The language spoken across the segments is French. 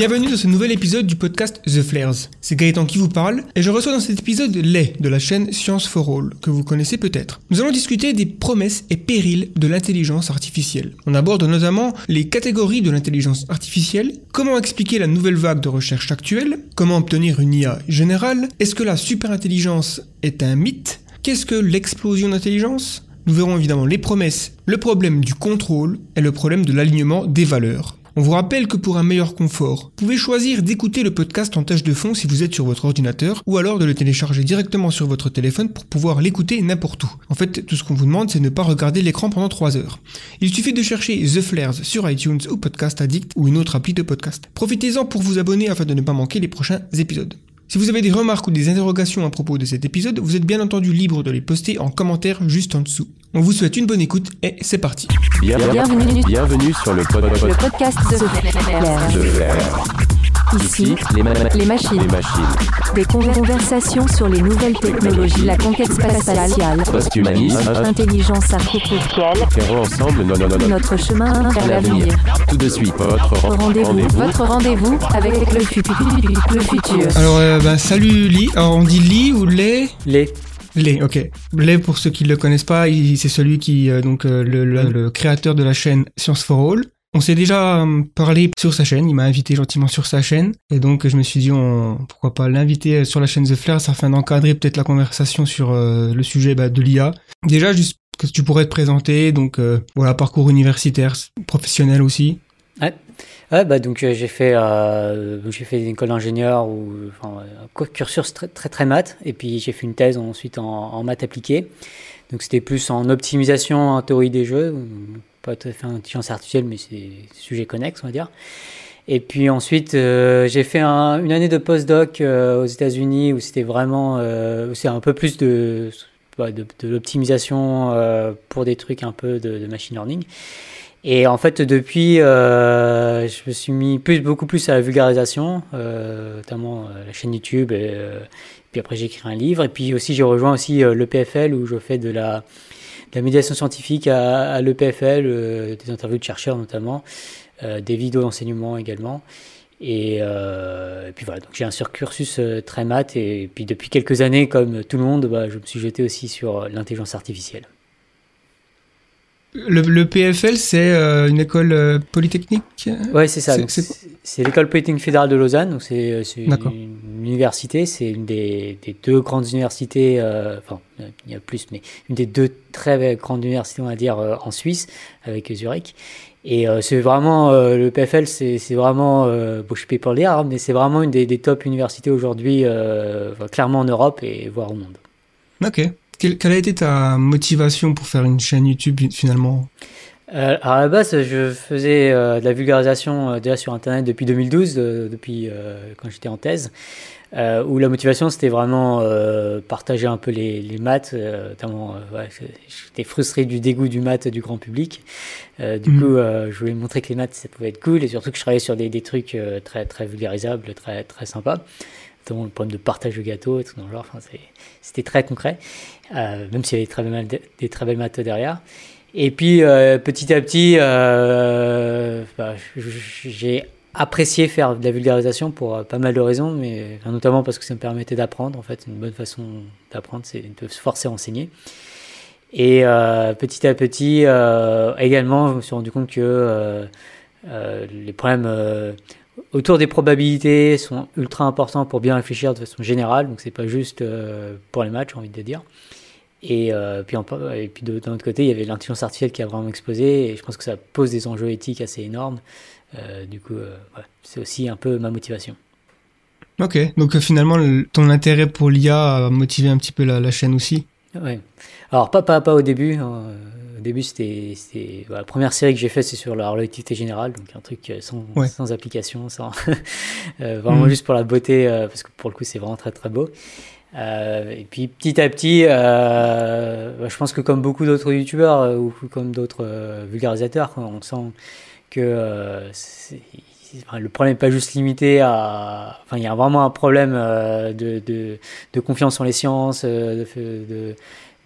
Bienvenue dans ce nouvel épisode du podcast The Flares. C'est Gaëtan qui vous parle et je reçois dans cet épisode Lay de la chaîne Science for All que vous connaissez peut-être. Nous allons discuter des promesses et périls de l'intelligence artificielle. On aborde notamment les catégories de l'intelligence artificielle, comment expliquer la nouvelle vague de recherche actuelle, comment obtenir une IA générale, est-ce que la superintelligence est un mythe, qu'est-ce que l'explosion d'intelligence? Nous verrons évidemment les promesses, le problème du contrôle et le problème de l'alignement des valeurs. On vous rappelle que pour un meilleur confort, vous pouvez choisir d'écouter le podcast en tâche de fond si vous êtes sur votre ordinateur ou alors de le télécharger directement sur votre téléphone pour pouvoir l'écouter n'importe où. En fait, tout ce qu'on vous demande, c'est de ne pas regarder l'écran pendant 3 heures. Il suffit de chercher The Flares sur iTunes ou Podcast Addict ou une autre appli de podcast. Profitez-en pour vous abonner afin de ne pas manquer les prochains épisodes. Si vous avez des remarques ou des interrogations à propos de cet épisode, vous êtes bien entendu libre de les poster en commentaire juste en dessous. On vous souhaite une bonne écoute et c'est parti. Bienvenue, bienvenue sur le, pod- Le podcast de de Flair. Ici, les, ma- les machines. les machines. Des conversations sur les nouvelles technologies, la conquête spatiale, Posthumanisme, intelligence artificielle, ferons ensemble non, non, non, non. notre chemin vers l'avenir. Tout de suite, votre Rendez-vous, votre rendez-vous avec le futur. Le futur. Alors, euh, bah, salut Lee. Alors, on dit Lee ou Lay? Les. Lay, ok. Lay, pour ceux qui ne le connaissent pas, c'est celui qui, euh, donc, euh, le, le- le créateur de la chaîne Science for All. On s'est déjà euh, parlé sur sa chaîne, il m'a invité gentiment sur sa chaîne, et donc je me suis dit, pourquoi pas l'inviter sur la chaîne The Flair, afin d'encadrer peut-être la conversation sur euh, le sujet bah, de l'IA. Déjà, juste que tu pourrais te présenter, donc euh, voilà, parcours universitaire, professionnel aussi. Ouais, bah donc euh, j'ai fait euh, j'ai fait une école d'ingénieur ou enfin un cursus très très très maths et puis j'ai fait une thèse ensuite en, en maths appliquée. Donc c'était plus en optimisation en théorie des jeux, pas tout à fait en intelligence artificielle mais c'est des sujets connexes on va dire. Et puis ensuite euh, j'ai fait un- une année de postdoc euh, aux États-Unis où c'était vraiment euh, c'est un peu plus de bah, de, l'optimisation euh, pour des trucs un peu de, machine learning. Et en fait, depuis, euh, je me suis mis plus, beaucoup plus à la vulgarisation, notamment la chaîne YouTube. Et, puis après, j'ai écrit un livre. Et puis aussi, j'ai rejoint aussi euh, l'EPFL où je fais de la, la médiation scientifique à, l'EPFL, euh, des interviews de chercheurs notamment, euh, des vidéos d'enseignement également. Et, euh, et puis voilà, donc j'ai un surcursus euh, très maths. Et, puis depuis quelques années, comme tout le monde, bah, je me suis jeté aussi sur l'intelligence artificielle. Le, le PFL, c'est euh, une école euh, polytechnique? Ouais, c'est ça. C'est- l'école polytechnique fédérale de Lausanne. Donc c'est euh, une, une université. C'est une des, des deux grandes universités. euh, Enfin, il y a plus, mais une des deux très grandes universités, on va dire, en Suisse, avec Zurich. Et c'est vraiment le PFL, c'est vraiment. Bon, je suis payé pour le dire, hein, mais c'est vraiment une des, des top universités aujourd'hui, clairement en Europe et voire au monde. Ok. Quelle, quelle a été ta motivation pour faire une chaîne YouTube finalement? Euh, à la base, je faisais euh, de la vulgarisation euh, déjà sur Internet depuis 2012, euh, depuis quand j'étais en thèse, où la motivation c'était vraiment partager un peu les, les maths, notamment, ouais, j'étais frustré du dégoût du maths du grand public. Du Mhm. coup, je voulais montrer que les maths ça pouvait être cool et surtout que je travaillais sur des, des trucs très très vulgarisables, très très sympas. Notamment le problème de partage de gâteau et tout dans le genre. Enfin, c'était très concret, euh, même s'il y avait des très belles, maths- derrière. Et puis euh, petit à petit, euh, bah, j'ai apprécié faire de la vulgarisation pour pas mal de raisons, mais notamment parce que ça me permettait d'apprendre. En fait, une bonne façon d'apprendre, c'est de se forcer à enseigner. Et petit à petit, également, je me suis rendu compte que les problèmes autour des probabilités sont ultra importants pour bien réfléchir de façon générale. Donc, c'est pas juste pour les matchs, j'ai envie de dire. Et euh, puis, en- et puis de- d'un autre côté, il y avait l'intelligence artificielle qui a vraiment explosé, et je pense que ça pose des enjeux éthiques assez énormes. Euh, du coup, euh, c'est aussi un peu ma motivation. Ok. Donc finalement, le- ton intérêt pour l'IA a motivé un petit peu la, la chaîne aussi? Ouais. Alors, pas, pas, pas au début. hein. Au début, c'était. voilà, la première série que j'ai faite, c'est sur la relativité générale, donc un truc sans, Ouais. sans application, sans, vraiment Mhm. juste pour la beauté, parce que pour le coup, c'est vraiment très très beau. Euh, et puis petit à petit, euh, bah, je pense que comme beaucoup d'autres youtubeurs euh, ou comme d'autres euh, vulgarisateurs, on sent que euh, le problème n'est pas juste limité à. Enfin, il y a vraiment un problème de, confiance en les sciences, de,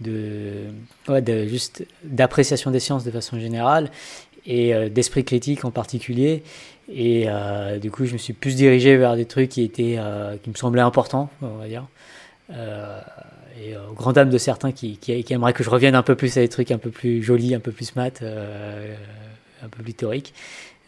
de, de, juste d'appréciation des sciences de façon générale. et d'esprit critique en particulier. Et du coup, je me suis plus dirigé vers des trucs qui étaient, qui me semblaient importants, on va dire. Euh, et euh, aux grandes dames de certains qui, qui, qui aimeraient que je revienne un peu plus à des trucs un peu plus jolis, un peu plus maths, euh, un peu plus théoriques.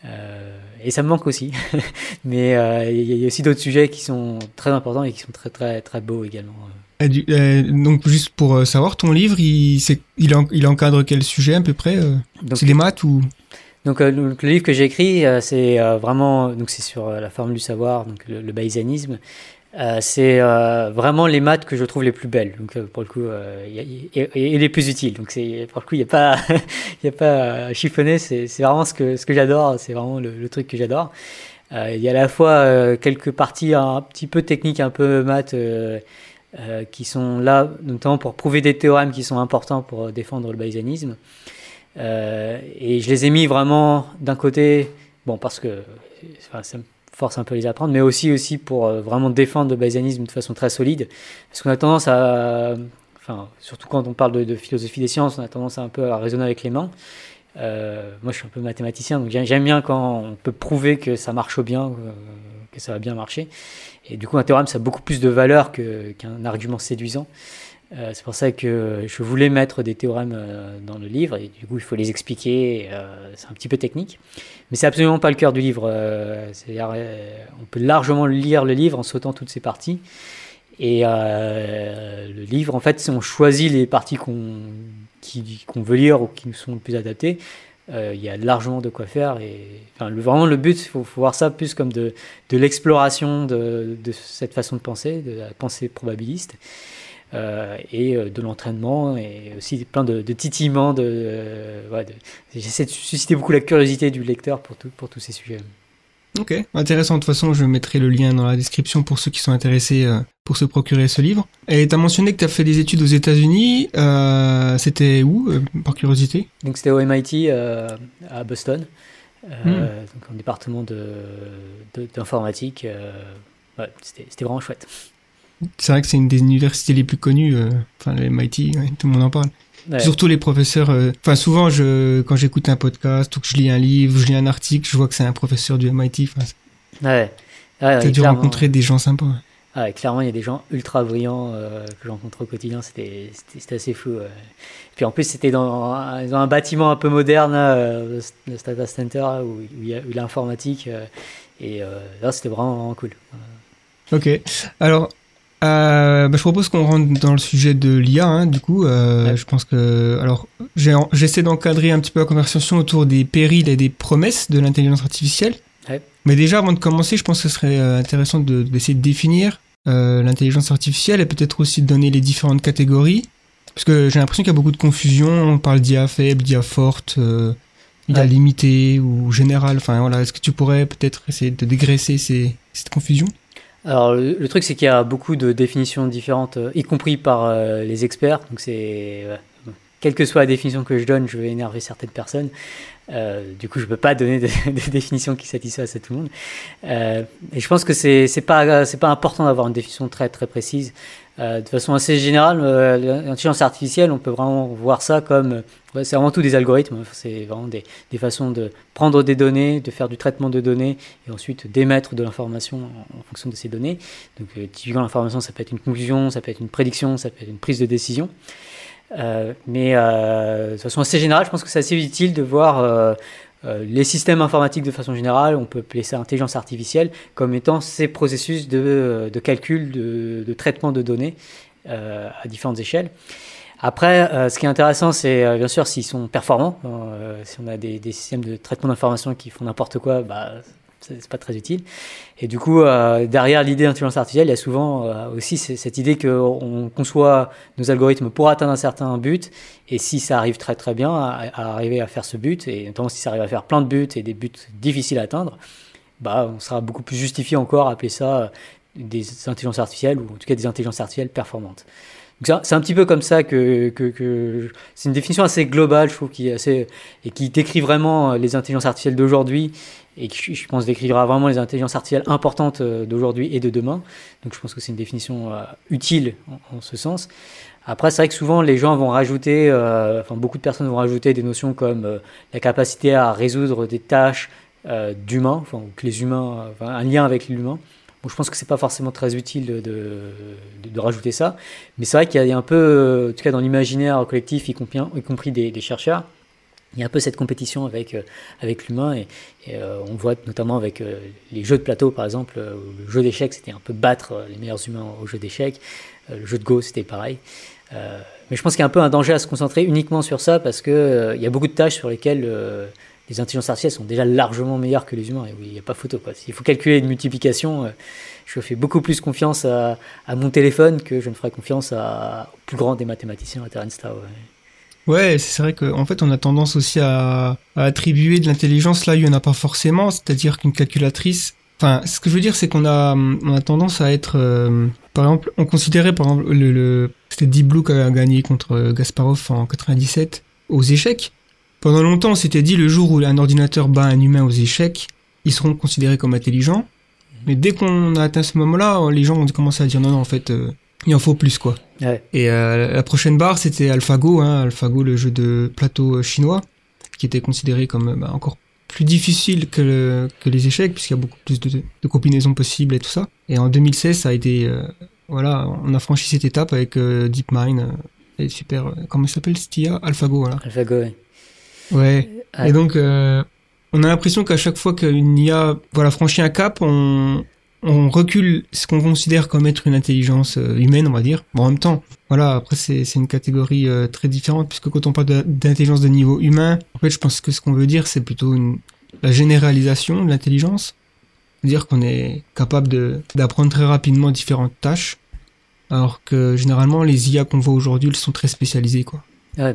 Euh, et ça me manque aussi. Mais euh, il y a aussi d'autres sujets qui sont très importants et qui sont très très très beaux également. Et du- euh, donc juste pour euh, savoir, ton livre, il, c'est- il, en- il encadre quel sujet à peu près euh? C'est des maths ou? Donc euh, le, le livre que j'ai écrit, euh, c'est euh, vraiment donc c'est sur euh, la formule du savoir, donc le, le bayésianisme. Euh, c'est euh, vraiment les maths que je trouve les plus belles, donc euh, pour le coup, euh, y a- y- et, les plus utiles. Donc c'est pour le coup, il n'y a pas, y a pas à chiffonner. C'est vraiment ce que ce que j'adore. C'est vraiment le, truc que j'adore. Il y a à la fois quelques parties un petit peu techniques, un peu maths. qui sont là notamment pour prouver des théorèmes qui sont importants pour défendre le bayésianisme. Et je les ai mis vraiment d'un côté, bon, parce que enfin, ça me force un peu à les apprendre, mais aussi, aussi pour euh, vraiment défendre le bayésianisme de façon très solide. Parce qu'on a tendance à, enfin, surtout quand on parle de, philosophie des sciences, on a tendance un peu à raisonner avec les mains. Euh, moi, je suis un peu mathématicien, donc j'aime bien quand on peut prouver que ça marche bien, euh, que ça va bien marcher. Et du coup, un théorème, ça a beaucoup plus de valeur qu'un argument séduisant. Euh, c'est pour ça que je voulais mettre des théorèmes euh, dans le livre, et du coup, il faut les expliquer. euh, c'est un petit peu technique, mais c'est absolument pas le cœur du livre. c'est-à-dire, on peut largement lire le livre en sautant toutes ces parties. Et le livre, en fait, si on choisit les parties qu'on veut lire ou qui nous sont le plus adaptées, il y a largement de quoi faire. Et vraiment, le but, il faut, voir ça plus comme de, l'exploration de, cette façon de penser, de la pensée probabiliste, et euh, de l'entraînement, et aussi plein de, de titillements. De, euh, ouais, de- J'essaie de susciter beaucoup la curiosité du lecteur pour, tout, pour tous ces sujets. Ok, intéressant. De toute façon, je mettrai le lien dans la description pour ceux qui sont intéressés euh, pour se procurer ce livre. Et tu as mentionné que tu as fait des études aux États-Unis. Euh, C'était où, euh, par curiosité? Donc c'était au MIT euh, à Boston, euh, donc en département de- de- d'informatique. euh, ouais, C'était c'était vraiment chouette. C'est vrai que c'est une des universités les plus connues. euh, Enfin, le MIT, ouais, tout le monde en parle. Ouais. Surtout les professeurs. euh, Enfin, souvent, je, quand j'écoute un podcast ou que je lis un livre, je lis un article, je vois que c'est un professeur du MIT. Ouais. T'as dû clairement. rencontrer des gens sympas. Ah ouais, clairement, il y a des gens ultra brillants euh, que je rencontre au quotidien. C'était assez fou. ouais. Puis en plus, c'était dans, un- dans un bâtiment un peu moderne, euh, le Stata Center, où, où il y a eu l'informatique. euh, et là, c'était vraiment, vraiment cool. Ok. Alors, euh, bah, je propose qu'on rentre dans le sujet de l'IA. Hein, du coup, euh, Ouais. je pense que, alors, j'essaie d'encadrer un petit peu la conversation autour des périls et des promesses de l'intelligence artificielle. Ouais. Mais déjà, avant de commencer, je pense que ce serait euh, intéressant de- d'essayer de, définir euh, l'intelligence artificielle et peut-être aussi de donner les différentes catégories. Parce que j'ai l'impression qu'il y a beaucoup de confusion. On parle d'IA faible, d'IA forte, IA Ouais. limitée ou générale. Enfin, voilà. Est-ce que tu pourrais peut-être essayer de dégraisser ces, cette confusion? Alors, le, truc, c'est qu'il y a beaucoup de définitions différentes, euh, y compris par euh, les experts. Donc, c'est. euh, quelle que soit la définition que je donne, je vais énerver certaines personnes. Du coup, je ne peux pas donner de, de définition qui satisfasse à tout le monde. Et je pense que c'est c'est pas pas important d'avoir une définition très très précise. Euh, de façon assez générale, euh, l'intelligence artificielle, on peut vraiment voir ça comme euh, c'est avant tout des algorithmes. C'est vraiment des, des façons de prendre des données, de faire du traitement de données et ensuite d'émettre de l'information en, fonction de ces données. Donc, euh, typiquement, l'information, ça peut être une conclusion, ça peut être une prédiction, ça peut être une prise de décision. Mais de façon assez générale, je pense que c'est assez utile de voir les systèmes informatiques de façon générale. On peut appeler ça intelligence artificielle comme étant ces processus de, de calcul, de, traitement de données euh, à différentes échelles. Après, euh, ce qui est intéressant, c'est euh, bien sûr s'ils sont performants. Euh, si on a des, des systèmes de traitement d'information qui font n'importe quoi, bah, c'est pas très utile. Et du coup, euh, derrière l'idée d'intelligence artificielle, il y a souvent euh, aussi cette idée qu'on conçoit nos algorithmes pour atteindre un certain but, et si ça arrive très très bien à, arriver à faire ce but, et notamment si ça arrive à faire plein de buts et des buts difficiles à atteindre, bah, on sera beaucoup plus justifié encore à appeler ça euh, des intelligences artificielles, ou en tout cas des intelligences artificielles performantes. C'est un- petit peu comme ça que, que, c'est une définition assez globale, je trouve, qui est assez et qui décrit vraiment les intelligences artificielles d'aujourd'hui et qui, je pense, décrira vraiment les intelligences artificielles importantes euh, d'aujourd'hui et de demain. Donc je pense que c'est une définition euh, utile en, ce sens. Après, c'est vrai que souvent les gens vont rajouter, euh, enfin beaucoup de personnes vont rajouter des notions comme la capacité à résoudre des tâches d'humains, enfin, que les humains, enfin, un lien avec l'humain. Bon, je pense que c'est pas forcément très utile de, rajouter ça, mais c'est vrai qu'il y a un peu, en tout cas dans l'imaginaire collectif, y compris, y compris des chercheurs, il y a un peu cette compétition avec, euh, avec l'humain et, euh, on voit notamment avec euh, les jeux de plateau par exemple, le jeu d'échecs c'était un peu battre les meilleurs humains au jeu d'échecs, le jeu de Go c'était pareil. Mais je pense qu'il y a un peu un danger à se concentrer uniquement sur ça parce que il y a beaucoup de tâches sur lesquelles les intelligences artificielles sont déjà largement meilleures que les humains et oui, il n'y a pas photo quoi. S'il faut calculer une multiplication, je fais beaucoup plus confiance à, mon téléphone que je ne ferai confiance au plus grand des mathématiciens, à Terence Tao. Ouais, c'est vrai qu'en fait, on a tendance aussi à, attribuer de l'intelligence là où il n'y en a pas forcément. C'est-à-dire qu'une calculatrice. Enfin, ce que je veux dire, c'est qu'on a, on a tendance à être. euh, par exemple, on considérait, par exemple, le, le c'était Deep Blue qui a gagné contre euh, Gasparov en 97 aux échecs. Pendant longtemps, on s'était dit le jour où un ordinateur bat un humain aux échecs, ils seront considérés comme intelligents. Mais dès qu'on a atteint ce moment-là, les gens ont commencé à dire non, non, en fait, euh, il en faut plus, quoi. Ouais. Et euh, la prochaine barre, c'était AlphaGo, hein, AlphaGo, le jeu de plateau euh, chinois, qui était considéré comme euh, bah, encore plus difficile que, le- que les échecs, puisqu'il y a beaucoup plus de, de combinaisons possibles et tout ça. Et en 2016, ça a été, euh, voilà, on a franchi cette étape avec euh, DeepMind, et super, comment il s'appelle, Stia AlphaGo, voilà. AlphaGo, ouais. Ouais. Et donc, on a l'impression qu'à chaque fois qu'une IA, voilà, franchit un cap, on, on recule ce qu'on considère comme être une intelligence euh, humaine, on va dire. Bon, en même temps, voilà, après c'est une catégorie euh, très différente puisque quand on parle d'intelligence de niveau humain, en fait, je pense que ce qu'on veut dire, c'est plutôt une, la généralisation de l'intelligence, dire qu'on est capable d'apprendre très rapidement différentes tâches, alors que généralement les IA qu'on voit aujourd'hui, elles sont très spécialisées, quoi. Ouais,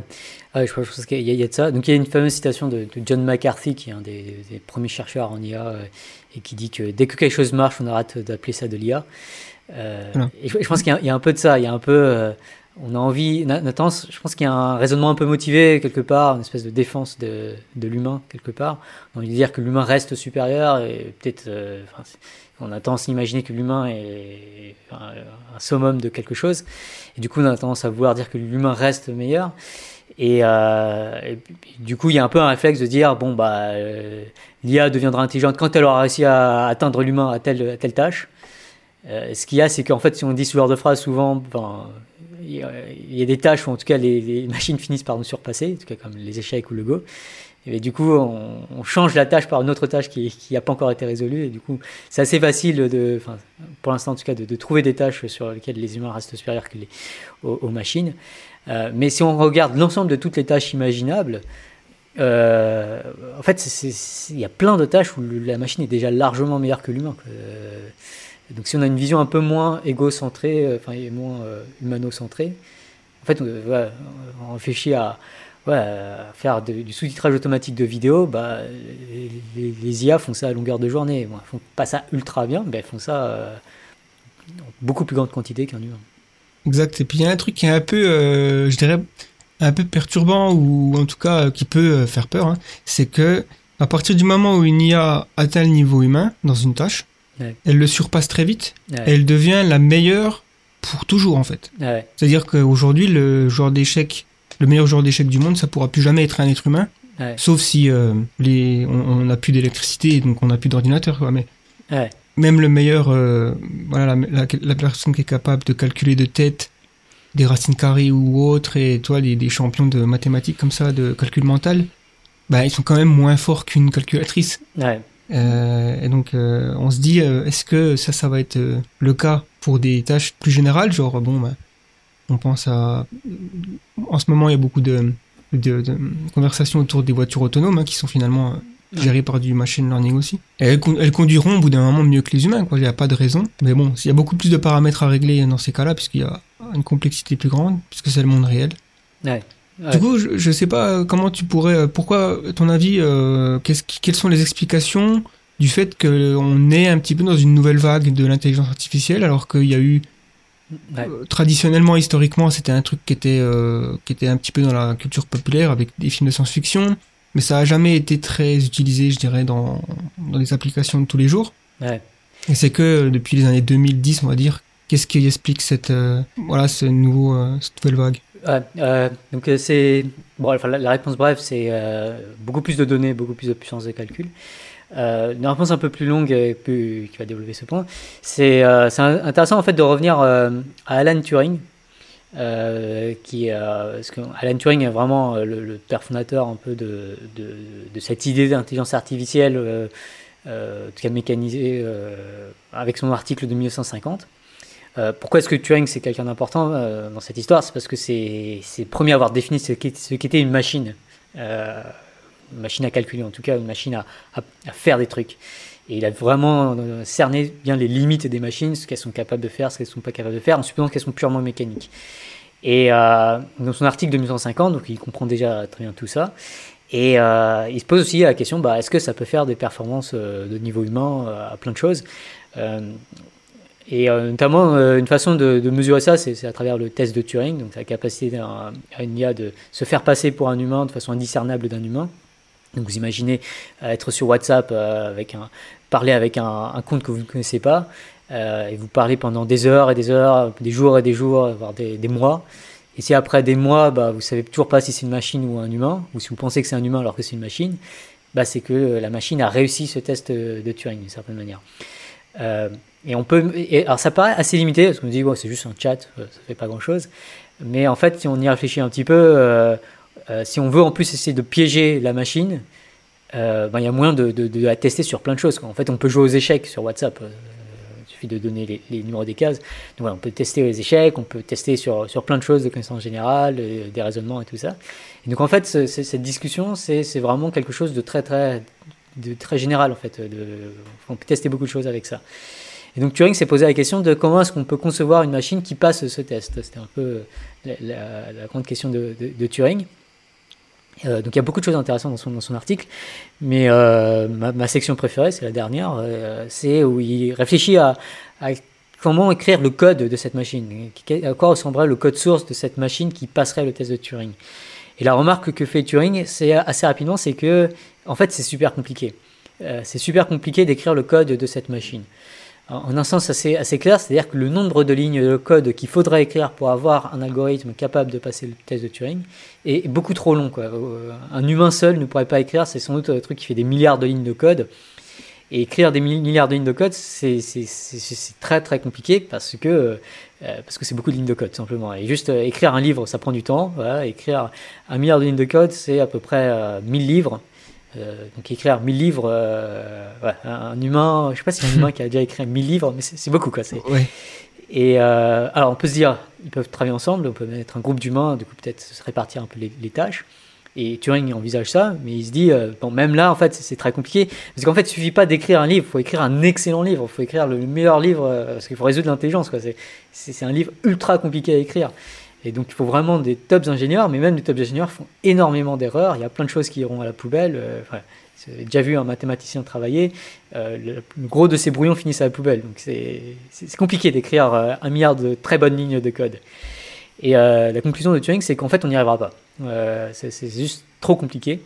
Ouais, je, pense- qu'il y, a- de ça. Donc il y a une fameuse citation de, John McCarthy, qui est un des, des premiers chercheurs en IA, euh, et qui dit que dès que quelque chose marche, on arrête d'appeler ça de l'IA. Euh. Et je, je pense qu'il y, a- il y a un peu de ça. Il y a un peu, euh, on a envie, tendance- je pense qu'il y a un raisonnement un peu motivé quelque part, une espèce de défense de, de l'humain quelque part. On a envie de dire que l'humain reste supérieur et peut-être, euh, enfin, on a tendance à imaginer que l'humain est un summum de quelque chose. Et du coup, on a tendance à vouloir dire que l'humain reste meilleur. Et, euh, du coup, il y a un peu un réflexe de dire bon, bah, euh, l'IA deviendra intelligente quand elle aura réussi à atteindre l'humain à telle, tâche. Euh, ce qu'il y a, c'est qu'en fait, si on dit ce genre de phrase, souvent, il y, a, des tâches où en tout cas les, machines finissent par nous surpasser, en tout cas comme les échecs ou le Go. Et du coup, on, change la tâche par une autre tâche qui n'a pas encore été résolue. Et du coup, c'est assez facile de, enfin, pour l'instant en tout cas, de, trouver des tâches sur lesquelles les humains restent supérieurs aux machines. Euh, mais si on regarde l'ensemble de toutes les tâches imaginables, euh, en fait, il y a plein de tâches où la machine est déjà largement meilleure que l'humain. Euh, donc, si on a une vision un peu moins égocentrée, enfin, et moins humano-centrée, en fait, on, réfléchit à, faire du sous-titrage automatique de vidéos. Bah, les, IA font ça à longueur de journée. Bon, elles font pas ça ultra bien, mais elles font ça en beaucoup plus grande quantité qu'un humain. Exact. Et puis il y a un truc qui est un peu, euh, je dirais, un peu perturbant ou en tout cas euh, qui peut euh, faire peur, hein, c'est que à partir du moment où une IA atteint le niveau humain dans une tâche, Ouais. elle le surpasse très vite. Ouais. et Elle devient la meilleure pour toujours en fait. Ouais, C'est-à-dire qu'aujourd'hui, le joueur d'échecs, le meilleur joueur d'échecs du monde, ça pourra plus jamais être un être humain, sauf si euh, les, on n'a plus d'électricité et donc on n'a plus d'ordinateur. Mais. Même le meilleur, euh, voilà, la, la- la personne qui est capable de calculer de tête des racines carrées ou autres, et toi, des, des champions de mathématiques comme ça, de calcul mental, bah, ils sont quand même moins forts qu'une calculatrice. ouais. Euh, et donc, euh, on se dit, est-ce que ça, ça va être le cas pour des tâches plus générales, genre, bon, bah, on pense à, en ce moment, il y a beaucoup de, de, de conversations autour des voitures autonomes hein, qui sont finalement gérées par du machine learning aussi. Et elles, elles conduiront au bout d'un moment mieux que les humains, quoi. Il n'y a pas de raison. Mais bon, il y a beaucoup plus de paramètres à régler dans ces cas-là, puisqu'il y a une complexité plus grande, puisque c'est le monde réel. Ouais. Ouais. Du coup, je, je sais pas euh, comment tu pourrais, euh, pourquoi, à ton avis, euh, qui- quelles sont les explications du fait qu'on est un petit peu dans une nouvelle vague de l'intelligence artificielle, alors qu'il y a eu Ouais. euh, traditionnellement, historiquement, c'était un truc qui était, euh, qui était un petit peu dans la culture populaire avec des films de science-fiction, mais ça a jamais été très utilisé, je dirais, dans, dans les applications de tous les jours. Ouais. Et c'est que euh, depuis les années 2010, on va dire, Qu'est-ce qui explique cette, euh, voilà, ce nouveau, euh, cette nouvelle vague? Ouais, euh, donc c'est bon, enfin, la, la réponse brève, c'est beaucoup plus de données, beaucoup plus de puissance de calcul. Une réponse un peu plus longue et plus, qui va développer ce point, c'est intéressant en fait de revenir à Alan Turing, euh, qui euh, Alan Turing est vraiment euh, le, père fondateur un peu de, cette idée d'intelligence artificielle, euh, en tout cas mécanisée avec son article de 1950. Euh, pourquoi est-ce que Turing c'est quelqu'un d'important dans cette histoire? C'est parce que c'est le premier à avoir défini ce qu'était une machine. Une machine à calculer, en tout cas une machine à faire des trucs. Et il a vraiment euh, cerné bien les limites des machines, ce qu'elles sont capables de faire, ce qu'elles ne sont pas capables de faire, en supposant qu'elles sont purement mécaniques. Et euh, dans son article de 1950, donc il comprend déjà très bien tout ça. Et euh, il se pose aussi la question, bah, est-ce que ça peut faire des performances de niveau humain à plein de choses Et notamment, une façon de, mesurer ça, c'est à travers le test de Turing, donc la capacité à une IA de se faire passer pour un humain de façon indiscernable d'un humain. Donc vous imaginez être sur WhatsApp avec un parler avec un, compte que vous ne connaissez pas euh, et vous parlez pendant des heures et des heures, des jours et des jours, voire des, mois. Et si après des mois, bah, vous savez toujours pas si c'est une machine ou un humain, ou si vous pensez que c'est un humain alors que c'est une machine, bah, c'est que la machine a réussi ce test de Turing d'une certaine manière. Euh, et on peut, alors ça paraît assez limité parce qu'on dit bon, c'est juste un chat, euh, ça fait pas grand chose. Mais en fait, si on y réfléchit un petit peu, euh, euh, si on veut en plus essayer de piéger la machine, euh, ben, il y a moyen de, la tester sur plein de choses. En fait, on peut jouer aux échecs sur WhatsApp. euh, il suffit de donner les, numéros des cases. Donc on peut tester les échecs, on peut tester sur, plein de choses de connaissances générales, euh, des raisonnements et tout ça. Donc en fait, ce- ce- cette discussion, c'est vraiment quelque chose de très très de très général en fait. On peut tester beaucoup de choses avec ça. Et donc Turing s'est posé la question de comment est-ce qu'on peut concevoir une machine qui passe ce test. C'était un peu la, grande question de Turing. Euh, donc il y a beaucoup de choses intéressantes dans son, dans son article, mais euh, ma, section préférée, c'est la dernière, euh, c'est où il réfléchit à, à comment écrire le code de cette machine, à quoi ressemblerait le code source de cette machine qui passerait le test de Turing. Et la remarque que fait Turing, c'est assez rapidement, c'est que en fait c'est super compliqué. C'est super compliqué d'écrire le code de cette machine en un sens assez, clair, c'est-à-dire que le nombre de lignes de code qu'il faudrait écrire pour avoir un algorithme capable de passer le test de Turing est beaucoup trop long. Euh, Un humain seul ne pourrait pas écrire, c'est sans doute un truc qui fait des milliards de lignes de code. Et écrire des milliards de lignes de code, c'est très très compliqué parce que euh, parce que c'est beaucoup de lignes de code simplement. Et juste euh, écrire un livre, ça prend du temps. Écrire un milliard de lignes de code, c'est à peu près euh, 1000 livres. Euh, donc écrire 1000 livres, euh, ouais, un, humain, je sais pas si c'est un humain qui a déjà écrit 1000 livres, mais c'est beaucoup quoi. Ouais. Et euh, alors on peut se dire, ils peuvent travailler ensemble, on peut mettre un groupe d'humains, du coup peut-être se répartir un peu les, les tâches. Et Turing envisage ça, mais il se dit, bon, même là, en fait, c'est très compliqué. Parce qu'en fait, il suffit pas d'écrire un livre, il faut écrire un excellent livre, il faut écrire le meilleur livre, parce qu'il faut résoudre l'intelligence. quoi. C'est un livre ultra compliqué à écrire. Et donc, il faut vraiment des tops ingénieurs, mais même les tops ingénieurs font énormément d'erreurs. Il y a plein de choses qui iront à la poubelle. Euh, J'ai déjà vu un mathématicien travailler. euh, le, gros de ses brouillons finissent à la poubelle. Donc, c'est compliqué d'écrire euh, un milliard de très bonnes lignes de code. Et euh, la conclusion de Turing, c'est qu'en fait, on n'y arrivera pas. C'est juste trop compliqué.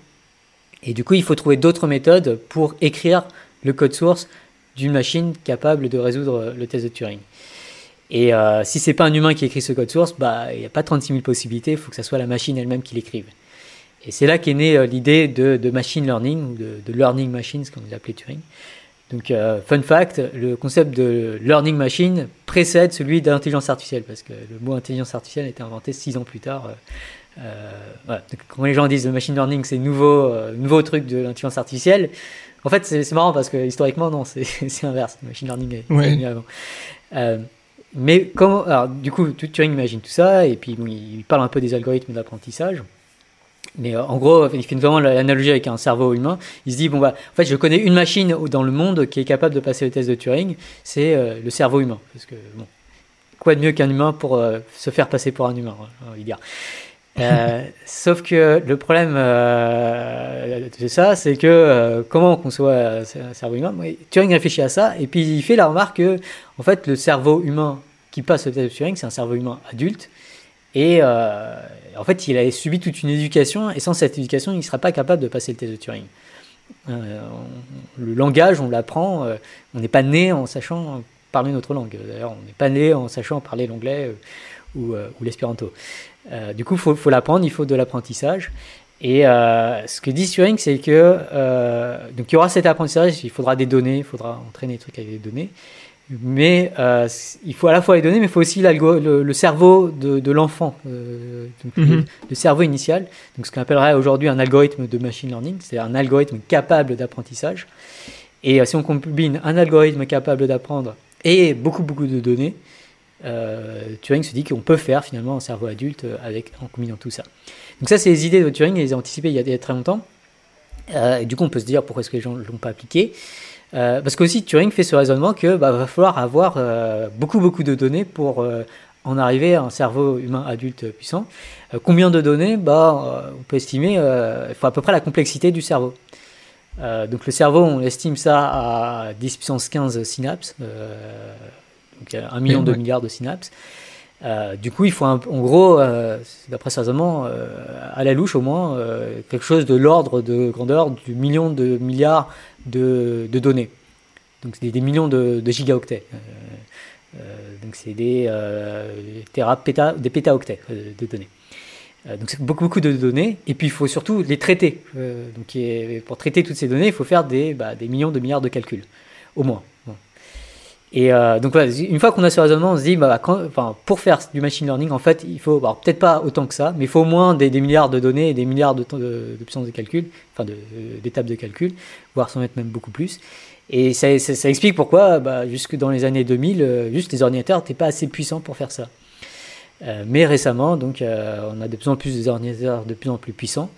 Et du coup, il faut trouver d'autres méthodes pour écrire le code source d'une machine capable de résoudre le test de Turing. Et euh, si c'est pas un humain qui écrit ce code source, bah il n'y a pas 36 000 possibilités, il faut que ça soit la machine elle-même qui l'écrive. Et c'est là qu'est née euh, l'idée de, de machine learning de, de learning machines, comme on appelait Turing. Donc, euh, fun fact, le concept de learning machine précède celui d'intelligence artificielle, parce que le mot intelligence artificielle a été inventé six ans plus tard. Euh, voilà. Donc, quand les gens disent le machine learning, c'est nouveau, nouveau truc de l'intelligence artificielle, en fait, c'est marrant parce que historiquement, non, c'est inverse. Le machine learning est Ouais. est venu avant. Mais comment, alors, du coup, tu- Turing imagine tout ça, et puis il parle un peu des algorithmes d'apprentissage. Mais euh, en gros, il fait vraiment l'analogie avec un cerveau humain. Il se dit bon bah, en fait, je connais une machine dans le monde qui est capable de passer le test de Turing, c'est euh, le cerveau humain. Parce que bon, quoi de mieux qu'un humain pour euh, se faire passer pour un humain, envie de dire. Euh, sauf que le problème euh, de ça, c'est que euh, comment on conçoit un cerveau humain? Turing réfléchit à ça et puis il fait la remarque que en fait le cerveau humain qui passe le test de Turing, c'est un cerveau humain adulte et en fait il a subi toute une éducation et sans cette éducation, il ne sera pas capable de passer le test de Turing. Le langage, on l'apprend, on n'est pas né en sachant parler notre langue. D'ailleurs, on n'est pas né en sachant parler l'anglais ou, ou l'espéranto. Euh, du coup, il faut, faut l'apprendre, il faut de l'apprentissage. Et euh, ce que dit Turing, c'est que euh, donc il y aura cet apprentissage, il faudra des données, il faudra entraîner des trucs avec des données. Mais euh, il faut à la fois les données, mais il faut aussi le, le cerveau de, de l'enfant, euh, donc Mhm. le, le cerveau initial, donc ce qu'on appellerait aujourd'hui un algorithme de machine learning, c'est un algorithme capable d'apprentissage. Et si on combine un algorithme capable d'apprendre et beaucoup beaucoup de données, euh, Turing se dit qu'on peut faire finalement un cerveau adulte euh, avec, en combinant tout ça. Donc ça, c'est les idées de Turing, il les a anticipées il y a, très longtemps. Euh, et du coup, on peut se dire pourquoi est-ce que les gens ne l'ont pas appliqué. Euh, parce qu'aussi, Turing fait ce raisonnement que bah, va falloir avoir beaucoup, beaucoup de données pour en arriver à un cerveau humain adulte puissant. Combien de données? Bah, On peut estimer, il faut à peu près la complexité du cerveau. Donc le cerveau, on estime ça à 10 puissance 15 synapses, donc il y a un million de ouais. milliards de synapses. Euh, du coup, il faut un- en gros, euh, d'après ce raisonnement, euh, à la louche au moins, quelque chose de l'ordre de grandeur du million de milliards de, de données. Donc c'est des, des millions de, de gigaoctets. Donc c'est des péta, des pétaoctets de données. Donc c'est beaucoup, beaucoup de données. Et puis il faut surtout les traiter. Donc et pour traiter toutes ces données, il faut faire des, bah, des millions de milliards de calculs, au moins. Et euh, donc voilà, une fois qu'on a ce raisonnement, on se dit, bah, enfin, pour faire du machine learning, en fait, il faut, peut-être pas autant que ça, mais il faut au moins des, milliards de données et des milliards de, de, de puissance de calcul, enfin d'étapes de, calcul, voire sans mettre même beaucoup plus. Et ça, explique pourquoi, bah, jusque dans les années 2000, euh, juste les ordinateurs n'étaient pas assez puissants pour faire ça. Euh, mais récemment, donc, on a de plus en plus des ordinateurs de plus en plus puissants.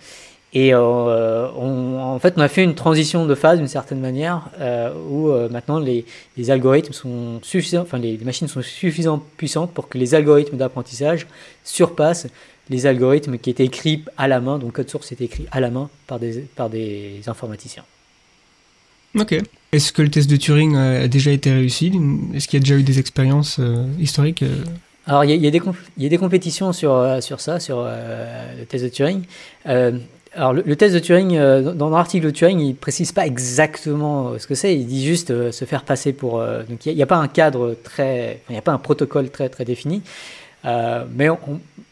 Et euh, on, en fait, on a fait une transition de phase d'une certaine manière euh, où euh, maintenant les, les algorithmes sont suffisants, enfin les, les machines sont suffisamment puissantes pour que les algorithmes d'apprentissage surpassent les algorithmes qui étaient écrits à la main, donc code source était écrit à la main par des, par des informaticiens. Ok. Est-ce que le test de Turing euh, a déjà été réussi? Est-ce qu'il y a déjà eu des expériences euh, historiques euh? Alors, il y, a- il y a des il y a des compétitions sur, euh, sur ça, sur euh, le test de Turing. Euh, alors, le, le test de Turing, euh, dans- l'article de Turing, il précise pas exactement euh, ce que c'est. Il dit juste euh, se faire passer pour. euh, donc, il n'y a, pas un cadre très. Il n'y a pas un protocole très, très défini. Mais on,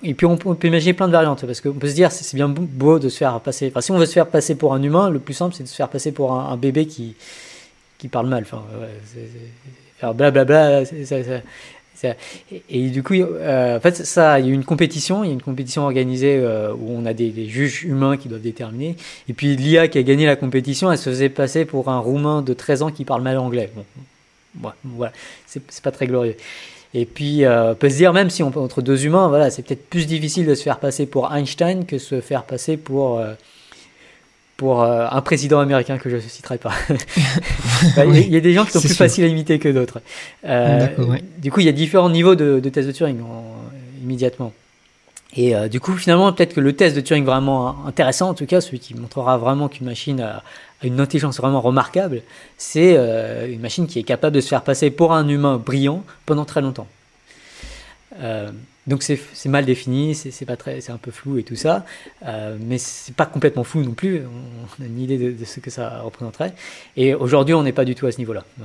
et puis on, peut- imaginer plein de variantes parce qu'on peut se dire c'est bien beau- de se faire passer. Enfin, si on veut se faire passer pour un humain, le plus simple c'est de se faire passer pour un, bébé qui qui parle mal. Enfin, ouais, c'est- blablabla. c'est- et, du coup, euh, en fait, ça, il y a une compétition, il y a une compétition organisée euh, où on a des, juges humains qui doivent déterminer. Et puis l'IA qui a gagné la compétition, elle se faisait passer pour un Roumain de 13 ans qui parle mal anglais. Bon, ouais, voilà, c'est pas très glorieux. Et puis, euh, on peut se dire, même si on entre deux humains, voilà, c'est peut-être plus difficile de se faire passer pour Einstein que se faire passer pour, euh, pour euh, un président américain que je ne citerai pas. Bah, il, y a, il y a des gens qui sont plus sûr. faciles à imiter que d'autres. Euh, ouais. Du coup, il y a différents niveaux de, de tests de Turing en- immédiatement. Et euh, du coup, finalement, peut-être que le test de Turing vraiment intéressant, en tout cas, celui qui montrera vraiment qu'une machine a, a une intelligence vraiment remarquable, c'est une machine qui est capable de se faire passer pour un humain brillant pendant très longtemps. Donc c'est mal défini, c'est pas très, c'est un peu flou et tout ça, euh, mais c'est pas complètement flou non plus. On a une idée de, ce que ça représenterait. Et aujourd'hui, on n'est pas du tout à ce niveau-là. Euh,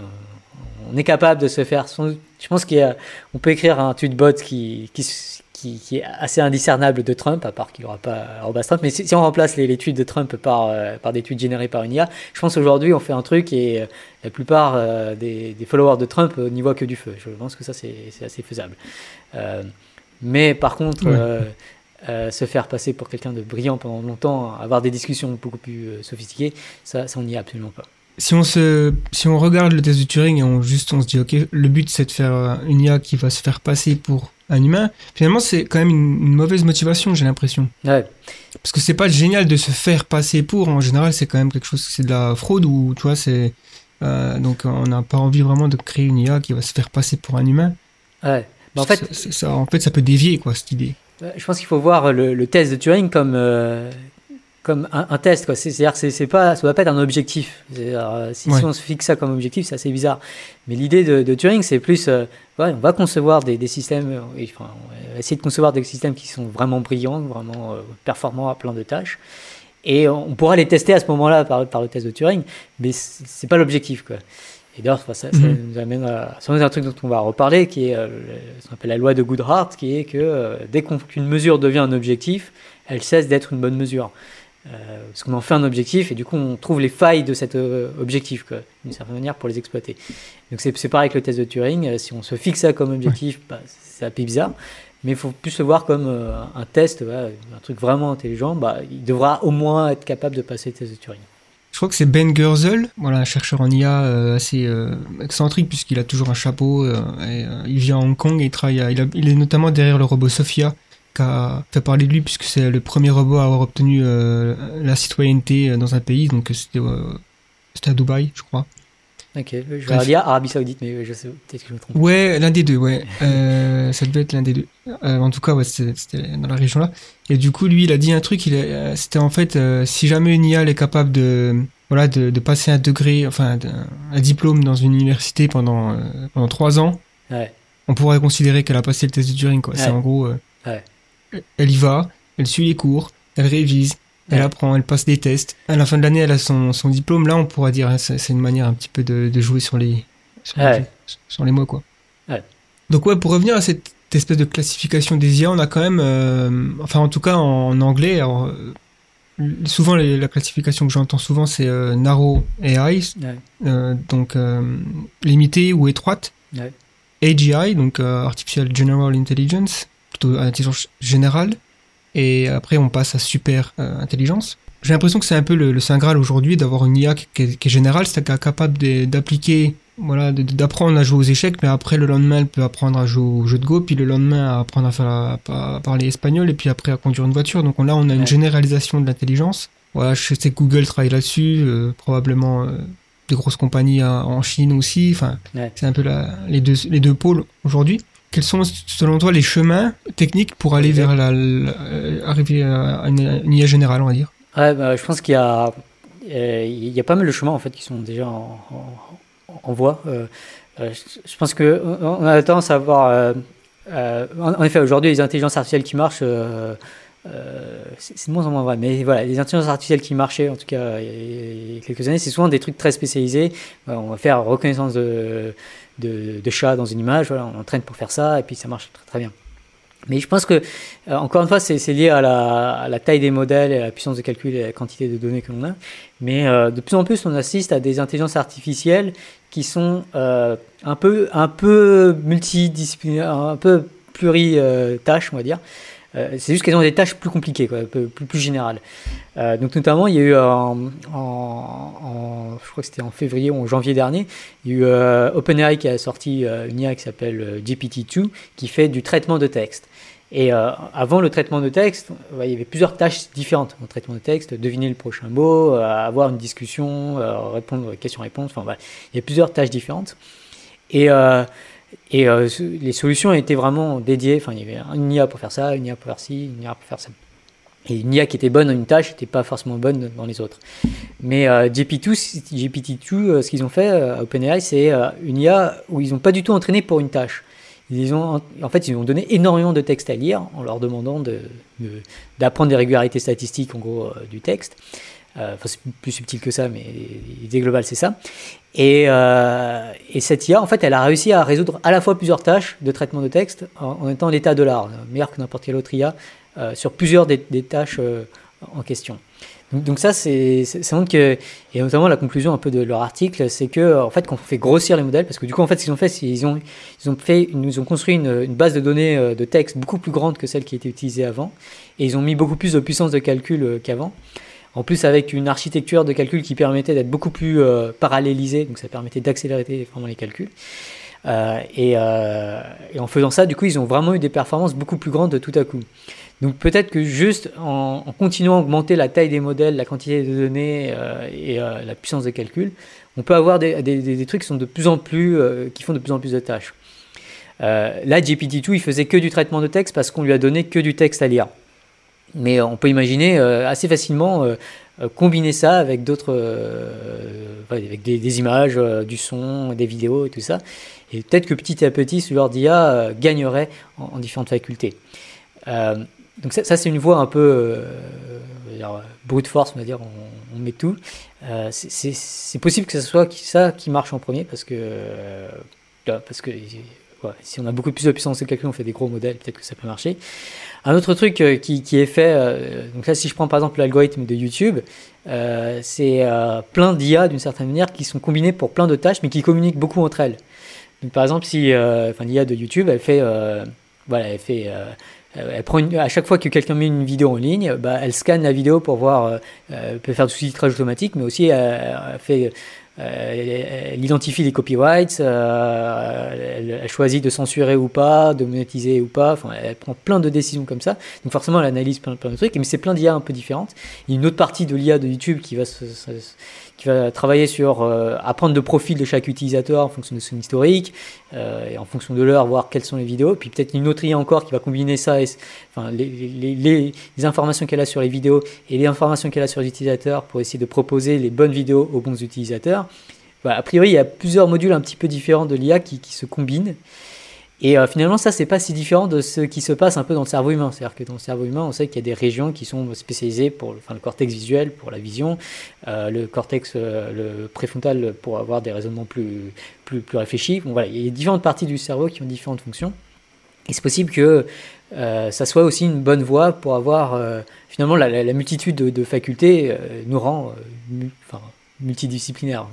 on est capable de se faire. Je pense qu'on peut écrire un tweetbot qui, qui, est assez indiscernable de Trump, à part qu'il n'y aura pas arobase Trump. Mais si, on remplace les, tweets de Trump par, euh, par des tweets générés par une IA, je pense aujourd'hui on fait un truc et euh, la plupart des, followers de Trump n'y voient que du feu. Je pense que ça c'est assez faisable. Mais par contre, Ouais. euh, euh, se faire passer pour quelqu'un de brillant pendant longtemps, avoir des discussions beaucoup plus euh, sophistiquées, ça, ça on n'y est absolument pas. Si on, se, si on regarde le test de Turing et on, juste on se dit, ok, le but c'est de faire une IA qui va se faire passer pour un humain, finalement c'est quand même une, une mauvaise motivation, j'ai l'impression. Ouais. Parce que c'est pas génial de se faire passer pour, en général c'est quand même quelque chose, c'est de la fraude ou tu vois, c'est. donc on n'a pas envie vraiment de créer une IA qui va se faire passer pour un humain. Ouais. Bah, en fait, ça, ça- en fait, ça peut dévier quoi cette idée. Je pense qu'il faut voir le, le test de Turing comme, euh, comme un, un test. quoi. C'est- C'est-à-dire que c'est- pas, ça ne doit pas être un objectif. Euh, Si, on se fixe ça comme objectif, c'est assez bizarre. Mais l'idée de, de Turing, c'est plus, euh, ouais, on va concevoir des, des systèmes, et, enfin, on va essayer de concevoir des systèmes qui sont vraiment brillants, vraiment euh, performants à plein de tâches. Et on pourra les tester à ce moment-là par, par le test de Turing, mais c'est pas l'objectif. quoi. Et d'ailleurs, ça, ça Mhm. nous amène à sans doute un truc dont on va reparler, qui est euh, ce qu'on appelle la loi de Goodhart, qui est que euh, dès qu'une mesure devient un objectif, elle cesse d'être une bonne mesure. Euh, parce qu'on en fait un objectif et du coup on trouve les failles de cet euh, objectif d'une certaine manière pour les exploiter. Donc c'est c'est pareil avec le test de Turing, si on se fixe ça comme objectif, bah, c'est un peu bizarre, mais il faut plus le voir comme euh, un test, voilà, un truc vraiment intelligent, bah, il devra au moins être capable de passer le test de Turing. Je crois que c'est Ben Gerzel, voilà, un chercheur en IA euh, assez euh, excentrique puisqu'il a toujours un chapeau. euh, et, il vit à Hong Kong et il travaille. à- il, est notamment derrière le robot Sophia, qui a fait parler de lui puisque c'est le premier robot à avoir obtenu la citoyenneté dans un pays. Donc c'était à Dubaï, je crois. Ok, je vais Bref. dire Arabie Saoudite, mais je sais peut-être que je me trompe. Ouais, l'un des deux, ouais. Euh, ça devait être l'un des deux. Euh, en tout cas, ouais, c'était dans la région là. Et du coup, lui, il a dit un truc. Il euh, c'était en fait, euh, si jamais une IA est capable de, voilà, de, de passer un degré, enfin, un diplôme dans une université pendant euh, pendant trois ans, Ouais. on pourrait considérer qu'elle a passé le test de Turing. Quoi. C'est en gros, euh, Ouais. elle y va, elle suit les cours, elle révise. Elle apprend, elle passe des tests. À la fin de l'année, elle a son, son diplôme. Là, on pourra dire, hein, c'est une manière un petit peu de, de jouer sur les, sur, les- Ouais. sur les mots, quoi. Ouais. Donc ouais, pour revenir à cette espèce de classification des IA, on a quand même, euh, enfin en tout cas en, anglais, alors, euh, souvent les- la classification que j'entends souvent c'est euh, narrow AI, Ouais. euh, donc limitée ou étroite. AGI, donc Artificial General Intelligence, plutôt intelligence générale, et après on passe à super euh, intelligence. J'ai l'impression que c'est un peu le, le saint graal aujourd'hui d'avoir une IA qui, qui est, qui est générale, c'est-à-dire capable d'appliquer, voilà, d'apprendre à jouer aux échecs, mais après le lendemain elle peut apprendre à jouer au jeu de Go, puis le lendemain à apprendre à, faire la- à parler espagnol, et puis après à conduire une voiture. Donc on- là on a une généralisation de l'intelligence. Voilà, je sais que Google travaille là-dessus, euh, probablement euh, des grosses compagnies euh, en Chine aussi. Enfin, Ouais. c'est un peu la, les, deux, les deux pôles aujourd'hui. Quels sont, selon toi, les chemins techniques pour aller vers la, euh, arriver à une, IA générale, on va dire? Ouais, bah, je pense qu'il y a, euh, y a pas mal de chemins en fait qui sont déjà en, voie. Euh, je, pense que on a tendance à euh, en, effet, aujourd'hui, les intelligences artificielles qui marchent, c'est de moins en moins vrai. Mais voilà, les intelligences artificielles qui marchaient, en tout cas il y a- quelques années, c'est souvent des trucs très spécialisés. Euh, on va faire reconnaissance de, de, de chat dans une image, voilà, on entraîne pour faire ça, et puis ça marche très très bien. Mais je pense que, euh, encore une fois, c'est lié à la, à la taille des modèles, et à la puissance de calcul et à la quantité de données que l'on a. Mais euh, de plus en plus, on assiste à des intelligences artificielles qui sont euh, un peu, un peu multidisciplinaires, un peu pluritâches, on va dire. Euh, c'est juste qu'elles ont des tâches plus compliquées, plus, générales. Euh, donc notamment, il y a eu en, en- en- je crois que c'était en février ou en janvier dernier, il y a eu euh, OpenAI qui a sorti euh, une IA qui s'appelle euh, GPT-2 qui fait du traitement de texte. Et euh, avant le traitement de texte, il y avait plusieurs tâches différentes au traitement de texte, deviner le prochain mot, euh, avoir une discussion, euh, répondre questions-réponses, enfin il y a plusieurs tâches différentes. Et, euh, et euh, les solutions étaient vraiment dédiées, enfin il y avait une IA pour faire ça, une IA pour faire ci, une IA pour faire ça. Et une IA qui était bonne dans une tâche n'était pas forcément bonne dans les autres. Mais euh, GPT-2, GPT-2 euh, ce qu'ils ont fait à OpenAI, c'est une IA où ils n'ont pas du tout entraîné pour une tâche. Ils ont, en fait, ils ont donné énormément de texte à lire en leur demandant de- de- d'apprendre des régularités statistiques, en gros, du texte. Euh, Enfin, c'est plus subtil que ça, mais l'idée globale, c'est ça. Et, euh, et cette IA, en fait, elle a réussi à résoudre à la fois plusieurs tâches de traitement de texte en, étant l'état de l'art, meilleur que n'importe quelle autre IA, euh, sur plusieurs des, tâches en question. Donc, ça, c'est montre que, et notamment la conclusion un peu de leur article, c'est que en fait, quand on fait grossir les modèles, parce que du coup, en fait, ce qu'ils ont fait, c'est ils ont, ils ont nous ont construit une, une base de données de texte beaucoup plus grande que celle qui était utilisée avant, et ils ont mis beaucoup plus de puissance de calcul qu'avant. En plus, avec une architecture de calcul qui permettait d'être beaucoup plus euh, parallélisée, donc ça permettait d'accélérer vraiment les calculs. Euh, et, euh, et en faisant ça, du coup, ils ont vraiment eu des performances beaucoup plus grandes de tout à coup. Donc peut-être que juste en, continuant à augmenter la taille des modèles, la quantité de données et la puissance de calcul, on peut avoir des, trucs qui sont de plus en plus, qui font de plus en plus de tâches. Là, GPT-2, il faisait que du traitement de texte parce qu'on lui a donné que du texte à lire. Mais on peut imaginer euh, assez facilement euh, euh, combiner ça avec d'autres, euh, avec des, images, euh, du son, des vidéos et tout ça. Et peut-être que petit à petit, ce genre d'IA euh, gagnerait en, en différentes facultés. Euh, donc ça, c'est une voie un peu, euh, euh, brute force, on va dire, on, met tout. Euh, c'est- possible que ce soit ça qui marche en premier parce que, euh, parce que si on a beaucoup plus de puissance de calcul, on fait des gros modèles, peut-être que ça peut marcher. Un autre truc euh, qui, qui est fait, euh, donc là si je prends par exemple l'algorithme de YouTube, euh, c'est plein d'IA d'une certaine manière qui sont combinées pour plein de tâches mais qui communiquent beaucoup entre elles. Par exemple, si l'IA de YouTube, elle fait, voilà, elle fait, elle prend à chaque fois que quelqu'un met une vidéo en ligne, bah, elle scanne la vidéo pour voir, elle peut faire du sous-titrage automatique, mais aussi elle fait, elle, elle identifie les copyrights, euh, elle, choisit de censurer ou pas, de monétiser ou pas, enfin, elle prend plein de décisions comme ça. Donc forcément, elle analyse plein, plein de trucs, mais c'est plein d'IA un peu différentes. Il y a une autre partie de l'IA de YouTube qui va se- qui va travailler sur euh, apprendre le profil de chaque utilisateur en fonction de son historique, euh, et en fonction de l'heure, voir quelles sont les vidéos. Puis peut-être une autre IA encore qui va combiner ça, et, enfin, les, informations qu'elle a sur les vidéos et les informations qu'elle a sur les utilisateurs pour essayer de proposer les bonnes vidéos aux bons utilisateurs. Voilà, a priori, il y a plusieurs modules un petit peu différents de l'IA qui se combinent. Et euh, finalement, ça, c'est pas si différent de ce qui se passe un peu dans le cerveau humain. C'est-à-dire que dans le cerveau humain, on sait qu'il y a des régions qui sont spécialisées pour enfin, le cortex visuel, pour la vision, euh, le cortex euh, le préfrontal pour avoir des raisonnements plus, plus, plus réfléchis. Bon, voilà, il y a différentes parties du cerveau qui ont différentes fonctions. Et c'est possible que ça soit aussi une bonne voie pour avoir finalement la, multitude de, facultés nous rend enfin, multidisciplinaires.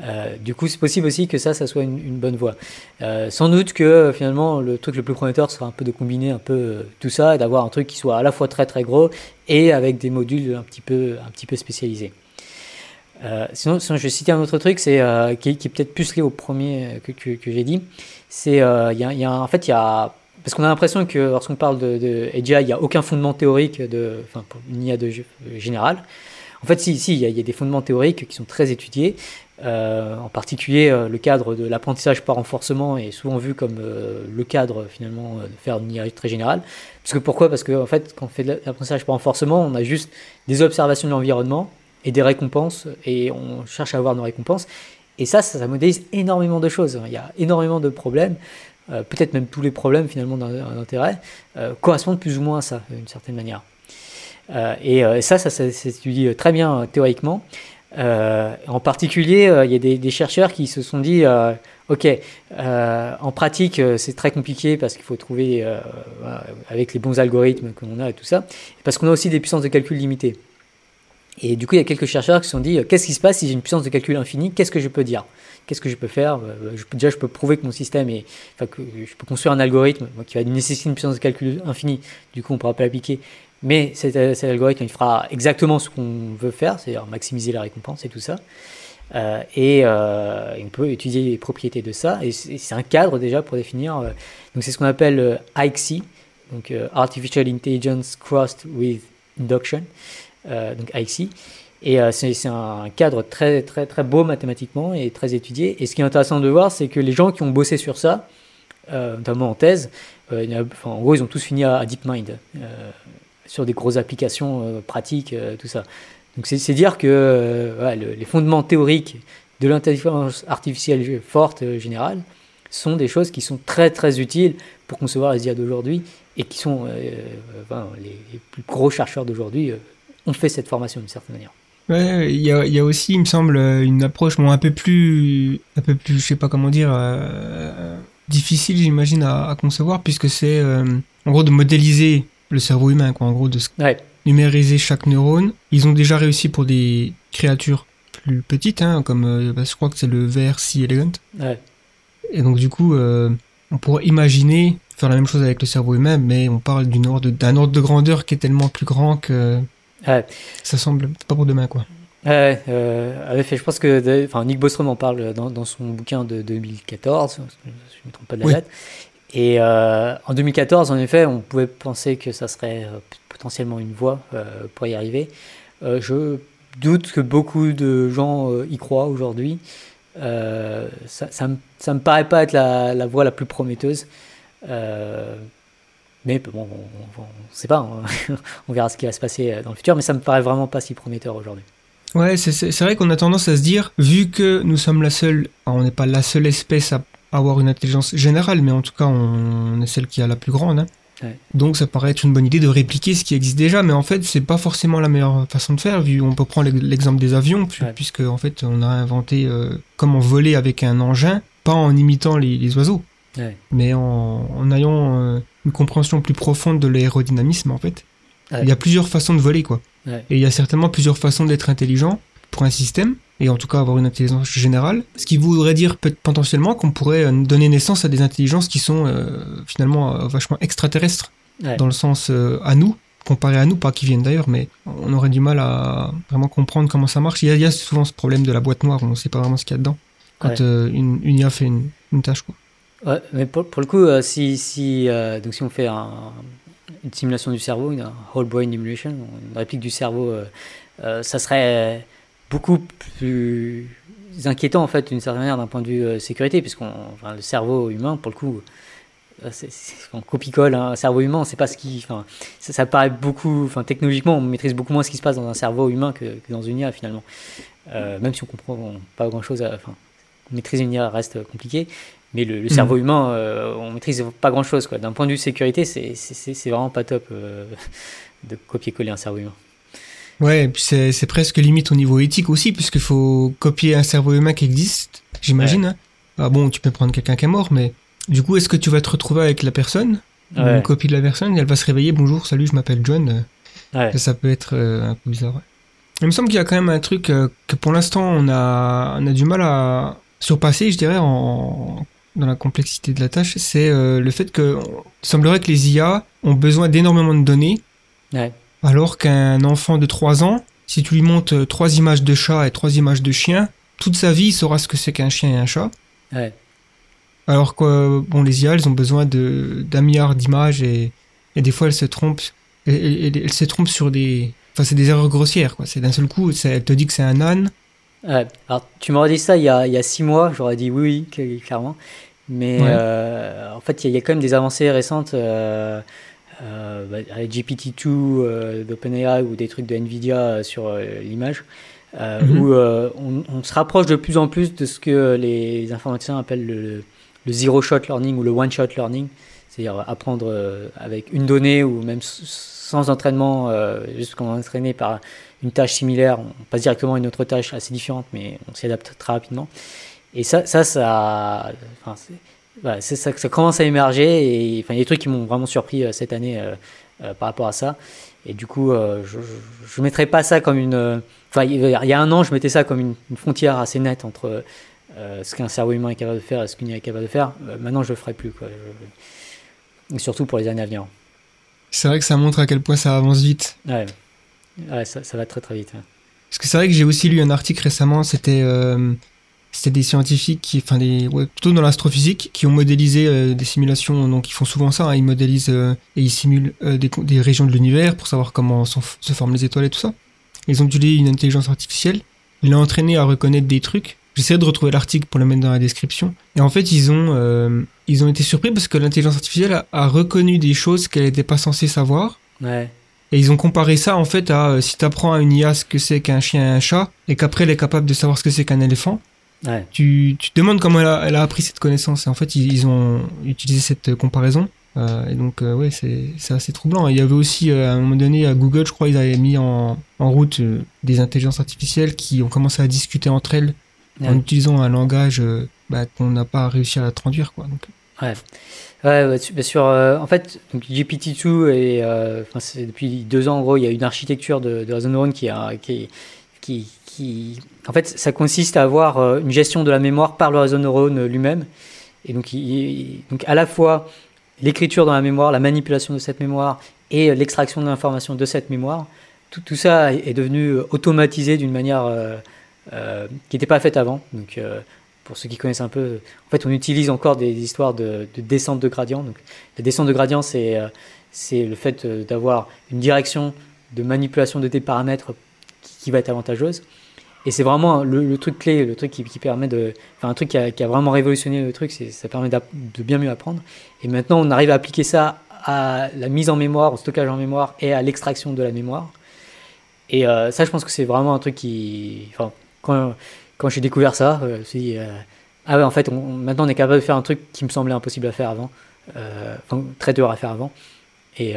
Euh, du coup, c'est possible aussi que ça, ça soit une, bonne voie. Euh, sans doute que euh, finalement, le truc le plus prometteur sera un peu de combiner un peu tout ça et d'avoir un truc qui soit à la fois très très gros et avec des modules un petit peu, un petit peu spécialisés. Sinon, sinon, je vais citer un autre truc, c'est qui, est peut-être plus lié au premier que, j'ai dit. C'est, en fait, y a parce qu'on a l'impression que lorsqu'on parle de, de il n'y a aucun fondement théorique de, enfin, pour une IA de général. En fait, si, si, il y a des fondements théoriques qui sont très étudiés. Euh, en particulier, euh, le cadre de l'apprentissage par renforcement est souvent vu comme euh, le cadre finalement de faire une IA très générale. Parce que pourquoi? Parce qu'en en fait, quand on fait de l'apprentissage par renforcement, on a juste des observations de l'environnement et des récompenses, et on cherche à avoir nos récompenses. Et ça, ça, ça modélise énormément de choses. Il y a énormément de problèmes. Peut-être même tous les problèmes finalement d'intérêt correspondent plus ou moins à ça d'une certaine manière. Et, et, ça, ça s'étudie très bien théoriquement. Euh, en particulier, il y a des, chercheurs qui se sont dit, euh, ok, euh, en pratique, c'est très compliqué parce qu'il faut trouver avec les bons algorithmes qu'on a et tout ça, parce qu'on a aussi des puissances de calcul limitées. Et du coup, il y a quelques chercheurs qui se sont dit, qu'est-ce qui se passe si j'ai une puissance de calcul infinie? Qu'est-ce que je peux dire? Qu'est-ce que je peux faire? Déjà, je peux prouver que mon système est, enfin, que je peux construire un algorithme qui va nécessiter une puissance de calcul infinie. Du coup, on ne pourra pas l'appliquer. Mais cet, cet, algorithme, il fera exactement ce qu'on veut faire, c'est-à-dire maximiser la récompense et tout ça. Euh, et euh, on peut étudier les propriétés de ça. Et c'est un cadre déjà pour définir. Euh, donc c'est ce qu'on appelle euh, IXC, donc euh, Artificial Intelligence Crossed with Induction, euh, donc IXC. Et euh, c'est un cadre très très très beau mathématiquement et très étudié. Et ce qui est intéressant de voir, c'est que les gens qui ont bossé sur ça, euh, notamment en thèse, euh, en gros ils ont tous fini à, DeepMind euh, sur des grosses applications euh, pratiques, tout ça. Donc c'est dire que euh, les fondements théoriques de l'intelligence artificielle forte euh, générale sont des choses qui sont très très utiles pour concevoir les IA d'aujourd'hui et qui sont euh, les, plus gros chercheurs d'aujourd'hui ont fait cette formation d'une certaine manière. Il y a, aussi, il me semble, une approche un peu plus, un peu plus, je sais pas comment dire, euh, difficile, j'imagine, à, concevoir, puisque c'est, euh, en gros, de modéliser le cerveau humain, quoi, en gros, de ouais. numériser chaque neurone. Ils ont déjà réussi pour des créatures plus petites, hein, comme, euh, bah, je crois que c'est le VRC Elegant. Ouais. Et donc, du coup, euh, on pourrait imaginer faire la même chose avec le cerveau humain, mais on parle d'un ordre, ordre de grandeur qui est tellement plus grand que Ouais. Ça semble pas pour demain, quoi. Ouais, euh, je pense que enfin, Nick Bostrom en parle dans, dans, son bouquin de 2014, si je ne me trompe pas de la oui. date. Et euh, en 2014, en effet, on pouvait penser que ça serait euh, potentiellement une voie euh, pour y arriver. Je doute que beaucoup de gens y croient aujourd'hui. Ça, ça, me, ça me paraît pas être la, voie la plus prometteuse. Mais bon, on ne sait pas, on, on, verra ce qui va se passer dans le futur, mais ça me paraît vraiment pas si prometteur aujourd'hui. Ouais, c'est vrai qu'on a tendance à se dire, vu que nous sommes la seule, on n'est pas la seule espèce à avoir une intelligence générale, mais en tout cas, on, est celle qui a la plus grande. Hein. Ouais. Donc ça paraît être une bonne idée de répliquer ce qui existe déjà, mais en fait c'est pas forcément la meilleure façon de faire. Vu on peut prendre l'ex- l'exemple des avions, pu- Ouais. puisque en fait on a inventé euh, comment voler avec un engin, pas en imitant les, les oiseaux, Ouais. mais en, en ayant euh, une compréhension plus profonde de l'aérodynamisme en fait. Il y a plusieurs façons de voler quoi. Et il y a certainement plusieurs façons d'être intelligent pour un système, et en tout cas avoir une intelligence générale. Ce qui voudrait dire potentiellement qu'on pourrait euh, donner naissance à des intelligences qui sont euh, finalement euh, vachement extraterrestres, Ouais. dans le sens euh, à nous, comparé à nous, pas qui viennent d'ailleurs, mais on aurait du mal à vraiment comprendre comment ça marche. Il y a, il y a souvent ce problème de la boîte noire, on ne sait pas vraiment ce qu'il y a dedans, quand Ouais. une, une IA fait une, une tâche. Quoi. Ouais, mais pour, pour le coup, si, si, donc si on fait un- une simulation du cerveau, une un whole brain emulation, une réplique du cerveau, ça serait beaucoup plus inquiétant en fait d'une certaine manière d'un point de vue euh, sécurité, puisqu'on, enfin, le cerveau humain, pour le coup, euh, c'est, c'est- on copie-colle un cerveau humain, sait pas ce qui, enfin, ça, ça paraît beaucoup, enfin, technologiquement, on maîtrise beaucoup moins ce qui se passe dans un cerveau humain que, que dans une IA finalement, Euh, même si on comprend pas grand-chose, à- enfin, maîtriser une IA reste compliqué. Mais le, le cerveau humain, euh, on maîtrise pas grand chose. D'un point de vue sécurité, c'est- c'est c'est- c'est vraiment pas top euh, de copier-coller un cerveau humain. Ouais, et puis c'est presque limite au niveau éthique aussi, puisqu'il faut copier un cerveau humain qui existe, j'imagine. hein. Ah bon, tu peux prendre quelqu'un qui est mort, mais du coup, est-ce que tu vas te retrouver avec la personne, Ouais. une copie de la personne, et elle va se réveiller, bonjour, salut, je m'appelle John. Ouais. Ça, ça peut être euh, un peu bizarre. ouais. Il me semble qu'il y a quand même un truc euh, que pour l'instant on a, on a du mal à surpasser, je dirais, en, dans la complexité de la tâche, c'est euh, le fait que il semblerait que les IA ont besoin d'énormément de données, Ouais. Alors qu'un enfant de 3 ans, si tu lui montres euh, trois images de chat et trois images de chien, toute sa vie il saura ce que c'est qu'un chien et un chat. Ouais. Alors que bon, les IA, elles ont besoin de d'un milliard d'images et, et des fois elles se trompent. Elles se trompent sur des. Enfin, c'est des erreurs grossières, quoi. C'est d'un seul coup, elle te dit que c'est un âne. Ouais. Alors, tu m'aurais dit ça il y, a, il y a six mois, j'aurais dit oui, oui, cl- clairement. Mais Ouais. euh, en fait, il y, a- il y a quand même des avancées récentes euh, bah, avec GPT-2 euh, d'OpenAI ou des trucs de NVIDIA euh, sur euh, l'image, euh, Mhm. où euh, on, on se rapproche de plus en plus de ce que les informaticiens appellent le, le zero-shot learning ou le one-shot learning, c'est-à-dire apprendre euh, avec une donnée ou même sans entraînement, euh, juste quand on est entraîné par une tâche similaire, on passe directement à une autre tâche assez différente, mais on s'y adapte très rapidement. Et ça, ça, ça, enfin, c'est- voilà, c'est ça, ça commence à émerger. Et enfin, il y a des trucs qui m'ont vraiment surpris euh, cette année euh, euh, par rapport à ça. Et du coup, je ne mettrais pas ça comme une. Enfin, il y a un an, je mettais ça comme une, une frontière assez nette entre ce qu'un cerveau humain est capable de faire et ce qu'une IA est capable de faire. Maintenant, je le ferai plus. Quoi. Je- et surtout pour les années à venir. C'est vrai que ça montre à quel point ça avance vite. Ouais, ouais ça, ça va très très vite. ouais. Parce que c'est vrai que j'ai aussi lu un article récemment, c'était euh, c'était des scientifiques, qui, enfin des, ouais, plutôt dans l'astrophysique, qui ont modélisé euh, des simulations. Donc ils font souvent ça, hein, ils modélisent euh, et ils simulent euh, des, des régions de l'univers pour savoir comment sont- se forment les étoiles et tout ça. Ils ont utilisé une intelligence artificielle. Ils l'ont entraîné à reconnaître des trucs. J'essaie de retrouver l'article pour le mettre dans la description. Et en fait, ils ont, ils ont été surpris parce que l'intelligence artificielle a, a reconnu des choses qu'elle n'était pas censée savoir. Ouais, Et ils ont comparé ça en fait à euh, si tu apprends à une IA ce que c'est qu'un chien et un chat, et qu'après elle est capable de savoir ce que c'est qu'un éléphant, ouais, tu, tu te demandes comment elle a, elle a appris cette connaissance. Et en fait, ils, ils ont utilisé cette comparaison. Euh, et donc, euh, ouais, c'est assez troublant. Et il y avait aussi, euh, à un moment donné, à Google, je crois, ils avaient mis en, en route euh, des intelligences artificielles qui ont commencé à discuter entre elles en utilisant un langage bah, qu'on n'a pas réussi à traduire. Quoi. Donc, Ouais, ouais, bah, su- bah, sur, en fait, donc GPT-2 et enfin, depuis deux ans en gros, il y a une architecture de, de réseau qui a, qui, qui, qui, en fait, ça consiste à avoir euh, une gestion de la mémoire par le réseau de neurones lui-même, et donc, à la fois l'écriture dans la mémoire, la manipulation de cette mémoire et euh, l'extraction de l'information de cette mémoire, tout, ça est devenu euh, automatisé d'une manière qui n'était pas faite avant. Donc, pour ceux qui connaissent un peu, en fait, on utilise encore des histoires de, de descente de gradient. La descente de gradient, c'est le fait d'avoir une direction de manipulation de tes paramètres qui va être avantageuse. Et c'est vraiment le, truc clé, le truc qui, permet de. Enfin, un truc qui a, vraiment révolutionné le truc, c'est ça permet de bien mieux apprendre. Et maintenant, on arrive à appliquer ça à la mise en mémoire, au stockage en mémoire et à l'extraction de la mémoire. Et euh, ça, je pense que c'est vraiment un truc qui. Enfin, quand, j'ai découvert ça, euh, je me suis dit, euh, ah ouais, en fait, maintenant on est capable de faire un truc qui me semblait impossible à faire avant, enfin, très dur à faire avant. Et,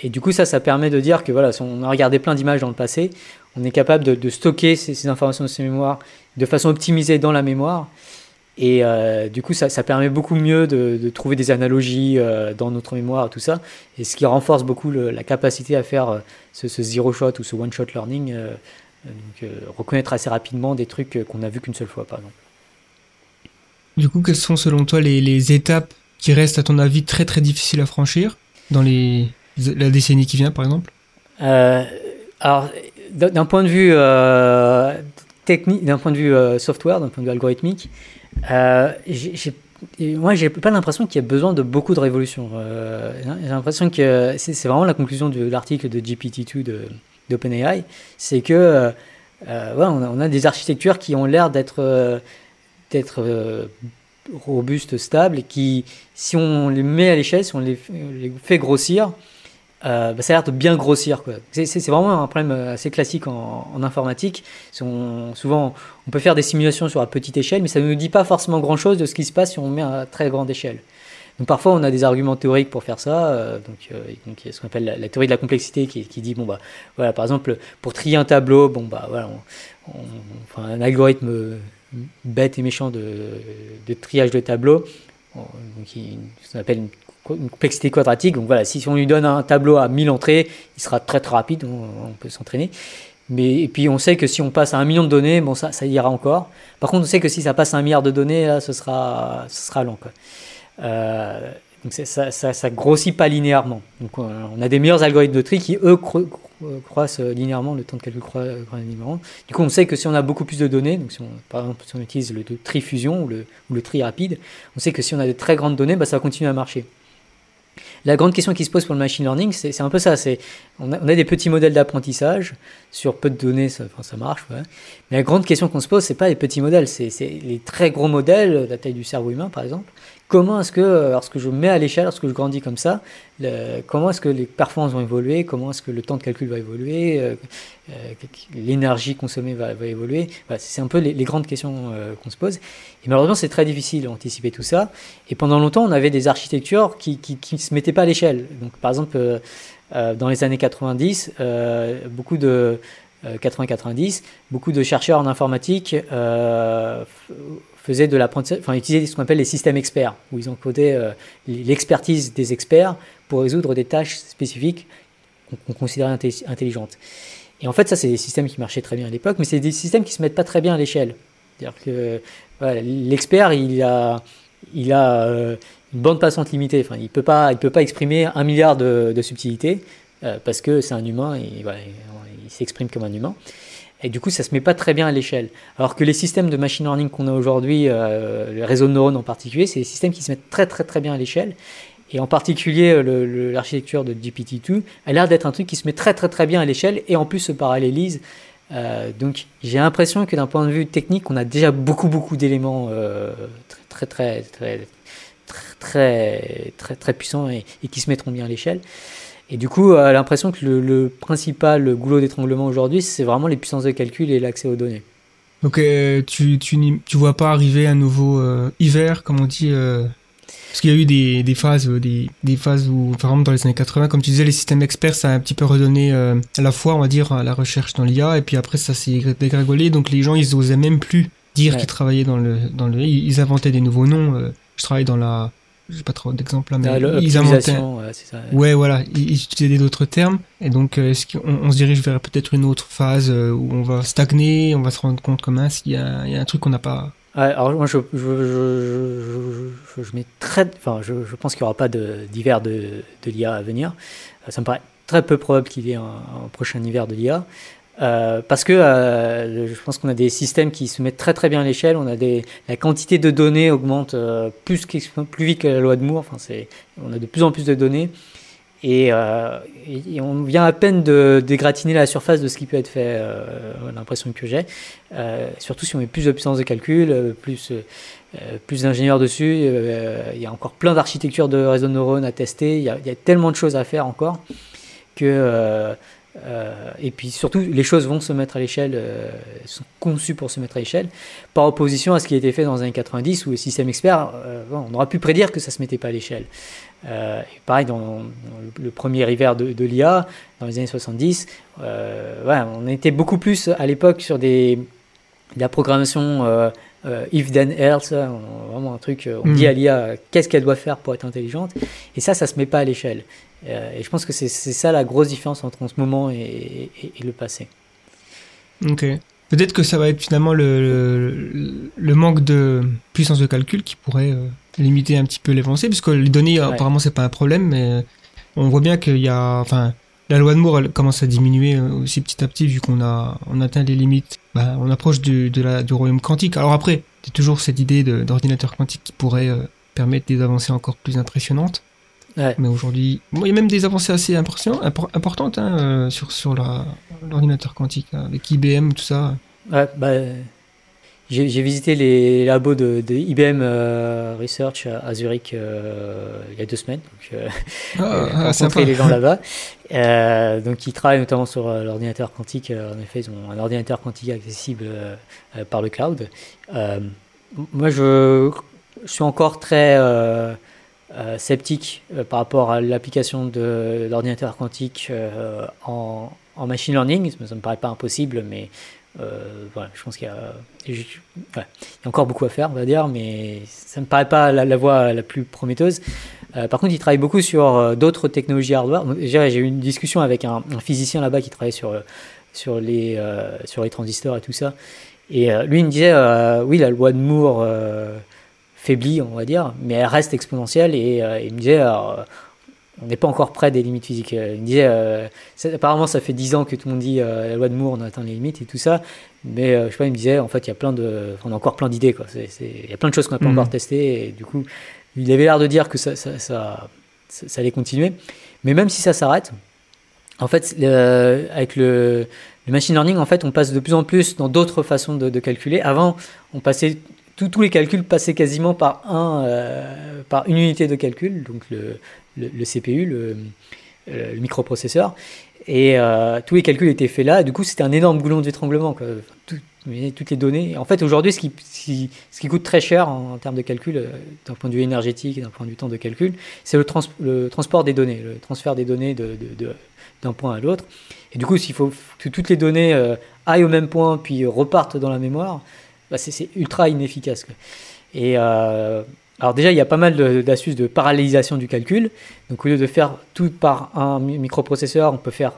et du coup, ça, ça permet de dire que voilà, si on a regardé plein d'images dans le passé, on est capable de, de stocker ces, ces informations de ces mémoires de façon optimisée dans la mémoire. Et euh, du coup, ça, ça, permet beaucoup mieux de, de trouver des analogies euh, dans notre mémoire, tout ça. Et ce qui renforce beaucoup le, la capacité à faire euh, ce, ce, zero shot ou ce one shot learning, donc, reconnaître assez rapidement des trucs qu'on a vu qu'une seule fois, par exemple. Du coup, quelles sont selon toi les, les, étapes qui restent, à ton avis, très très difficiles à franchir dans les, la décennie qui vient, par exemple? Alors, d'un point de vue technique, d'un point de vue software, d'un point de vue algorithmique, euh, moi, j'ai pas l'impression qu'il y ait besoin de beaucoup de révolutions. Euh, j'ai l'impression que c'est, vraiment la conclusion de l'article de GPT-2 de, d'OpenAI, c'est que euh, ouais, on, a, a, des architectures qui ont l'air d'être, robustes, stables, et qui, si on les met à l'échelle, si on les fait grossir, euh, bah, ça a l'air de bien grossir. C'est vraiment un problème assez classique en, informatique. On, souvent, on peut faire des simulations sur à petite échelle, mais ça ne nous dit pas forcément grand-chose de ce qui se passe si on met à très grande échelle. Donc parfois, on a des arguments théoriques pour faire ça. Euh, donc, euh, ce qu'on appelle la, la, théorie de la complexité qui, dit, bon, bah, voilà, par exemple, pour trier un tableau, bon, bah, voilà, un algorithme bête et méchant de, de triage de tableau, donc, ce qu'on appelle une une complexité quadratique. Donc voilà, si on lui donne un tableau à 1000 entrées, il sera très très rapide, on, peut s'entraîner. Mais, et puis on sait que si on passe à un million de données, bon ça, ça ira encore. Par contre, on sait que si ça passe à un milliard de données, ce sera, ce sera. Quoi. Euh, donc ça, ça, grossit pas linéairement. Donc on a des meilleurs algorithmes de tri qui, eux, cro croissent linéairement, le temps de calcul croît. Du coup, on sait que si on a beaucoup plus de données, donc par exemple si on utilise le tri fusion ou le, tri rapide, on sait que si on a des très grandes données, bah, ça va continuer à marcher. La grande question qui se pose pour le machine learning, c'est un peu ça. C'est on, on, a des petits modèles d'apprentissage sur peu de données, ça, marche. Mais la grande question qu'on se pose, c'est pas les petits modèles, c'est les très gros modèles, la taille du cerveau humain par exemple. Comment est-ce que, lorsque je mets à l'échelle, lorsque je grandis comme ça, comment est-ce que les performances vont évoluer Comment est-ce que le temps de calcul va évoluer euh, euh, L'énergie consommée va, évoluer C'est un peu les, grandes questions euh, qu'on se pose. Et malheureusement, c'est très difficile d'anticiper tout ça. Et pendant longtemps, on avait des architectures qui ne se mettaient pas à l'échelle. Donc, par exemple, dans les années 90, euh, beaucoup de 80-90, beaucoup de chercheurs en informatique faisaient de l'apprentissage, enfin utilisaient ce qu'on appelle les systèmes experts, où ils encodaient euh, l'expertise des experts pour résoudre des tâches spécifiques qu'on considérait intelligentes. Et en fait, ça, c'est des systèmes qui marchaient très bien à l'époque, mais c'est des systèmes qui ne se mettent pas très bien à l'échelle. C'est-à-dire que l'expert, il a, il a euh, une bande passante limitée. Enfin, il peut, peut pas exprimer un milliard de, subtilités euh, parce que c'est un humain et il s'exprime comme un humain. Et du coup, ça se met pas très bien à l'échelle. Alors que les systèmes de machine learning qu'on a aujourd'hui, euh, les réseaux de neurones en particulier, c'est des systèmes qui se mettent très très très bien à l'échelle. Et en particulier, l'architecture de GPT-2 a l'air d'être un truc qui se met très très très bien à l'échelle et en plus se parallélise. Euh, donc j'ai l'impression que d'un point de vue technique, on a déjà beaucoup beaucoup d'éléments euh, très, très, très, très, très, très, très, puissants et qui se mettront bien à l'échelle. Et du coup, a l'impression que le, le, principal goulot d'étranglement aujourd'hui, c'est vraiment les puissances de calcul et l'accès aux données. Donc euh, tu, tu, tu vois pas arriver un nouveau euh, hiver, comme on dit euh, Parce qu'il y a eu des, des phases, des, des phases où, par exemple dans les années 80, comme tu disais, les systèmes experts, ça a un petit peu redonné à la fois, on va dire, à la recherche dans l'IA, et puis après ça s'est dégringolé, donc les gens, ils osaient même plus dire ouais. qu'ils travaillaient dans le, dans le... Ils inventaient des nouveaux noms. je travaille dans la j'ai pas trop d'exemples là, mais ah, ils inventaient. Ouais, ça. ouais, voilà, ils, ils utilisaient d'autres termes. Et donc, euh, est-ce qu'on on se dirige vers peut-être une autre phase euh, où on va stagner, on va se rendre compte même s'il y, y, a un truc qu'on n'a pas? Alors moi, je, je, je, je, je mets très, enfin, je, je pense qu'il n'y aura pas d'hiver de, de, de l'IA à venir. Ça me paraît très peu probable qu'il y ait un, un prochain hiver de l'IA. Euh, parce que euh, je pense qu'on a des systèmes qui se mettent très très bien à l'échelle. On a des la quantité de données augmente euh, plus plus vite que la loi de Moore. Enfin, c'est on a de plus en plus de données et, on vient à peine de dégratiner la surface de ce qui peut être fait. L'impression que j'ai. surtout si on met plus de puissance de calcul, plus plus d'ingénieurs dessus. il y a encore plein d'architectures de réseaux de neurones à tester. Il y, a, tellement de choses à faire encore que Euh, et puis surtout, les choses vont se mettre à l'échelle, euh, sont conçues pour se mettre à l'échelle, par opposition à ce qui a été fait dans les années 90 où le système expert, euh, on aurait pu prédire que ça ne se mettait pas à l'échelle. Pareil, dans, dans le premier hiver de, de l'IA, dans les années 70, euh, ouais, on était beaucoup plus à l'époque sur des, de la programmation if then else, hein, on- vraiment un truc, on dit à l'IA qu'est-ce qu'elle doit faire pour être intelligente, et ça, ça se met pas à l'échelle. Euh, et je pense que c'est ça la grosse différence entre ce moment et, et- et le passé. Ok. Peut-être que ça va être finalement le, le, le manque de puissance de calcul qui pourrait euh, limiter un petit peu l'avancée, puisque les données, Ouais. apparemment, c'est pas un problème, mais on voit bien qu'il y a, enfin, la loi de Moore, elle commence à diminuer euh, aussi petit à petit, vu qu'on a, on atteint les limites, bah, on approche du, de la, du royaume quantique. Alors après, c'est toujours cette idée d'ordinateur quantique qui pourrait euh, permettre des avancées encore plus impressionnantes. Ouais. Mais aujourd'hui, bon, il y a même des avancées assez importantes hein, euh, sur, sur l'ordinateur quantique, hein, avec IBM, tout ça. Ouais, bah, j'ai visité les labos de, de IBM euh, Research à, Zurich euh, il y a deux semaines. Donc, euh, Ah, ah, sympa. rencontrer les gens là-bas. Donc, ils travaillent notamment sur l'ordinateur quantique. En effet, ils ont un ordinateur quantique accessible par le cloud. Moi, je, je suis encore très euh, sceptique euh, par rapport à l'application de l'ordinateur quantique euh, en, machine learning. Ça ne me paraît pas impossible, mais voilà, je pense qu'il y a, encore beaucoup à faire, on va dire, mais ça ne me paraît pas la, voie la plus prometteuse. Par contre, il travaille beaucoup sur d'autres technologies hardware. J'ai eu une discussion avec un, physicien là-bas qui travaille sur, les, sur les transistors et tout ça. Et lui, il me disait, oui, la loi de Moore faiblit, on va dire, mais elle reste exponentielle. Et euh, il me disait, alors, euh, on n'est pas encore près des limites physiques. Euh, Il me disait, euh, ça- apparemment, ça fait 10 ans que tout le monde dit euh, la loi de Moore, on a atteint les limites et tout ça. Mais euh, je sais pas, il me disait, en fait, il y a plein de, on a encore plein d'idées, quoi. Il y a plein de choses qu'on n'a pas Mhm. encore testées. Et du coup, il avait l'air de dire que ça, ça, ça, ça- ça allait continuer. Mais même si ça s'arrête, en fait, avec le, le machine learning, en fait, on passe de plus en plus dans d'autres façons de, de calculer. Avant, on passait tous les calculs passaient quasiment par un, euh, par une unité de calcul, donc le, CPU, le, euh, le microprocesseur, et euh, tous les calculs étaient faits là. Du coup, c'était un énorme goulot d'étranglement. toutes les données. En fait, aujourd'hui, ce qui, coûte très cher en, termes de calcul, d'un point de vue énergétique et d'un point de vue temps de calcul, c'est le, trans- le transport des données, le transfert des données d'un point à l'autre. Et du coup, s'il faut que toutes les données aillent au même point puis repartent dans la mémoire, bah, c'est, ultra inefficace. Et euh, alors déjà, il y a pas mal d'astuces de parallélisation du calcul. Donc au lieu de faire tout par un mi- microprocesseur, on peut faire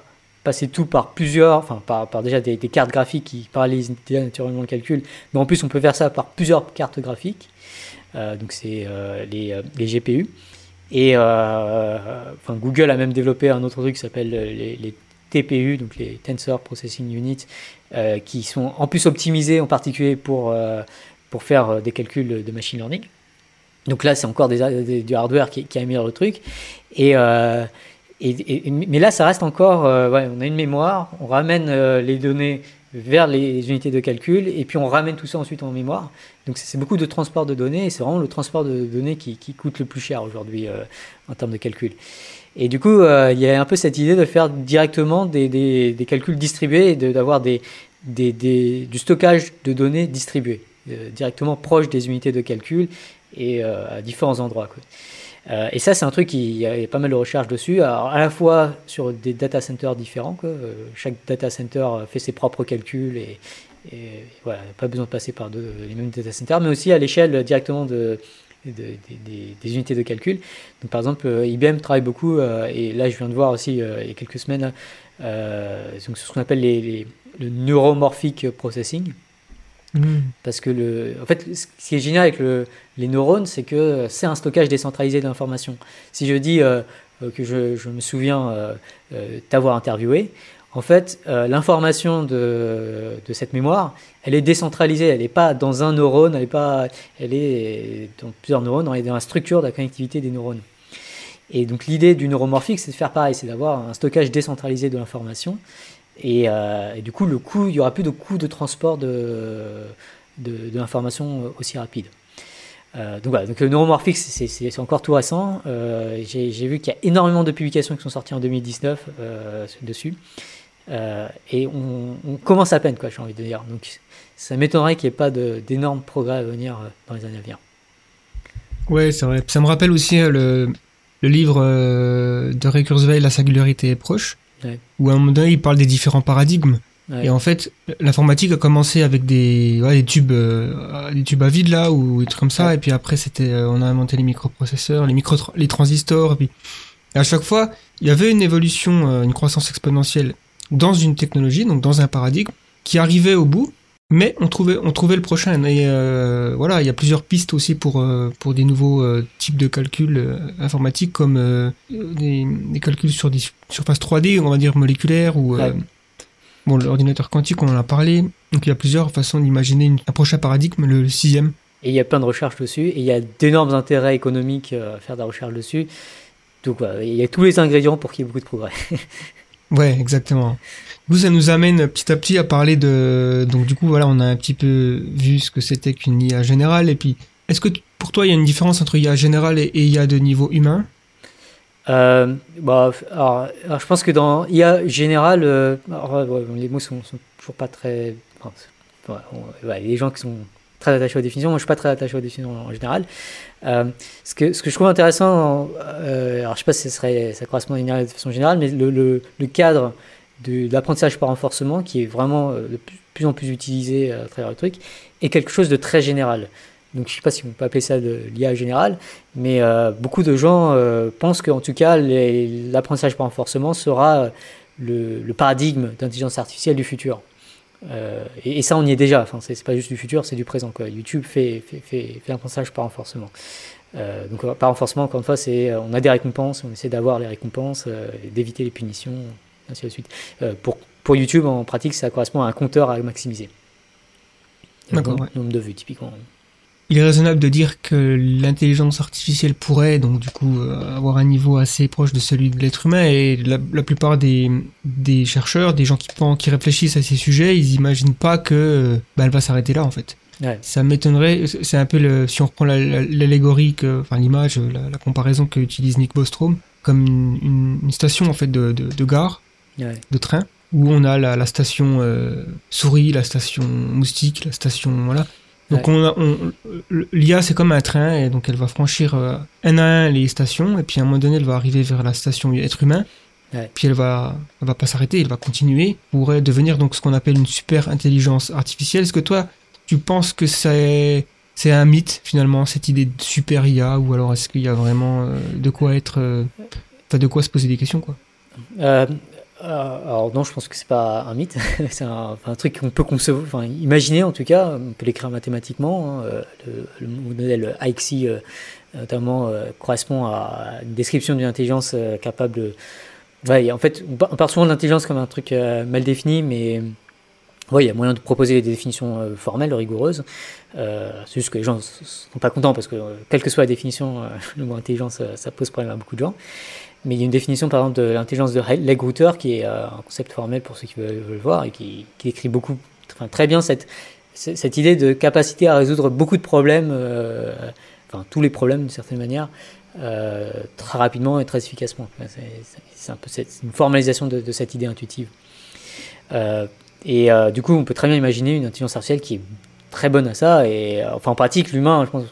passer tout par plusieurs, enfin par, déjà des, cartes graphiques qui paralysent déjà naturellement le calcul, mais en plus on peut faire ça par plusieurs cartes graphiques. Euh, donc c'est euh, les, GPU. Et Google a même développé un autre truc qui s'appelle les TPU, donc les Tensor Processing Units, euh, qui sont en plus optimisés en particulier pour, euh, pour faire euh, des calculs de machine learning. Donc là, c'est encore du hardware qui, qui améliore le truc. Et, mais là, ça reste encore, on a une mémoire, on ramène les données vers les unités de calcul, et puis on ramène tout ça ensuite en mémoire. Donc c'est beaucoup de transport de données, et c'est vraiment le transport de données qui, coûte le plus cher aujourd'hui en termes de calcul. Et du coup, euh, il y a un peu cette idée de faire directement des, des, calculs distribués et de- d'avoir des, des, du stockage de données distribué, euh, directement proche des unités de calcul et euh, à différents endroits. et ça, c'est un truc, qui- il y, a pas mal de recherches dessus, à la fois sur des data centers différents. chaque data center fait ses propres calculs et, et voilà, pas besoin de passer par les mêmes data centers, mais aussi à l'échelle directement de, de- des- unités de calcul. Donc, par exemple, euh, IBM travaille beaucoup, euh, et là je viens de voir aussi euh, il y a quelques semaines, donc, ce qu'on appelle les, les- le neuromorphic processing. Hmm. Parce que, le, en fait, ce qui est génial avec le- les neurones, c'est que c'est un stockage décentralisé d'informations. Si je dis euh, que je, je me souviens euh, euh, t'avoir interviewé, en fait, euh, l'information de, cette mémoire, elle est décentralisée. Elle n'est pas dans un neurone, elle est, pas, elle est dans plusieurs neurones, elle est dans la structure de la connectivité des neurones. Et donc l'idée du neuromorphique, c'est de faire pareil, c'est d'avoir un stockage décentralisé de l'information. Et, euh, du coup, il y aura plus de coût de transport de, l'information aussi rapide. Euh, donc voilà, le neuromorphique, c'est- encore tout récent. J'ai vu qu'il y a énormément de publications qui sont sorties en 2019 euh, dessus. Euh, et on, on commence à peine, quoi, j'ai envie de dire. Donc ça m'étonnerait qu'il n'y ait pas d'énormes progrès à venir euh, dans les années à venir. Ouais, c'est vrai. Ça me rappelle aussi euh, le, le livre de Ray Kurzweil, La singularité est proche, Ouais. où à un moment donné, il parle des différents paradigmes. Ouais. Et en fait, l'informatique a commencé avec des, ouais, des tubes, euh, des tubes à vide là, ou des trucs comme ça. Ouais. Et puis après, c'était, euh, on a inventé les microprocesseurs, les micro, les transistors. Et puis, et à chaque fois, il y avait une évolution, euh, une croissance exponentielle dans une technologie, donc dans un paradigme, qui arrivait au bout. Mais on trouvait, on trouvait le prochain. Et euh, voilà, il y a plusieurs pistes aussi pour, euh, pour des nouveaux euh, types de calculs informatiques, comme des, des calculs sur des surfaces 3D, on va dire moléculaires, ou Ouais. bon, l'ordinateur quantique, on en a parlé. Donc il y a plusieurs façons d'imaginer un prochain paradigme, le sixième. Et il y a plein de recherches dessus, et il y a d'énormes intérêts économiques à faire de la recherche dessus. Donc il y a tous les ingrédients pour qu'il y ait beaucoup de progrès. Ouais, exactement. Du coup, ça nous amène petit à petit à parler de. Donc, du coup, voilà, on a un petit peu vu ce que c'était qu'une IA générale. Et puis, est-ce que pour toi, il y a une différence entre IA générale et, IA de niveau humain? Euh, bah, alors, je pense que dans IA générale, euh, les mots sont, sont toujours pas très. enfin, ouais, on- ouais, des gens qui sont très attachés aux définitions. Moi, je suis pas très attaché aux définitions en général. Euh, ce, que, je trouve intéressant, euh, alors je sais pas si ça, correspond à une de façon générale, mais le, cadre de, l'apprentissage par renforcement, qui est vraiment euh, de plus, en plus utilisé à travers le truc, est quelque chose de très général. Donc, je sais pas si on peut appeler ça de l'IA générale, mais beaucoup de gens pensent qu'en tout cas, l'apprentissage par renforcement sera le paradigme d'intelligence artificielle du futur. Euh, et, et ça, on y est déjà. Enfin, c'est pas juste du futur, c'est du présent. Quoi. YouTube fait, fait, fait, fait l'apprentissage par renforcement. Euh, donc, par renforcement, encore une fois, c'est euh, on a des récompenses, on essaie d'avoir les récompenses, euh, d'éviter les punitions, ainsi de suite. Pour, pour YouTube, en pratique, ça correspond à un compteur à maximiser. Le D'accord, nombre, ouais. nombre de vues, typiquement. Il est raisonnable de dire que l'intelligence artificielle pourrait, donc, du coup, euh, avoir un niveau assez proche de celui de l'être humain. Et la, la plupart des, des chercheurs, des gens qui, pensent, qui réfléchissent à ces sujets, ils imaginent pas que bah, elle va s'arrêter là, en fait. Ouais. Ça m'étonnerait, c'est un peu le, si on reprend la- la- l'allégorie, que- enfin l'image, la, la comparaison que utilise Nick Bostrom, comme une, une- une station en fait de, de, de gare, Ouais. de train, où on a la, la station euh, souris, la station moustique, la station voilà. Donc Ouais. on l'IA c'est comme un train et donc elle va franchir euh, un à un les stations et puis à un moment donné elle va arriver vers la station être humain. Ouais. Puis elle va, elle va pas s'arrêter, elle va continuer pour euh, devenir donc ce qu'on appelle une super intelligence artificielle. Est-ce que toi tu penses que c'est c'est un mythe finalement cette idée de super IA ou alors est-ce qu'il y a vraiment euh, de quoi être, euh, de quoi se poser des questions quoi? Alors non, je pense que c'est pas un mythe, c'est un, truc qu'on peut concevoir, imaginer en tout cas, on peut l'écrire mathématiquement. hein, euh, le, le modèle IXI euh, notamment euh, correspond à une description d'une intelligence euh, capable en fait, on par- on parle souvent de l'intelligence comme un truc euh, mal défini, mais il y a moyen de proposer des définitions euh, formelles, rigoureuses. Euh, c'est juste que les gens ne sont pas contents parce que, euh, quelle que soit la définition, euh, le mot intelligence, euh, ça pose problème à beaucoup de gens. Mais il y a une définition, par exemple, de l'intelligence de Legruther, qui est euh, un concept formel pour ceux qui veulent, veulent voir, et qui, qui décrit beaucoup, enfin, très bien cette, cette idée de capacité à résoudre beaucoup de problèmes, euh, enfin tous les problèmes d'une certaine manière, euh, très rapidement et très efficacement. C'est- un peu cette- une formalisation de, de cette idée intuitive. Et du coup, on peut très bien imaginer une intelligence artificielle qui est très bonne à ça. Et enfin, en pratique, l'humain, je pense,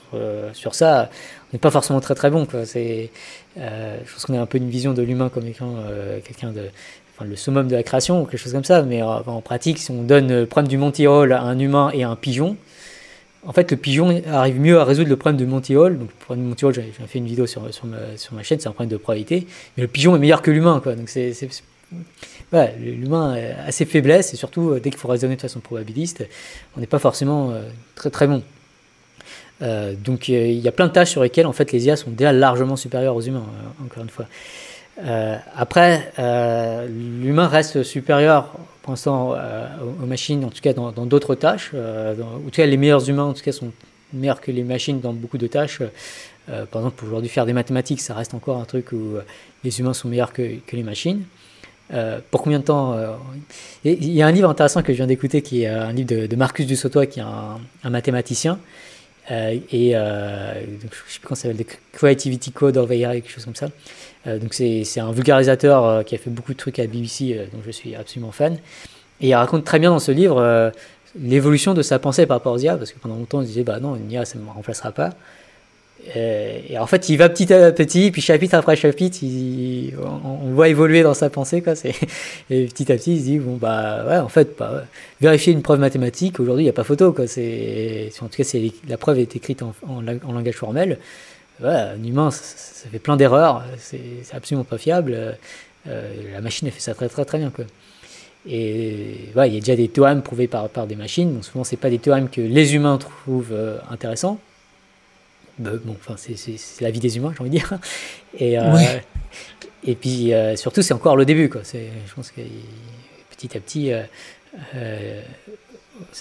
sur ça, n'est pas forcément très très bon. Quoi. Euh, je pense qu'on a un peu une vision de l'humain comme étant euh, quelqu'un de, enfin, le summum de la création ou quelque chose comme ça. Mais euh, en pratique, si on donne le problème du Monty Hall à un humain et à un pigeon, en fait, le pigeon arrive mieux à résoudre le problème de Monty Hall. Donc, le problème de Monty Hall, j'ai j'ai fait une vidéo sur, sur, ma, chaîne, c'est un problème de probabilité. Mais le pigeon est meilleur que l'humain, quoi. Donc, c'est, l'humain a ses faiblesses et surtout, euh, dès qu'il faut raisonner de façon probabiliste, on n'est pas forcément euh, très très bon. Euh, donc, il y a plein de tâches sur lesquelles, en fait, les IA sont déjà largement supérieures aux humains, euh, encore une fois. Euh, après, l'humain reste supérieur pour l'instant aux machines, en tout cas dans d'autres tâches. Dans- en tout cas, les meilleurs humains, en tout cas, sont meilleurs que les machines dans beaucoup de tâches. Par exemple, aujourd'hui, faire des mathématiques, ça reste encore un truc où les humains sont meilleurs que, les machines. Pour combien de temps Il y a un livre intéressant que je viens d'écouter qui est un livre de, Marcus Dussautois, qui est un mathématicien, Euh, et euh, je sais plus comment ça s'appelle, le Creativity Code of AI, quelque chose comme ça. Euh, donc c'est un vulgarisateur qui a fait beaucoup de trucs à BBC, dont je suis absolument fan. Et il raconte très bien dans ce livre l'évolution de sa pensée par rapport aux IA, parce que pendant longtemps il disait bah non, une IA ça ne me remplacera pas. Euh, et en fait, il va petit à petit, puis chapitre après chapitre, on, on voit évoluer dans sa pensée. Et petit à petit, il se dit bon bah en fait, bah, vérifier une preuve mathématique, aujourd'hui il n'y a pas photo. En tout cas, la preuve est écrite en, en la- en langage formel. Un humain, ça, fait plein d'erreurs, c'est, absolument pas fiable. Euh, la machine, elle fait ça très très très bien. Et il y a déjà des théorèmes prouvés par, des machines. Donc souvent, c'est pas des théorèmes que les humains trouvent euh, intéressants. Bah, bon, enfin, c'est, la vie des humains, j'ai envie de dire. Et, euh, Ouais. et puis, euh, surtout, c'est encore le début. Quoi. Je pense que petit à petit, euh,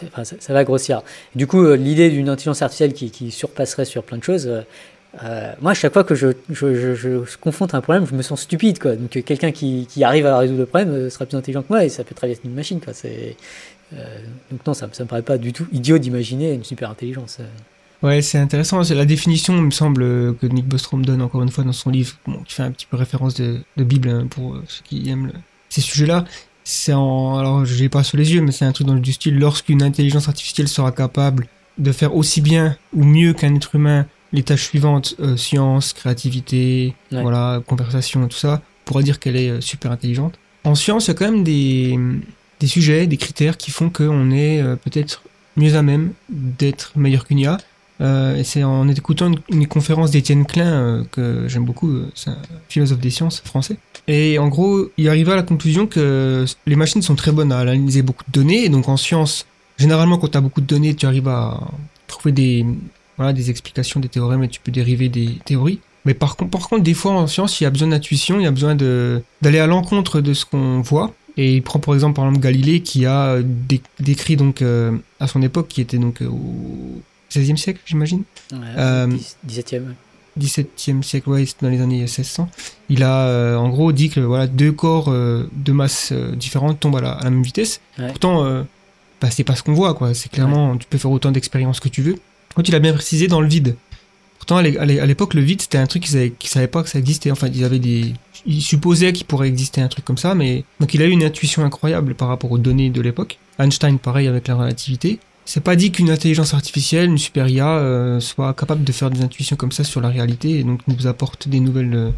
enfin, ça, ça va grossir. Du coup, l'idée d'une intelligence artificielle qui, qui surpasserait sur plein de choses, moi, à chaque fois que je, je, je, je confronte un problème, je me sens stupide. Quoi. Donc, quelqu'un qui, qui arrive à résoudre le problème sera plus intelligent que moi et ça peut être une machine. Quoi. Donc, non, ça ne me paraît pas du tout idiot d'imaginer une super intelligence. Ouais, c'est intéressant. C'est la définition, il me semble, que Nick Bostrom donne encore une fois dans son livre, bon, qui fait un petit peu référence de, de Bible hein, pour euh, ceux qui aiment le- ces sujets-là. C'est en, alors je l'ai pas sous les yeux, mais c'est un truc dans le du style, lorsqu'une intelligence artificielle sera capable de faire aussi bien ou mieux qu'un être humain les tâches suivantes, euh, science, créativité, Ouais. voilà, conversation, tout ça, on pourra dire qu'elle est euh, super intelligente. En science, il y a quand même des, des sujets, des critères qui font qu'on est euh, peut-être mieux à même d'être meilleur qu'une IA. Euh, c'est en écoutant une, conférence d'Étienne Klein euh, que j'aime beaucoup, euh, c'est un philosophe des sciences français. Et en gros, il arriva à la conclusion que les machines sont très bonnes à analyser beaucoup de données. Et donc en science, généralement quand tu as beaucoup de données, tu arrives à trouver des, voilà, des explications, des théorèmes et tu peux dériver des théories. Mais par, contre- par contre, des fois en science, il y a besoin d'intuition, il y a besoin d'aller à l'encontre de ce qu'on voit. Et il prend pour exemple par exemple Galilée qui a dé- décrit donc à son époque, qui était donc au XVIe siècle, j'imagine. Euh, 17e. 17e siècle, ouais, dans les années 1600. Il a euh, en gros dit que voilà, deux corps euh, de masse euh, différentes tombent à la, à la même vitesse. Ouais. Pourtant, euh, bah, c'est pas ce qu'on voit, quoi. C'est clairement, tu peux faire autant d'expériences que tu veux. Quand il a bien précisé dans le vide. Pourtant, à l'é- à l'é- à l'époque, le vide, c'était un truc qu'ils qu'ils savaient pas que ça existait. Enfin, ils avaient des, ils supposaient qu'il pourrait exister un truc comme ça, mais donc il a eu une intuition incroyable par rapport aux données de l'époque. Einstein, pareil avec la relativité. C'est pas dit qu'une intelligence artificielle, une super IA, euh, soit capable de faire des intuitions comme ça sur la réalité et donc nous apporte des nouvelles euh,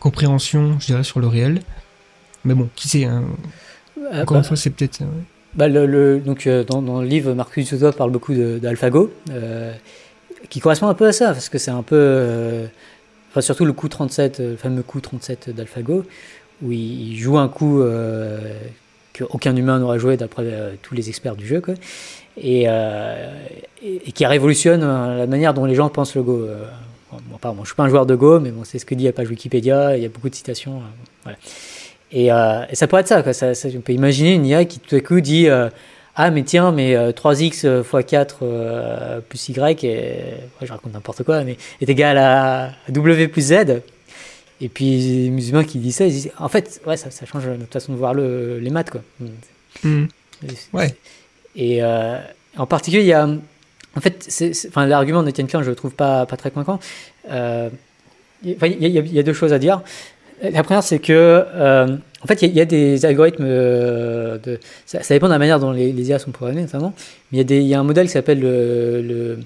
compréhensions, je dirais, sur le réel. Mais bon, qui sait, hein. Ah, encore bah, une fois, c'est peut-être. euh, Bah, le, le- donc, euh, dans, dans le livre, Marcus Souza parle beaucoup d'AlphaGo, euh, qui correspond un peu à ça, parce que c'est un peu. euh, enfin, surtout le coup 37, euh, le fameux coup 37 d'AlphaGo, où il, il joue un coup euh, qu'aucun humain n'aura joué d'après euh, tous les experts du jeu, quoi, et, euh, et, qui révolutionne euh, la manière dont les gens pensent le Go. euh. Bon, pardon, je suis pas un joueur de Go, mais bon, c'est ce que dit la page Wikipédia, il y a beaucoup de citations. voilà. Et, euh, et ça pourrait être ça, quoi. Ça, ça, on peut imaginer une IA qui tout à coup dit euh, Ah, mais tiens, mais euh, 3x x 4 euh, plus y, et, ouais, je raconte n'importe quoi, mais est égal à w plus z. Et puis les musulmans qui disent ça, ils disent En fait, ouais, ça, ça change notre façon de voir le- les maths, quoi. hmm. Ouais. Et euh, en particulier, il y a. En fait, l'argument d'Etienne Klein, je le trouve pas, pas très convaincant. Euh, il enfin, y, a- deux choses à dire. La première, c'est que, euh, en fait, il y, a- des algorithmes. Ça, dépend de la manière dont les, IA sont programmées, notamment. Mais il y, a un modèle qui s'appelle le, le,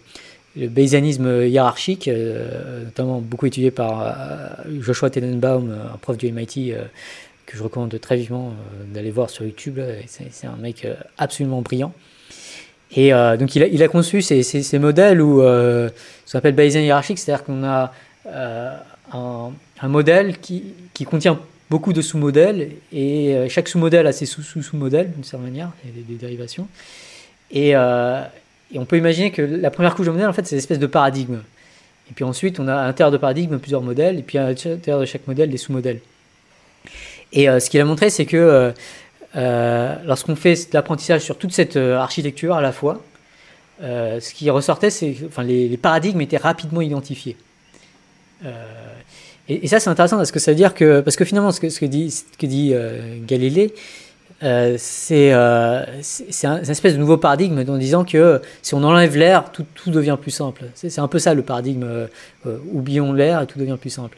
le bayésianisme hiérarchique, notamment beaucoup étudié par Joshua Tenenbaum, un prof du MIT, que je recommande très vivement euh, d'aller voir sur YouTube. là. C'est un mec euh, absolument brillant. Et euh, donc, il a, conçu ces, modèles où, euh, ce qu'on appelle Bayesian hiérarchique, c'est-à-dire qu'on a euh, un, modèle qui, contient beaucoup de sous-modèles, et euh, chaque sous-modèle a ses sous-sous-sous-modèles, d'une certaine manière, des, dérivations. Et, euh, on peut imaginer que la première couche de modèle, en fait, c'est une espèce de paradigme. Et puis ensuite, on a à l'intérieur de paradigme plusieurs modèles, et puis à l'intérieur de chaque modèle, des sous-modèles. Et euh, ce qu'il a montré, c'est que euh, euh, lorsqu'on fait l'apprentissage sur toute cette architecture à la fois, ce qui ressortait, c'est que enfin, les, paradigmes étaient rapidement identifiés. Et, ça, c'est intéressant parce que ça veut dire que, parce que finalement, ce que, dit, Galilée, c'est un, une espèce de nouveau paradigme en disant que si on enlève l'air, tout, tout devient plus simple. C'est un peu ça le paradigme. oublions l'air et tout devient plus simple.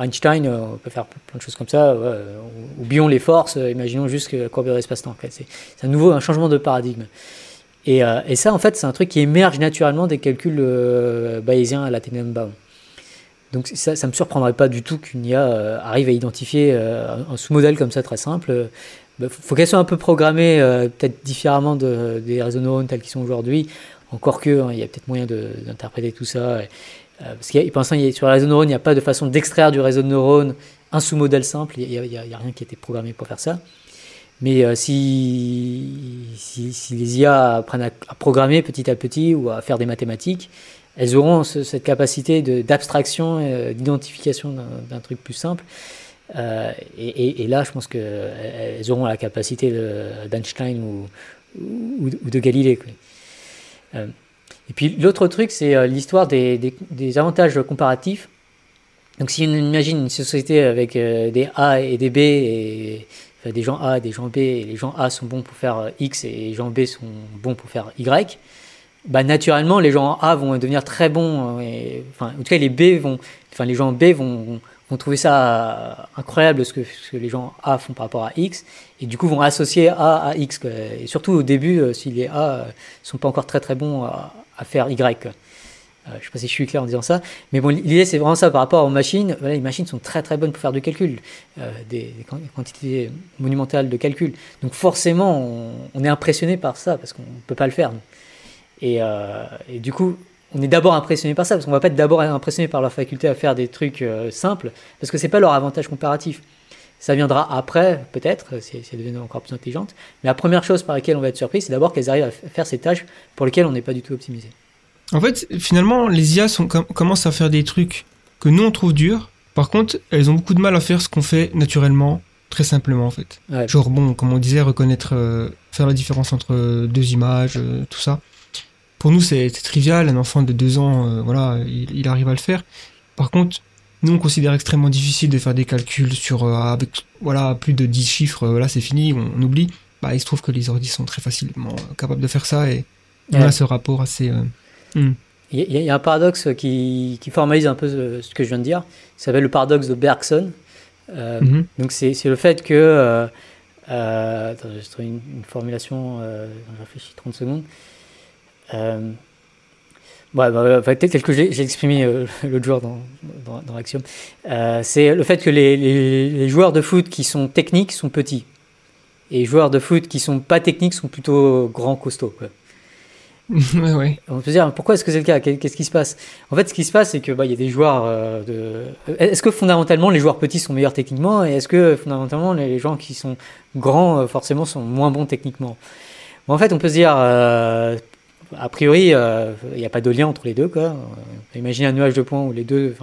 Einstein, euh, on peut faire plein de choses comme ça. euh, oublions les forces, euh, imaginons juste que la courbure fait. C'est un nouveau un changement de paradigme. Et, ça, en fait, c'est un truc qui émerge naturellement des calculs bayésiens à la Tenenbaum. Donc ça, ça me surprendrait pas du tout qu'une IA arrive à identifier un, sous-modèle comme ça très simple. Il faut qu'elle soit un peu programmée peut-être différemment de- des réseaux neurones tels qu'ils sont aujourd'hui. Encore que, hein, il y a peut-être moyen d'interpréter tout ça. Parce qu'il pour l'instant, a- sur les réseaux de neurones, il n'y a pas de façon d'extraire du réseau de neurones un sous-modèle simple. Il n'y a, rien qui a été programmé pour faire ça. Mais euh, si, les IA apprennent à, programmer petit à petit ou à faire des mathématiques, elles auront ce- cette capacité d'abstraction, euh, d'identification d'un truc plus simple. Euh, et, là, je pense qu'elles auront la capacité de- d'Einstein ou, ou, de Galilée. Et puis l'autre truc, c'est euh, l'histoire des, des- avantages comparatifs. Donc si on imagine une société avec euh, des A et des B, et, des gens A et des gens B, et les gens A sont bons pour faire euh, X et les gens B sont bons pour faire Y, bah, naturellement, les gens A vont devenir très bons. enfin, en tout cas, les B vont, enfin, les gens B vont, vont trouver ça incroyable ce que, ce que les gens A font par rapport à X, et du coup vont associer A à X. Et surtout au début, si les A euh, sont pas encore très très bons à, à faire Y. Euh, je sais pas si je suis clair en disant ça, mais bon, l'idée c'est vraiment ça par rapport aux machines. Les machines sont très très bonnes pour faire du calcul, euh, des, des quan- quantités monumentales de calcul. Donc forcément, on, est impressionné par ça parce qu'on peut pas le faire. euh, et du coup, on est d'abord impressionné par ça, parce qu'on va pas être d'abord impressionné par leur faculté à faire des trucs simples, parce que c'est pas leur avantage comparatif. Ça viendra après, peut-être, si, si elles deviennent encore plus intelligentes. Mais la première chose par laquelle on va être surpris, c'est d'abord qu'elles arrivent à faire ces tâches pour lesquelles on n'est pas du tout optimisé. En fait, finalement, les IA sont, com- commencent à faire des trucs que nous on trouve durs. Par contre, elles ont beaucoup de mal à faire ce qu'on fait naturellement, très simplement en fait. Ouais. Genre bon, comme on disait, reconnaître, euh, faire la différence entre euh, deux images, euh, tout ça. Pour nous, c'est c'est trivial. Un enfant de deux ans, euh, voilà, il, il arrive à le faire. Par contre, nous, on considère extrêmement difficile de faire des calculs sur euh, avec voilà plus de 10 chiffres. euh, Là, c'est fini, on, on oublie. Bah, il se trouve que les ordi sont très facilement euh, capables de faire ça et on a ce rapport assez. euh, Il y, a- il y a un paradoxe qui, qui formalise un peu ce, ce que je viens de dire. Ça s'appelle le paradoxe de Bergson. Euh, mhm. Donc c'est le fait que... Attends, je trouve une, une formulation, euh, je réfléchis 30 secondes. Euh, ouais, bah, bah, tel, tel que j'ai exprimé euh, l'autre jour dans, dans, dans l'Axiome. Euh, c'est le fait que les, les, les joueurs de foot qui sont techniques sont petits. Et les joueurs de foot qui sont pas techniques sont plutôt grands, costauds. Quoi. ouais, ouais. On peut se dire pourquoi est-ce que c'est le cas? Qu'est- Qu'est-ce qui se passe? En fait, ce qui se passe, c'est que bah, y a des joueurs euh, de. Est-ce que fondamentalement les joueurs petits sont meilleurs techniquement? Et est-ce que fondamentalement les gens qui sont grands euh, forcément sont moins bons techniquement? En fait, on peut se dire euh, a priori euh, il n'y a pas de lien entre les deux. Quoi. Imaginer un nuage de points où les deux,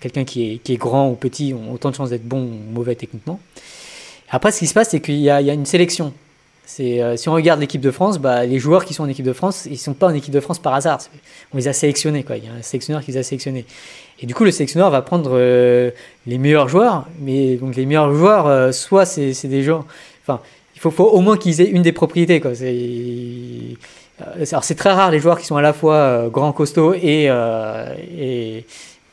quelqu'un qui est, grand ou petit ont autant de chances d'être bon ou mauvais techniquement. Après, ce qui se passe, c'est qu'il y, a une sélection. Euh, si on regarde l'équipe de France, bah, les joueurs qui sont en équipe de France, ils ne sont pas en équipe de France par hasard. On les a sélectionnés. Il y a un sélectionneur qui les a sélectionnés. Et du coup, le sélectionneur va prendre euh, les meilleurs joueurs. Mais donc, les meilleurs joueurs, soit c'est, des gens. Enfin, il faut, au moins qu'ils aient une des propriétés. C'est, euh, alors, c'est très rare les joueurs qui sont à la fois euh, grands, costauds et, euh, et,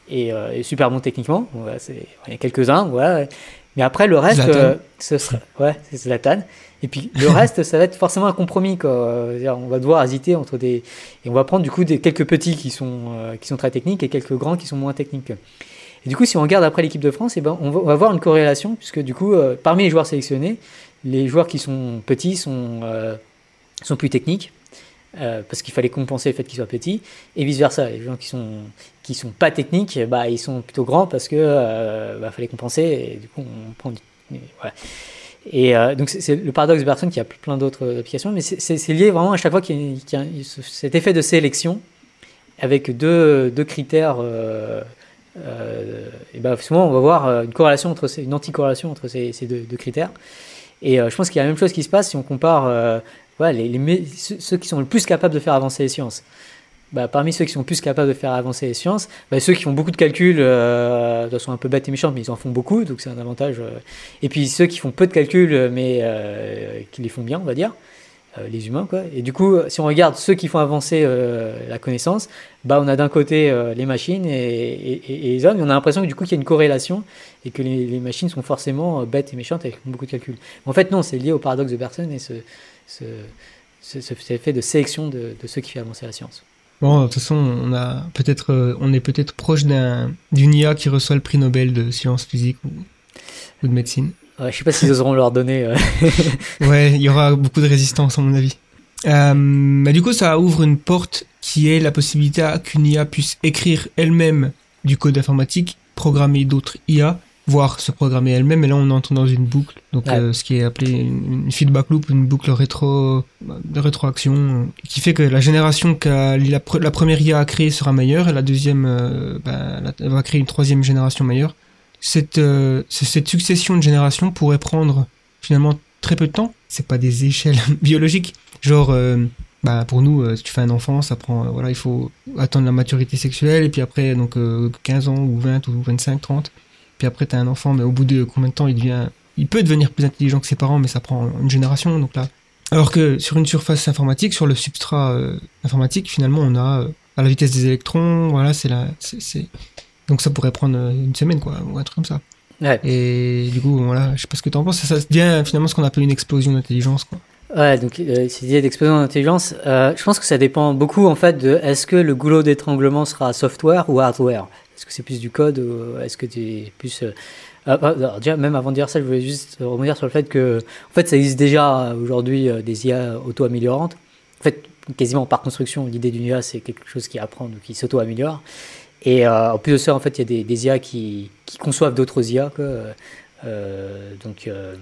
et, et super bons techniquement. Voilà, il y a quelques-uns. Voilà. Mais après, le reste, euh, ce sera, ouais, c'est Zlatan. Et puis le reste, ça va être forcément un compromis. Quoi. On va devoir hésiter entre des. Et on va prendre du coup des, quelques petits qui sont, euh, qui sont très techniques et quelques grands qui sont moins techniques. Et du coup, si on regarde après l'équipe de France, eh ben, on, va, on va voir une corrélation, puisque du coup, euh, parmi les joueurs sélectionnés, les joueurs qui sont petits sont, sont plus techniques. Euh, parce qu'il fallait compenser le fait qu'ils soient petits, et vice versa. Les gens qui sont qui sont pas techniques, bah, ils sont plutôt grands parce que euh, bah, fallait compenser, et du coup on prend. du-. Et euh, donc c'est- le paradoxe de Bergson qui a plein d'autres applications, mais c'est- lié vraiment à chaque fois qu'il y a, cet effet de sélection avec deux, deux critères. Et ben souvent on va voir une corrélation entre ces, une anticorrélation entre ces, ces deux, critères. Et je pense qu'il y a la même chose qui se passe si on compare voilà, les, ceux, qui sont le plus capables de faire avancer les sciences. bah, parmi ceux qui sont plus capables de faire avancer les sciences, bah, ceux qui font beaucoup de calculs, euh, façon un peu bête et méchante, mais ils en font beaucoup, donc c'est un avantage. euh. Et puis ceux qui font peu de calculs, mais euh, qui les font bien, on va dire, euh, les humains, quoi. Et du coup, si on regarde ceux qui font avancer la connaissance, bah, on a d'un côté les machines et, et- et- et les hommes, et on a l'impression que du coup, qu'il y a une corrélation et que les, machines sont forcément bêtes et méchantes avec beaucoup de calculs. En fait, non, c'est lié au paradoxe de Bergson et ce, ce, ce, ce- cet effet de sélection de, de ceux qui font avancer la science. Bon, de toute façon, on a peut-être, euh, on est peut-être proche d'un d'une IA qui reçoit le prix Nobel de sciences physiques ou, ou de médecine. Ouais, je sais pas s'ils oseront leur donner. euh, Ouais, il y aura beaucoup de résistance à mon avis. Euh, mais du coup, ça ouvre une porte qui est la possibilité qu'une IA puisse écrire elle-même du code informatique, programmer d'autres IA, voire se programmer elle-même. Et là, on entre dans une boucle, donc Ouais. euh, ce qui est appelé une, une feedback loop, une boucle rétro de rétroaction, euh, qui fait que la génération que la, pre- la première IA a créée sera meilleure et la deuxième euh, la- elle va créer une troisième génération meilleure. Cette, cette succession de générations pourrait prendre finalement très peu de temps. C'est pas des échelles biologiques. Genre, bah, pour nous, euh, si tu fais un enfant, ça prend, euh, voilà, il faut attendre la maturité sexuelle, et puis après, donc, euh, 15 ans, ou 20, ou 25, 30. Puis après, t'as un enfant, mais au bout de combien de temps il devient, il peut devenir plus intelligent que ses parents, mais ça prend une génération, donc là. Alors que sur une surface informatique, sur le substrat euh, informatique, finalement, on a, euh, à la vitesse des électrons, voilà, c'est la, c'est, donc ça pourrait prendre euh, une semaine, quoi, ou un truc comme ça. Ouais. Et du coup, voilà, je sais pas ce que t'en penses, ça, ça devient finalement ce qu'on appelle une explosion d'intelligence, quoi. Ouais, donc euh, cette idée d'explosion d'intelligence, euh, je pense que ça dépend beaucoup en fait de est-ce que le goulot d'étranglement sera software ou hardware Est-ce que c'est plus du code ou est-ce que plus. euh, ah, ah, même avant de dire ça, je voulais juste rebondir sur le fait que en fait, ça existe déjà euh, aujourd'hui euh, des IA auto-améliorantes. En fait, quasiment par construction, l'idée d'une IA, c'est quelque chose qui apprend, donc qui s'auto-améliore. Et euh, en plus de ça, en fait, il y a des, IA qui, conçoivent d'autres IA. Euh, donc, euh,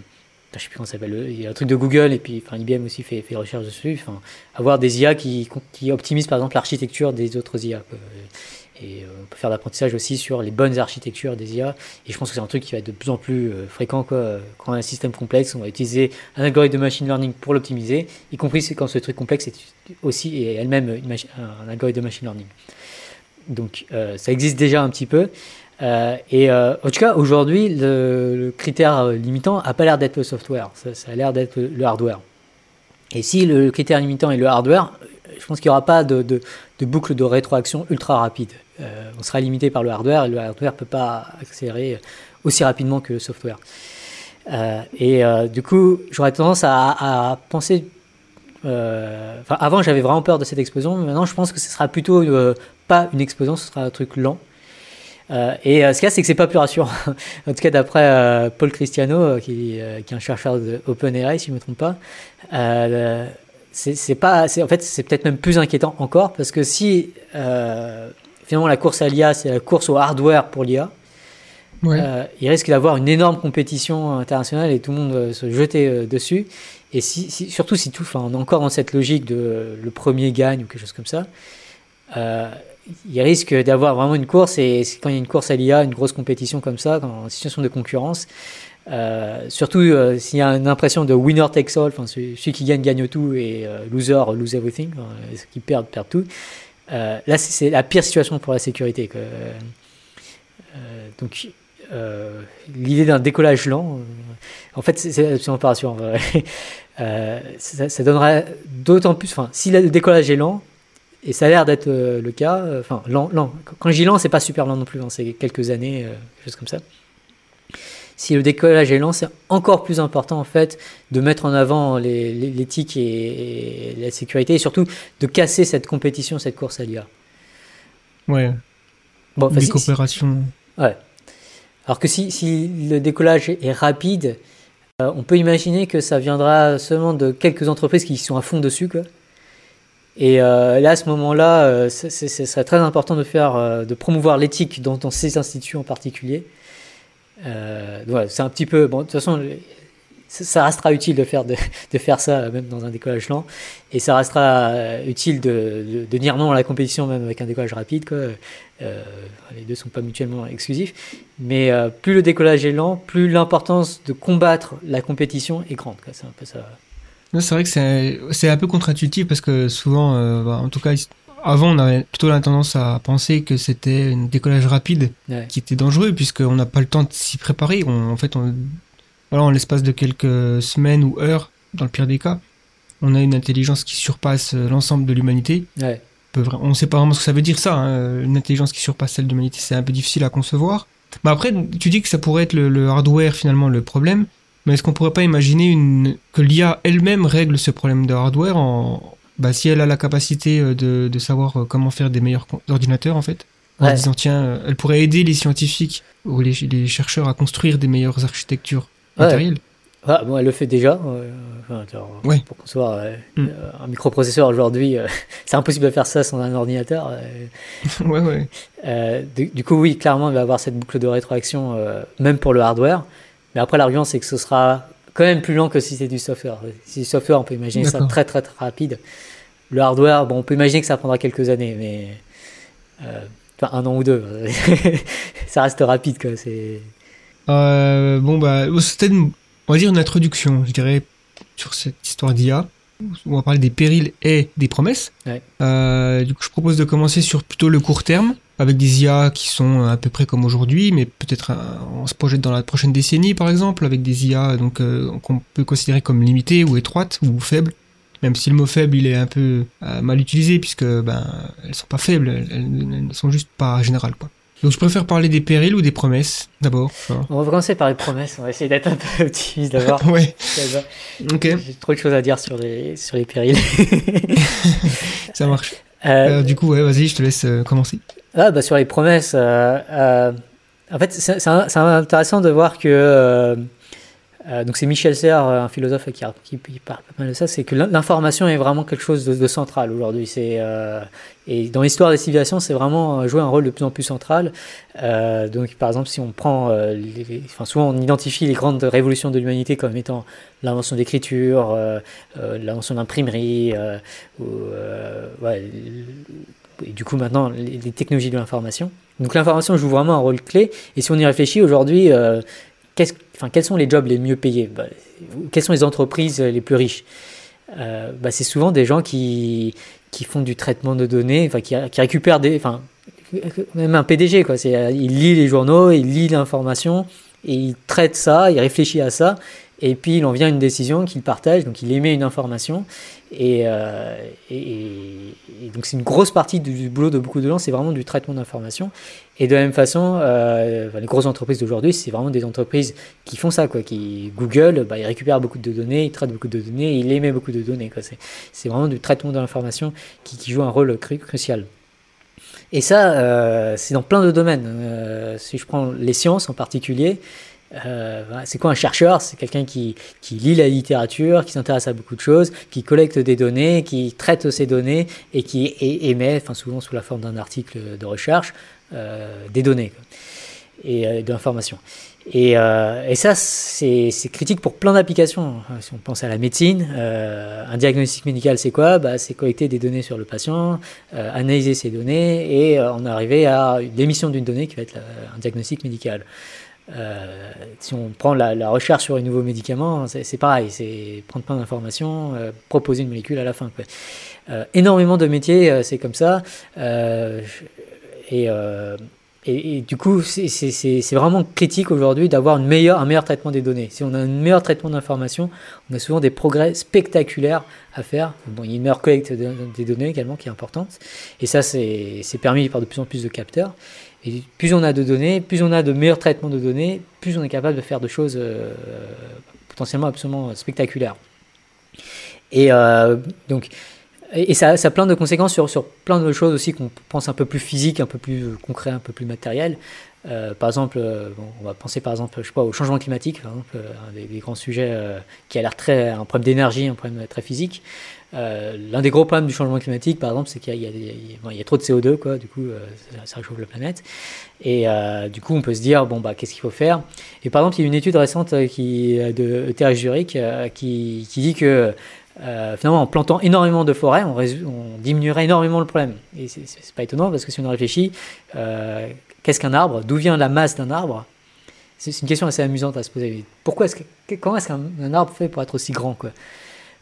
je sais plus comment s'appelle. Il y a un truc de Google et puis enfin, IBM aussi fait, fait recherche dessus. Avoir des IA qui, qui optimisent par exemple l'architecture des autres IA. Et euh, on peut faire l'apprentissage aussi sur les bonnes architectures des IA. Et je pense que c'est un truc qui va être de plus en plus euh, fréquent. Quand on a un système complexe, on va utiliser un algorithme de machine learning pour l'optimiser, y compris quand ce truc complexe est aussi elle-même un algorithme de machine learning. Donc euh, ça existe déjà un petit peu. Et en tout cas, aujourd'hui, le, critère limitant n'a pas l'air d'être le software, ça, a l'air d'être le, hardware. Et si le critère limitant est le hardware, je pense qu'il n'y aura pas de, de, de boucle de rétroaction ultra rapide. Euh, on sera limité par le hardware et le hardware ne peut pas accélérer aussi rapidement que le software. Euh, et euh, du coup, j'aurais tendance à, penser. euh, avant, j'avais vraiment peur de cette explosion, mais maintenant, je pense que ce sera plutôt euh, pas une explosion, ce sera un truc lent. Euh, et euh, ce qu'il y a, c'est que c'est pas plus rassurant. en tout cas, d'après euh, Paul Cristiano, euh, qui, euh, est un chercheur de OpenAI, si je ne me trompe pas, euh, c'est pas, en fait, c'est peut-être même plus inquiétant encore, parce que si euh, finalement la course à l'IA, c'est la course au hardware pour l'IA, Ouais. euh, il risque d'avoir une énorme compétition internationale et tout le monde euh, se jeter euh, dessus. Et si, si- surtout si tout, enfin, on est encore dans cette logique de euh, le premier gagne ou quelque chose comme ça, il risque d'avoir vraiment une course. Et quand il y a une course à l'IA, une grosse compétition comme ça, en situation de concurrence, surtout s'il y a une impression de winner takes all, enfin, celui, celui qui gagne gagne tout et loser lose everything, enfin, ceux qui perdent perdent tout. Euh, là, c'est la pire situation pour la sécurité. Euh, donc, euh, l'idée d'un décollage lent, en fait, c'est- absolument pas rassurant. Ça, ça donnerait d'autant plus. Enfin, si le décollage est lent, et ça a l'air d'être le cas, enfin, lent, lent. Quand je dis lent, c'est pas super lent non plus, hein, c'est quelques années, quelque chose comme ça. Si le décollage est lent, c'est encore plus important en fait de mettre en avant les- les- l'éthique et, et la sécurité, et surtout de casser cette compétition, cette course à l'IA. Ouais. Bon, enfin, Des si- si- coopérations. Ouais. Alors que si, si le décollage est rapide, euh, on peut imaginer que ça viendra seulement de quelques entreprises qui sont à fond dessus. Quoi. Et euh, là, à ce moment-là, euh, ce serait très important de, faire, de promouvoir l'éthique dans, dans ces instituts en particulier. Euh, c'est un petit peu. Bon, de toute façon, ça- restera utile de faire, de, faire ça, euh, même dans un décollage lent. Et ça restera euh, utile de, de, de dire non à la compétition, même avec un décollage rapide. Quoi. Euh, les deux ne sont pas mutuellement exclusifs. Mais plus le décollage est lent, plus l'importance de combattre la compétition est grande. C'est un peu ça. C'est vrai que c'est un peu contre-intuitif parce que souvent, bah, en tout cas, avant, on avait plutôt la tendance à penser que c'était un décollage rapide Ouais. qui était dangereux puisqu'on n'a pas le temps de s'y préparer. On- en fait, on, voilà, en l'espace de quelques semaines ou heures, dans le pire des cas, on a une intelligence qui surpasse euh, l'ensemble de l'humanité. Ouais. On ne sait pas vraiment ce que ça veut dire ça, hein, une intelligence qui surpasse celle de l'humanité, c'est un peu difficile à concevoir. Mais après, tu dis que ça pourrait être le, le hardware finalement le problème, mais est-ce qu'on pourrait pas imaginer une, que l'IA elle-même règle ce problème de hardware en, bah, si elle a la capacité euh, de, de savoir euh, comment faire des meilleurs ordinateurs en fait, en Ouais. disant tiens, euh, elle pourrait aider les scientifiques ou les, les chercheurs à construire des meilleures architectures Ouais. matérielles. Ah, bon, elle le fait déjà. enfin, genre, Ouais. Pour concevoir euh, Mm. euh, un microprocesseur aujourd'hui, euh, c'est impossible de faire ça sans un ordinateur. euh, ouais, ouais. Du, du coup, oui, clairement, il va y avoir cette boucle de rétroaction, même pour le hardware. Mais après, l'argument, c'est que ce sera quand même plus lent que si c'est du software. Si c'est du software, on peut imaginer ça très, très, très rapide. Le hardware, bon, on peut imaginer que ça prendra quelques années, mais. euh, enfin, un an ou deux. ça reste rapide, quoi. C'est. Euh, bon, bah, c'était, une- on va dire, une introduction, je dirais, sur cette histoire d'IA. On va parler des périls et des promesses. Ouais. Euh, du coup, je propose de commencer sur plutôt le court terme, avec des IA qui sont à peu près comme aujourd'hui, mais peut-être euh, on se projette dans la prochaine décennie, par exemple, avec des IA donc euh, qu'on peut considérer comme limitées ou étroites ou faibles. Même si le mot faible, il est un peu euh, mal utilisé, puisque ben, elles sont pas faibles, elles, ne sont juste pas générales, quoi. Donc, je préfère parler des périls ou des promesses, d'abord. On va commencer par les promesses. On va essayer d'être un peu optimiste d'abord. Ouais, ok, J'ai trop de choses à dire sur les, sur les périls. ça marche. Euh, Euh, du coup, ouais, vas-y, je te laisse euh, commencer. Ah, bah, sur les promesses, euh, euh, en fait, c'est intéressant de voir que. euh, donc, c'est Michel Serres, un philosophe qui, parle pas mal de ça, c'est que l'in- l'information est vraiment quelque chose de, central aujourd'hui. Et dans l'histoire des civilisations, c'est vraiment joué un rôle de plus en plus central. Donc, par exemple, si on prend. enfin, souvent, on identifie les grandes révolutions de l'humanité comme étant l'invention euh, l'invention euh, ou, et du coup maintenant les, technologies de l'information. Donc l'information joue vraiment un rôle clé. Et si on y réfléchit aujourd'hui, euh, quels sont les jobs les mieux payés? Bah, Quelles sont les entreprises les plus riches? Euh, bah, C'est souvent des gens qui, qui font du traitement de données, qui, qui récupèrent des... Enfin, même un PDG, quoi. Euh, il lit les journaux, il lit l'information, et il traite ça, il réfléchit à ça, et puis il en vient à une décision qu'il partage, donc il émet une information, et, euh, et, et- donc c'est une grosse partie du, boulot de beaucoup de gens, c'est vraiment du traitement d'informations. Et de la même façon, euh, les grosses entreprises d'aujourd'hui, c'est vraiment des entreprises qui font ça, quoi. Qui Google, bah, il récupère beaucoup de données, il traite beaucoup de données, il émet beaucoup de données. C'est, vraiment du traitement de l'information qui, qui joue un rôle cru- crucial. Et ça, euh, c'est dans plein de domaines. Euh, si je prends les sciences en particulier, euh, c'est quoi un chercheur? C'est quelqu'un qui, lit la littérature, qui s'intéresse à beaucoup de choses, qui collecte des données, qui traite ces données et qui émet, souvent sous la forme d'un article de recherche, euh, des données et euh, de l'information. Et, ça, c'est critique pour plein d'applications. Si on pense à la médecine, un diagnostic médical, c'est quoi? Bah, C'est collecter des données sur le patient, analyser ces données et en arriver à l'émission d'une donnée qui va être un diagnostic médical. Euh, si on prend la, recherche sur un nouveau médicament, c'est c'est pareil, c'est prendre plein d'informations, euh, proposer une molécule à la fin. Euh, énormément de métiers, c'est comme ça. Et, du coup, c'est- vraiment critique aujourd'hui d'avoir un meilleur traitement des données. Si on a un meilleur traitement d'informations, on a souvent des progrès spectaculaires à faire. Bon, il y a une meilleure collecte de- des données également qui est importante. Et ça, c'est permis par de plus en plus de capteurs. Et plus on a de données, plus on a de meilleurs traitements de données, plus on est capable de faire de choses euh, potentiellement absolument spectaculaires. Et euh, donc, et ça, a plein de conséquences sur, sur plein de choses aussi qu'on pense un peu plus physiques, un peu plus euh, concret, un peu plus matériel. Par exemple, on va penser par exemple, je sais pas, au changement climatique, un des, des grands sujets qui a l'air très un problème d'énergie, un problème très physique. Euh, L'un des gros problèmes du changement climatique, par exemple, c'est qu'il y, a- trop de CO2, quoi. Du coup, euh, ça, réchauffe la planète. Et euh, du coup, on peut se dire, bon, bah, qu'est-ce qu'il faut faire? Et par exemple, il y a une étude récente qui de ETH Zurich qui, dit que finalement, en plantant énormément de forêts, on, on diminuerait énormément le problème. Et c'est- pas étonnant parce que si on réfléchit, qu'est-ce qu'un arbre? D'où vient la masse d'un arbre? C'est une question assez amusante à se poser. Pourquoi est-ce que, comment est-ce qu'un un arbre fait pour être aussi grand quoi?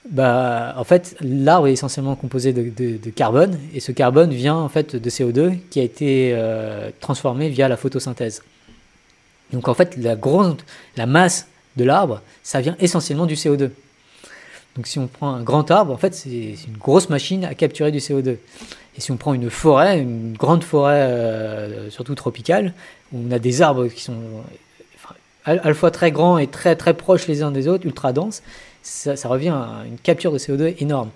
Bah, en fait, l'arbre est essentiellement composé de, carbone, et ce carbone vient en fait de CO2 qui a été euh, transformé via la photosynthèse. Donc en fait, la, grande, la masse de l'arbre, ça vient essentiellement du CO2. Donc si on prend un grand arbre, en fait, c'est une grosse machine à capturer du CO2. Et si on prend une forêt, une grande forêt, euh, surtout tropicale, où on a des arbres qui sont à la fois très grands et très très proches les uns des autres, ultra denses, ça, revient à une capture de CO2 énorme.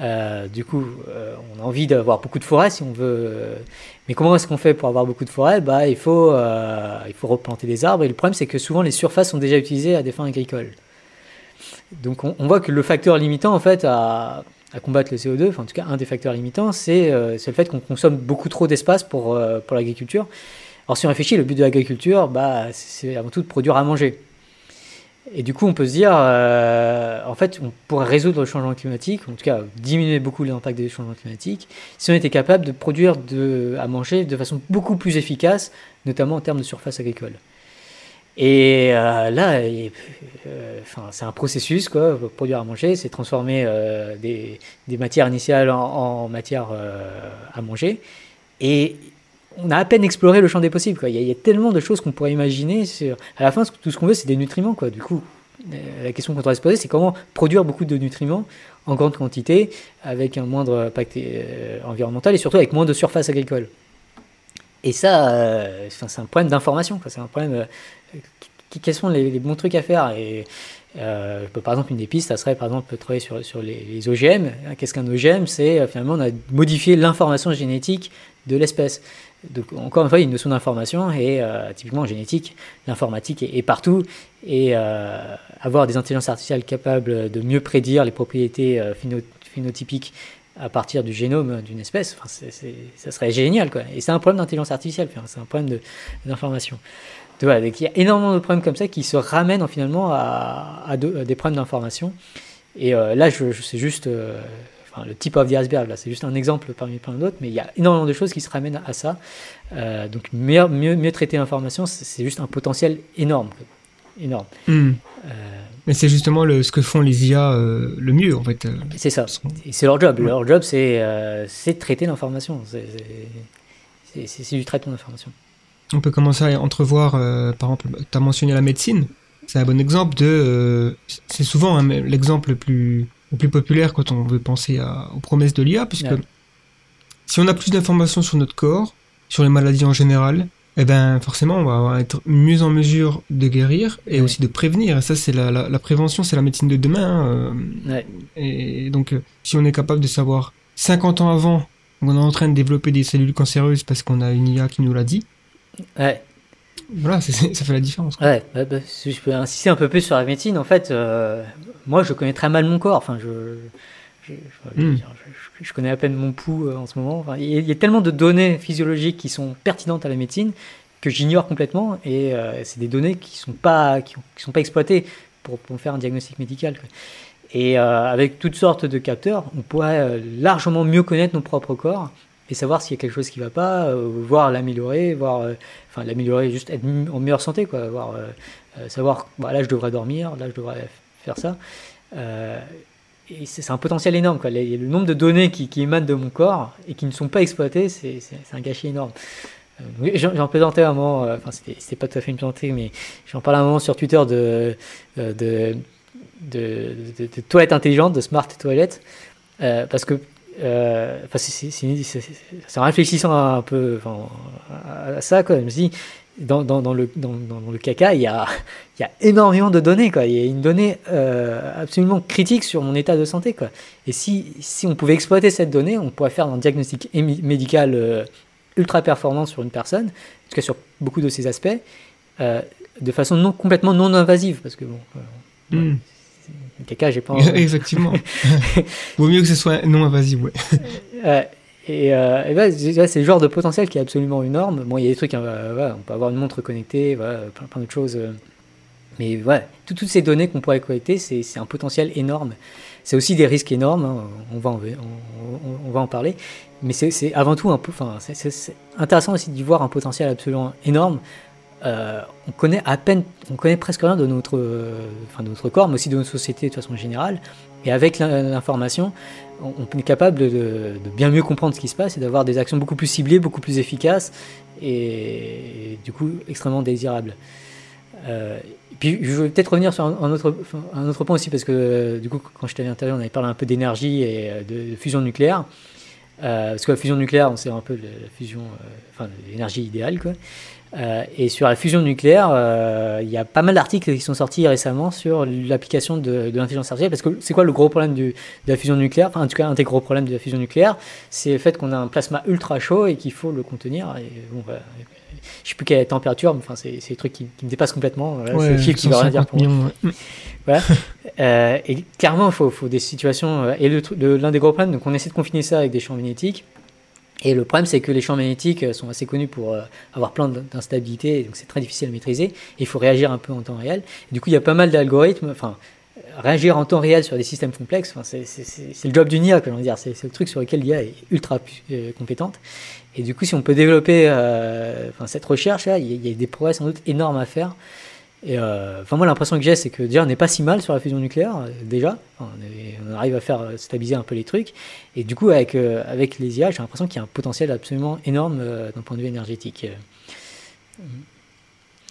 Euh, du coup, euh, on a envie d'avoir beaucoup de forêts si on veut. euh, mais comment est-ce qu'on fait pour avoir beaucoup de forêts? Bah, il, faut, replanter des arbres. Et le problème, c'est que souvent, les surfaces sont déjà utilisées à des fins agricoles. Donc, on, voit que le facteur limitant, en fait, à, combattre le CO2, enfin, en tout cas, un des facteurs limitants, c'est le fait qu'on consomme beaucoup trop d'espace pour, pour l'agriculture. Alors, si on réfléchit, le but de l'agriculture, bah, c'est avant tout de produire à manger. Et du coup, on peut se dire, euh, en fait, on pourrait résoudre le changement climatique, en tout cas diminuer beaucoup l'impact des changements climatiques, si on était capable de produire de, à manger de façon beaucoup plus efficace, notamment en termes de surface agricole. Et euh, là, euh, c'est un processus, quoi. Produire à manger, c'est transformer des, matières initiales en, en matières à manger. Et on a à peine exploré le champ des possibles. Il, y a, tellement de choses qu'on pourrait imaginer. À la fin, tout ce qu'on veut, c'est des nutriments. Quoi. Du coup, euh, la question qu'on devrait se poser, c'est comment produire beaucoup de nutriments en grande quantité, avec un moindre impact euh, environnemental et surtout avec moins de surface agricole. Et ça, euh, c'est un problème d'information. C'est un problème. quels sont les, bons trucs à faire? Et, peux- par exemple, une des pistes, ça serait par exemple de travailler sur, les, les OGM. Qu'est-ce qu'un OGM C'est finalement on a modifié l'information génétique de l'espèce. Donc encore une fois, une notion d'information et euh, typiquement en génétique, l'informatique est, partout et euh, avoir des intelligences artificielles capables de mieux prédire les propriétés euh, phéno- phénotypiques à partir du génome d'une espèce, ça serait génial quoi. Et c'est un problème d'intelligence artificielle, c'est un problème de- d'information. Donc, il y a énormément de problèmes comme ça qui se ramènent en, finalement à, de- des problèmes d'information. Et là, c'est juste enfin, le tip of the iceberg, là, c'est juste un exemple parmi plein d'autres, mais il y a énormément de choses qui se ramènent à ça. Euh, donc mieux, mieux, mieux traiter l'information, c'est, juste un potentiel énorme. Énorme. Hmm. Euh, Mais c'est justement le, ce que font les IA euh, le mieux, en fait. c'est ça. C'est leur job. Leur job, c'est, de traiter l'information. C'est, du traitement d'information. On peut commencer à entrevoir, par exemple, tu as mentionné la médecine. C'est un bon exemple de. c'est souvent hein, l'exemple le plus, le plus populaire quand on veut penser à- aux promesses de l'IA, puisque Ouais. si on a plus d'informations sur notre corps, sur les maladies en général, eh ben forcément, on va être mieux en mesure de guérir et Ouais. aussi de prévenir. Et ça, c'est la, la, la prévention, c'est la médecine de demain. hein, euh, Ouais. Et donc, euh, si on est capable de savoir 50 ans avant, on est en train de développer des cellules cancéreuses parce qu'on a une IA qui nous l'a dit, Ouais. Voilà, ça fait la différence. Ouais, bah, bah, si je peux insister un peu plus sur la médecine, en fait, euh, moi je connais très mal mon corps. Enfin, je, je, je- Mm. je- je connais à peine mon pouls euh, en ce moment. Enfin, il y, a- il y a tellement de données physiologiques qui sont pertinentes à la médecine que j'ignore complètement. Et euh, c'est des données qui sont pas qui, qui sont pas exploitées pour, pour faire un diagnostic médical. quoi. Et euh, avec toutes sortes de capteurs, on pourrait largement mieux connaître nos propres corps et savoir s'il y a quelque chose qui va pas, euh, voire l'améliorer, voir, euh, l'améliorer, juste être en meilleure santé, quoi, voir, euh, euh, savoir, bah, là je devrais dormir, là je devrais faire ça. Euh, et c'est un potentiel énorme, quoi. Le nombre de données qui, émanent de mon corps et qui ne sont pas exploitées, c'est un gâchis énorme. J'en plaisantais un moment, enfin c'était pas tout à fait une plaisanterie, mais j'en parlais un moment sur Twitter de, de, de, de, toilettes intelligentes, de smart toilettes, parce que euh, c'est- en réfléchissant un peu à, ça, quoi, je me suis dit, dans, dans, dans, le, dans, dans le caca, il y a, il y a énormément de données. Quoi. Il y a une donnée euh, absolument critique sur mon état de santé. Quoi. Et si, si on pouvait exploiter cette donnée, on pourrait faire un diagnostic médical euh, ultra performant sur une personne, en tout cas sur beaucoup de ces aspects, euh, de façon non, complètement non invasive. Parce que bon, Hmm. Caca, j'ai pas. Effectivement. Vaut mieux que ce soit non invasif, ouais. Euh, et, euh, et c'est le genre de potentiel qui est absolument énorme. Bon, il y a des trucs, hein, ouais, on peut avoir une montre connectée, voilà, plein, plein d'autres choses. euh. mais tout- toutes ces données qu'on pourrait collecter, c'est un potentiel énorme. C'est aussi des risques énormes, hein, on, va en, on, va en parler. Mais c'est avant tout un peu, enfin, c'est intéressant aussi d'y voir un potentiel absolument énorme euh, on connaît à peine, on connaît presque rien de notre, euh, enfin, de notre corps, mais aussi de notre société de façon générale. Et avec l'in- l'information, on, est capable de, bien mieux comprendre ce qui se passe et d'avoir des actions beaucoup plus ciblées, beaucoup plus efficaces et, du coup extrêmement désirables. Euh, puis je veux peut-être revenir sur un, autre, un autre point aussi, parce que du coup, quand je t'avais interviewé, on avait parlé un peu d'énergie et de, de fusion nucléaire. Parce que la fusion nucléaire, on sait un peu la fusion, enfin, l'énergie idéale, quoi. Euh, et sur la fusion nucléaire, euh, il y a pas mal d'articles qui sont sortis récemment sur l'application de, de l'intelligence artificielle. Parce que c'est quoi le gros problème du, de la fusion nucléaire? Enfin, en tout cas, un des gros problèmes de la fusion nucléaire, c'est le fait qu'on a un plasma ultra chaud et qu'il faut le contenir. Et bon, voilà. Je sais plus quelle est la température, mais enfin, c'est c'est des trucs qui, qui me dépassent complètement. Voilà, c'est le chiffre qui veut rien dire 150 pour moi. Euh, et clairement, il faut, faut des situations. et le l'un des gros problèmes, donc on essaie de confiner ça avec des champs magnétiques. Et le problème, c'est que les champs magnétiques euh, sont assez connus pour euh, avoir plein d'in- d'instabilité, et donc c'est très difficile à maîtriser. Il faut réagir un peu en temps réel. Du coup, il y a pas mal d'algorithmes. Enfin, euh, réagir en temps réel sur des systèmes complexes, c'est- le job d'une IA, que dire. C'est le truc sur lequel l'IA est ultra compétente. Et du coup, si on peut développer enfin, cette y, a- il y a des progrès sans doute énormes à faire. Et euh, enfin, moi, l'impression que j'ai, c'est que déjà, on n'est pas si mal sur la fusion nucléaire, euh, déjà. On, arrive à faire euh, stabiliser un peu les trucs. Et du coup, avec, avec les IA, j'ai l'impression qu'il y a un potentiel absolument énorme d'un point de vue énergétique.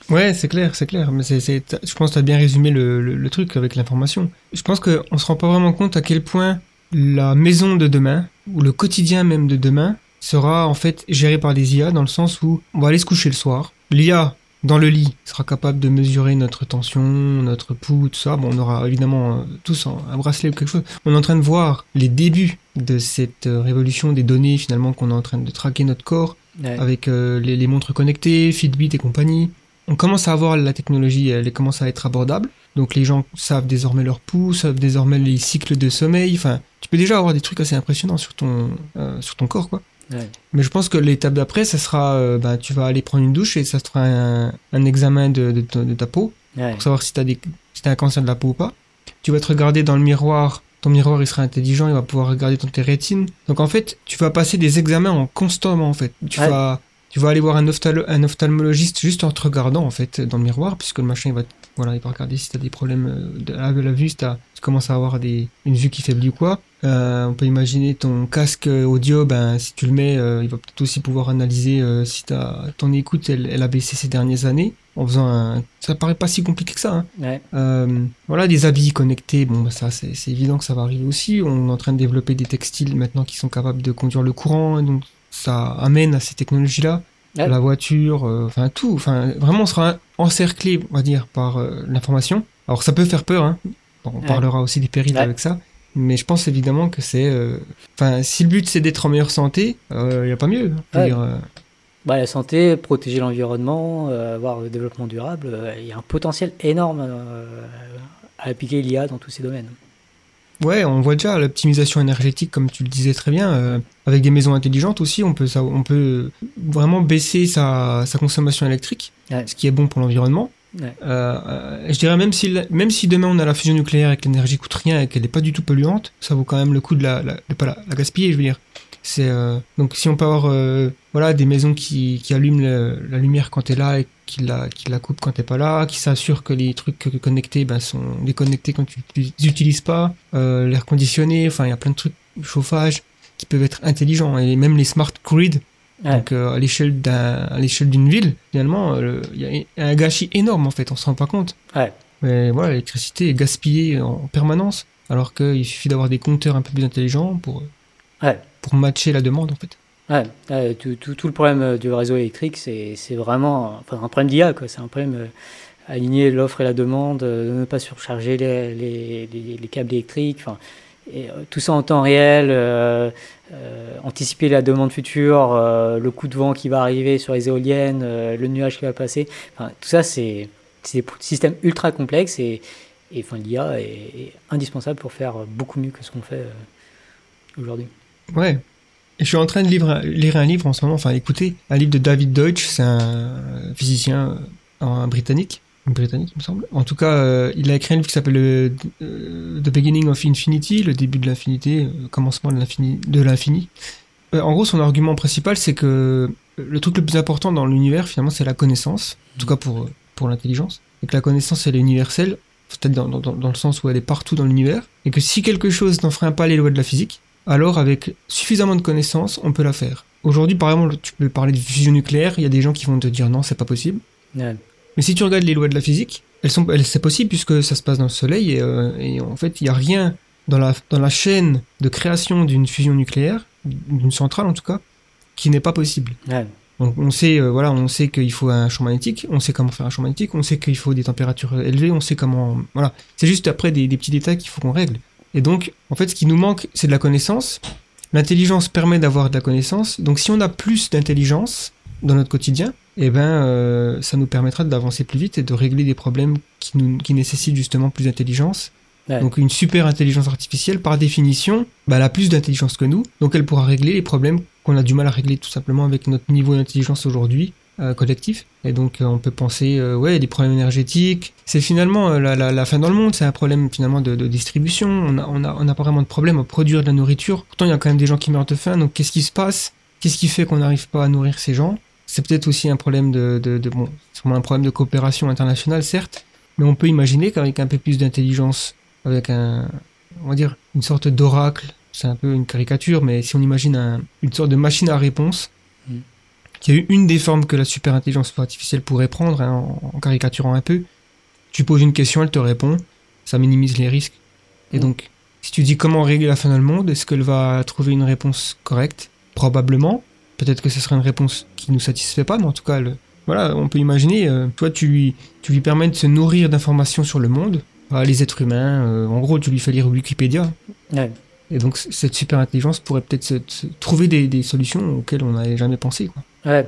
Ouais, c'est clair, c'est clair. Mais je pense que tu as bien résumé le, truc avec l'information. Je pense qu'on se rend pas vraiment compte à quel point la maison de demain, ou le quotidien même de demain, sera en fait géré par des IA dans le sens où on va aller se coucher le soir. L'IA, dans le lit, sera capable de mesurer notre tension, notre pouls, tout ça. Bon, on aura évidemment euh, tous un bracelet ou quelque chose. On est en train de voir les débuts de cette euh, révolution des données finalement qu'on est en train de traquer notre corps Ouais. avec euh, les, les montres connectées, Fitbit et compagnie. On commence à avoir la technologie, elle commence à être abordable. Donc les gens savent désormais leur pouls, savent désormais les cycles de sommeil. Enfin, tu peux déjà avoir des trucs assez impressionnants sur ton, euh, sur ton corps, quoi. Ouais. Mais je pense que l'étape d'après, ça sera, euh, bah, tu vas aller prendre une douche et ça te fera un, un examen de, de, ta- de ta peau Ouais. pour savoir si tu as, des, si un cancer de la peau ou pas. Tu vas te regarder dans le miroir. Ton miroir, il sera intelligent, il va pouvoir regarder dans tes rétines. Donc en fait, tu vas passer des examens en constamment en fait. Tu Ouais. vas tu vas aller voir un, un ophtalmologiste juste en te regardant en fait dans le miroir puisque le machin il va voilà il va regarder si tu as des problèmes euh, de la, de la vue si tu commences à avoir des une vue qui faiblit ou quoi Euh, on peut imaginer ton casque audio ben si tu le mets euh, il va peut-être aussi pouvoir analyser euh, si t'as ton écoute elle, elle a baissé ces dernières années en faisant un ça paraît pas si compliqué que ça hein. Ouais. Voilà, des habits connectés, bon, bah, ça, c'est c'est évident que ça va arriver aussi. On est en train de développer des textiles maintenant qui sont capables de conduire le courant, donc ça amène à ces technologies-là. Ouais. La voiture, euh, enfin tout, enfin vraiment, on sera encerclé, on va dire, par euh, l'information. Alors ça peut faire peur, hein. Bon, on Ouais. parlera aussi des périls avec ça. Mais je pense évidemment que c'est, euh, enfin, si le but c'est d'être en meilleure santé, il n'y a pas mieux. hein. Dire, Bah, la santé, protéger l'environnement, euh, avoir le développement durable, euh, il y a un potentiel énorme euh, à appliquer l'IA dans tous ces domaines. Ouais, on voit déjà l'optimisation énergétique, comme tu le disais très bien, euh, avec des maisons intelligentes aussi, on peut, ça, on peut vraiment baisser sa, sa consommation électrique, Ouais. ce qui est bon pour l'environnement. Ouais. Euh, euh, je dirais même si, même si demain on a la fusion nucléaire et que l'énergie coûte rien et qu'elle n'est pas du tout polluante, ça vaut quand même le coup de la, la- de pas la, la gaspiller, je veux dire. C'est euh, donc si on peut avoir euh, voilà des maisons qui, qui allument le- la lumière quand t'es là et qui la, qui la coupent quand t'es pas là, qui s'assurent que les trucs connectés ben, sont déconnectés quand tu les utilises pas, euh, l'air conditionné, enfin il y a plein de trucs, chauffage qui peuvent être intelligents et même les smart grid Ouais. donc euh, à l'échelle d'un à l'échelle d'une ville finalement euh, il y a un gâchis énorme en fait on se rend pas compte Ouais. mais voilà l'électricité est gaspillée en permanence alors qu'il suffit d'avoir des compteurs un peu plus intelligents pour Ouais. Pour matcher la demande en fait Ouais, tout, le problème euh, du réseau électrique, c'est vraiment enfin, un problème d'IA. C'est un problème euh, aligner l'offre et la demande, euh, ne pas surcharger les, les, les, les câbles électriques. Et, euh, tout ça en temps réel, euh, anticiper la demande future, le coup de vent qui va arriver sur les éoliennes, le nuage qui va passer. Tout ça, c'est des systèmes ultra complexes et, et l'IA est, indispensable pour faire beaucoup mieux que ce qu'on fait aujourd'hui. Ouais je suis en train de lire, un livre en ce moment enfin écoutez un livre de David Deutsch c'est un physicien euh, britannique britannique il me semble en tout cas euh, il a écrit un livre qui s'appelle euh, The Beginning of Infinity le début de l'infinité euh, commencement de l'infini Euh, en gros, son argument principal, c'est que le truc le plus important dans l'univers, finalement, c'est la connaissance. En tout cas pour, pour l'intelligence. Et que la connaissance, elle est universelle. Peut-être dans, dans, le sens où elle est partout dans l'univers. Et que si quelque chose n'enfreint pas les lois de la physique, alors avec suffisamment de connaissances, on peut la faire. Aujourd'hui, par exemple, tu peux parler de fusion nucléaire, il y a des gens qui vont te dire non, c'est pas possible. Ouais. Mais si tu regardes les lois de la physique, elles sont, elles, c'est possible puisque ça se passe dans le Soleil et, euh, et en fait, il n'y a rien dans la, dans la chaîne de création d'une fusion nucléaire, d'une centrale en tout cas, qui n'est pas possible. Ouais. Donc on sait, euh, voilà, on sait qu'il faut un champ magnétique, on sait comment faire un champ magnétique, on sait qu'il faut des températures élevées, on sait comment, voilà. C'est juste après des, des petits détails qu'il faut qu'on règle. Et donc, en fait, ce qui nous manque, c'est de la connaissance. L'intelligence permet d'avoir de la connaissance. Donc, si on a plus d'intelligence dans notre quotidien, eh ben, euh, ça nous permettra d'avancer plus vite et de régler des problèmes qui, nous, qui nécessitent justement plus d'intelligence. Ouais. Donc, une super intelligence artificielle, par définition, bah, elle a plus d'intelligence que nous. Donc, elle pourra régler les problèmes qu'on a du mal à régler tout simplement avec notre niveau d'intelligence aujourd'hui collectif. Et donc, euh, on peut penser, euh, ouais, des problèmes énergétiques. C'est finalement euh, la, la, fin dans le monde. C'est un problème finalement de, distribution. On a, on a, on a pas vraiment de problème à produire de la nourriture. Pourtant, il y a quand même des gens qui meurent de faim. Donc, qu'est-ce qui se passe? Qu'est-ce qui fait qu'on n'arrive pas à nourrir ces gens? C'est peut-être aussi un problème de, de, de bon, un problème de coopération internationale, certes. Mais on peut imaginer qu'avec un peu plus d'intelligence, avec un, on va dire, une sorte d'oracle, c'est un peu une caricature, mais si on imagine un- une sorte de machine à réponse. Qui a eu une des formes que la super intelligence artificielle pourrait prendre, hein, en, en caricaturant un peu, tu poses une question, elle te répond, ça minimise les risques. Et Mm. donc, si tu dis comment régler la fin dans le monde, est-ce qu'elle va trouver une réponse correcte? Probablement. Peut-être que ce sera une réponse qui nous satisfait pas, mais en tout cas, le- voilà, on peut imaginer, euh, toi, tu lui, tu lui permets de se nourrir d'informations sur le monde, les êtres humains, euh, en gros, tu lui fais lire Wikipédia. Ouais. Et donc, cette super intelligence pourrait peut-être trouver des, solutions auxquelles on n'avait jamais pensé. Ouais.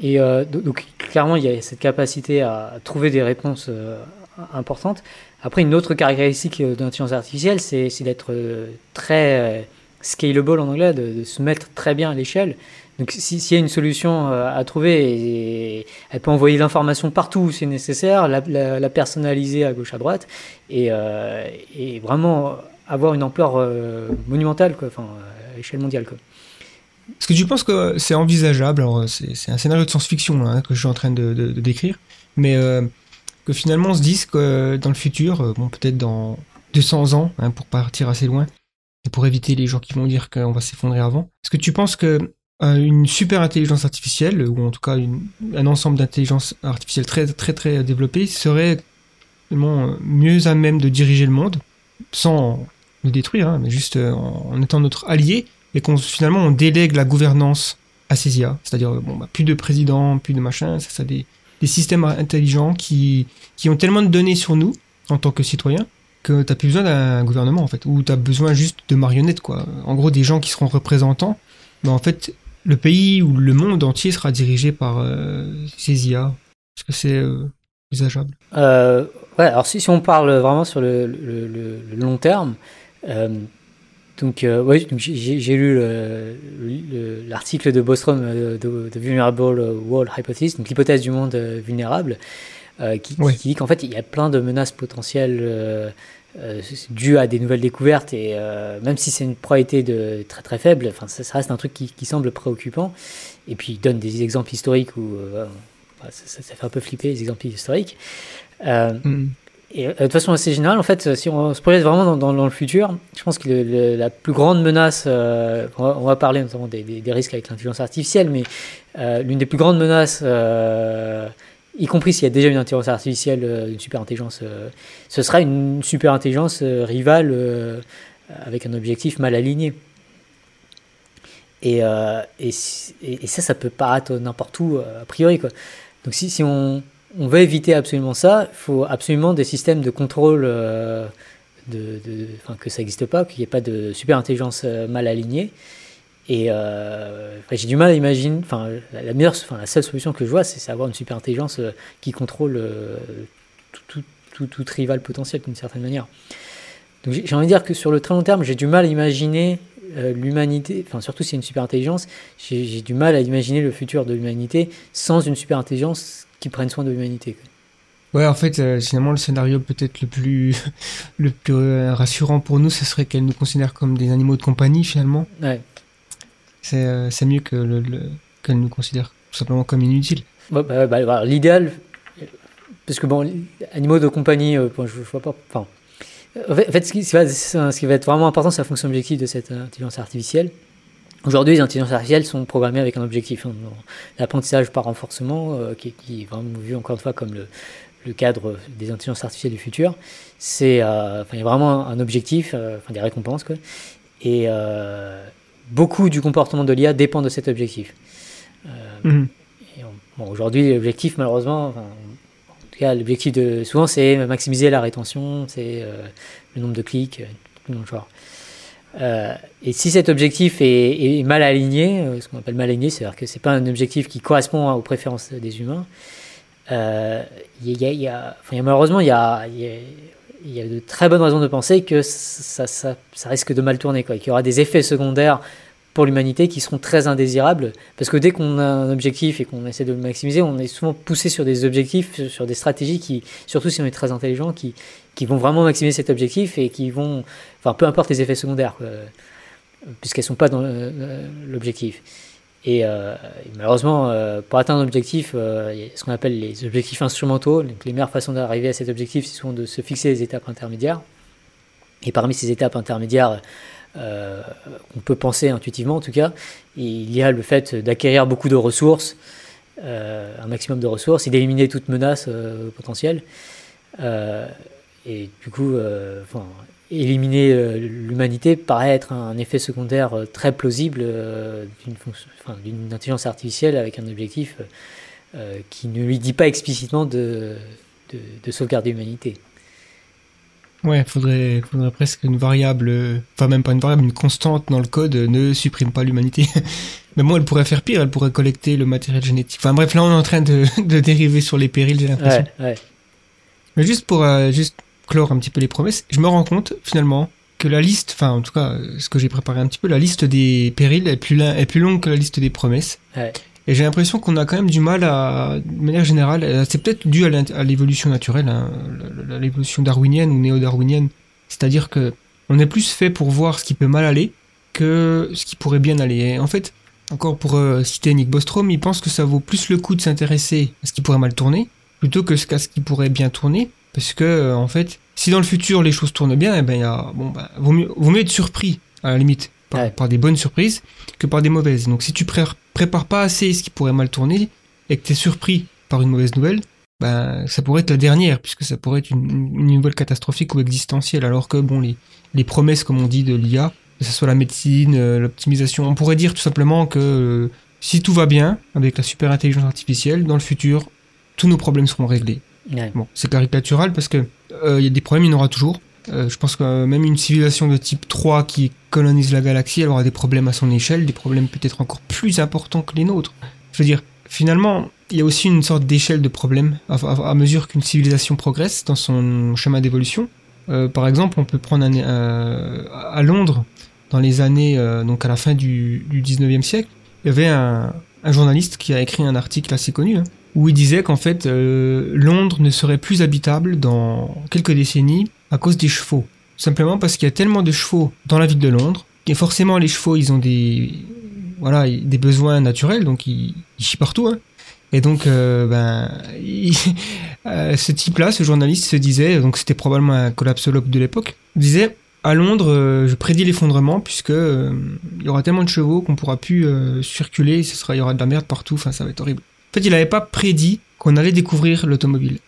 Et euh, do- donc, clairement, il y a cette capacité à trouver des réponses euh, importantes. Après, une autre caractéristique euh, de l'intelligence artificielle, c'est d'être très scalable en anglais, de, se mettre très bien à l'échelle. Donc, si- s'il y a une solution à trouver, elle peut envoyer l'information partout où c'est nécessaire, la, personnaliser à gauche à droite, et vraiment avoir une ampleur euh, monumentale, enfin, à l'échelle mondiale. Quoi. Est-ce que tu penses que c'est envisageable euh, c'est un scénario de science-fiction hein, que je suis en train de, décrire, mais euh, que finalement on se dise que dans le futur, bon, peut-être dans 200 ans, hein, pour partir assez loin, et pour éviter les gens qui vont dire qu'on va s'effondrer avant, est-ce que tu penses que euh, une super intelligence artificielle, ou en tout cas un ensemble d'intelligence artificielle très très très développé, serait mieux à même de diriger le monde, sans le détruire, hein, mais juste euh, en, étant notre allié, et qu'on finalement on délègue la gouvernance à ces IA, c'est-à-dire euh, bon, bah, plus de présidents, plus de machin, ça, ça des, des systèmes intelligents qui, qui ont tellement de données sur nous en tant que citoyens que t'as plus besoin d'un gouvernement en fait, ou t'as besoin juste de marionnettes quoi. En gros des gens qui seront représentants, mais en fait le pays ou le monde entier sera dirigé par euh, ces IA. Est-ce que c'est euh, ouais, alors si, si on parle vraiment sur le, long terme, donc, euh, ouais, donc j'ai- lu le- le- l'article de Bostrom euh, de, de Vulnerable World Hypothesis, donc l'hypothèse du monde euh, vulnérable, euh, qui, dit qu'en fait il y a plein de menaces potentielles euh, euh, dues à des nouvelles découvertes et euh, même si c'est une probabilité de très très faible, enfin ça, ça reste un truc qui, qui semble préoccupant. Et puis il donne des exemples historiques où euh, ça, fait un peu flipper les exemples historiques. Euh, Hmm. Et euh, de façon assez générale, en fait, si on se projette vraiment dans, le futur, je pense que la plus grande menace, euh, on, va, parler notamment des, risques avec l'intelligence artificielle, mais euh, l'une des plus grandes menaces, euh, y compris s'il y a déjà une intelligence artificielle, euh, une super intelligence, euh, ce sera une super intelligence euh, rivale euh, avec un objectif mal aligné. Et, euh, et, ça, ça peut paraître n'importe où, euh, a priori. Quoi. Donc si, si on, on veut éviter absolument ça, il faut absolument des systèmes de contrôle, euh, que ça n'existe pas, qu'il n'y ait pas de super intelligence euh, mal alignée. Et euh, j'ai du mal à imaginer, enfin, la, seule solution que je vois, c'est avoir une super intelligence qui contrôle tout, tout, rival potentiel d'une certaine manière. Donc j'ai envie de dire que sur le très long terme, j'ai du mal à imaginer l'humanité, enfin surtout si c'est une super intelligence, j'ai du mal à imaginer le futur de l'humanité sans une super intelligence qui prenne soin de l'humanité. Ouais, en fait, euh, finalement, le scénario peut-être le plus, le plus euh, rassurant pour nous, ce serait qu'elle nous considère comme des animaux de compagnie, finalement. Ouais, c'est euh, mieux que le- le- qu'elle nous considère tout simplement comme inutiles. Bah, bah, bah, bah, L'idéal, parce que bon, animaux de compagnie, euh, bon, je, je vois pas. Enfin, en fait, en fait, ce, qui, ce qui va- ce qui va être vraiment important, c'est la fonction objective de cette intelligence artificielle. Aujourd'hui, les intelligences artificielles sont programmées avec un objectif. hein, L'apprentissage par renforcement, euh, qui, est- qui est vraiment vu encore une fois comme le, le cadre des intelligences artificielles du futur, c'est, euh, il y a vraiment un objectif, euh, enfin, des récompenses, quoi. Et beaucoup du comportement de l'IA dépend de cet objectif. Mhm. bon, aujourd'hui, l'objectif, malheureusement, enfin, en tout cas, l'objectif de souvent, c'est maximiser la rétention, c'est le nombre de clics, tout le genre. Euh, et si cet objectif est, mal aligné, euh, ce qu'on appelle mal aligné, c'est-à-dire que c'est pas un objectif qui correspond aux préférences des humains, malheureusement, il y a, de très bonnes raisons de penser que ça, risque de mal tourner, qu'il y aura des effets secondaires pour l'humanité qui seront très indésirables. Parce que dès qu'on a un objectif et qu'on essaie de le maximiser, on est souvent poussé sur des objectifs, sur- des stratégies qui, surtout si on est très intelligent, qui vont vraiment maximiser cet objectif et qui vont, enfin peu importe les effets secondaires, quoi, puisqu'elles ne sont pas dans le- l'objectif. Et, euh, malheureusement, euh, pour atteindre un objectif, euh, il y a ce qu'on appelle les objectifs instrumentaux. Donc les meilleures façons d'arriver à cet objectif, c'est souvent de se fixer des étapes intermédiaires. Et parmi ces étapes intermédiaires, euh, on peut penser intuitivement en tout cas, il y a le fait d'acquérir beaucoup de ressources, euh, un maximum de ressources, et d'éliminer toute menace euh, potentielle. Euh, et du coup, euh, enfin, éliminer euh, l'humanité paraît être un effet secondaire euh, très plausible euh, d'une enfin, intelligence artificielle avec un objectif qui ne lui dit pas explicitement de, de, de sauvegarder l'humanité. Ouais, faudrait, faudrait presque une variable, enfin même pas une variable, une constante dans le code ne supprime pas l'humanité. Mais bon, elle pourrait faire pire, elle pourrait collecter le matériel génétique. Enfin bref, là on est en train de, de dériver sur les périls, j'ai l'impression. Ouais, ouais. Mais juste pour juste clore un petit peu les promesses, je me rends compte finalement que la liste, enfin en tout cas euh, ce que j'ai préparé un petit peu, la liste des périls est plus, la- est plus longue que la liste des promesses. Ouais. Et j'ai l'impression qu'on a quand même du mal à, de manière générale, euh, c'est peut-être dû à à l'évolution naturelle, hein, l'évolution darwinienne ou néo-darwinienne. C'est-à-dire que on est plus fait pour voir ce qui peut mal aller que ce qui pourrait bien aller. Et en fait, encore pour euh, citer Nick Bostrom, il pense que ça vaut plus le coup de s'intéresser à ce qui pourrait mal tourner plutôt que ce qu'à ce qui pourrait bien tourner. Parce que, euh, en fait, si dans le futur les choses tournent bien, eh ben, il y a, bon, bah, vaut, mieux, vaut mieux être surpris, à la limite, par, Ouais. par des bonnes surprises que par des mauvaises. Donc si tu pré- prépares pas assez ce qui pourrait mal tourner et que tu es surpris par une mauvaise nouvelle, ben, ça pourrait être la dernière, puisque ça pourrait être une, une nouvelle catastrophique ou existentielle. Alors que, bon, les, les promesses, comme on dit, de l'IA, que ce soit la médecine, euh, l'optimisation, on pourrait dire tout simplement que euh, si tout va bien avec la super intelligence artificielle, dans le futur, tous nos problèmes seront réglés. Bon, c'est caricatural parce que euh, il y a des problèmes, il y en aura toujours. Euh, je pense que euh, même une civilisation de type 3 qui colonise la galaxie, elle aura des problèmes à son échelle, des problèmes peut-être encore plus importants que les nôtres. Je veux dire, finalement, il y a aussi une sorte d'échelle de problèmes à, mesure qu'une civilisation progresse dans son chemin d'évolution. Euh, par exemple, on peut prendre euh, à Londres, dans les années, euh, donc à la fin du, du 19e siècle, il y avait un, un journaliste qui a écrit un article assez connu, hein, où il disait qu'en fait, euh, Londres ne serait plus habitable dans quelques décennies à cause des chevaux. Simplement parce qu'il y a tellement de chevaux dans la ville de Londres, et forcément les chevaux, ils ont des, besoins naturels, donc ils, chient partout. Hein. Et donc, euh, ben, euh, ce type-là, ce journaliste se disait, donc c'était probablement un collapsologue de l'époque, disait à Londres, je prédis l'effondrement puisque il y aura tellement de chevaux qu'on pourra plus circuler, il y aura de la merde partout, enfin ça va être horrible. Fait, il n'avait pas prédit qu'on allait découvrir l'automobile.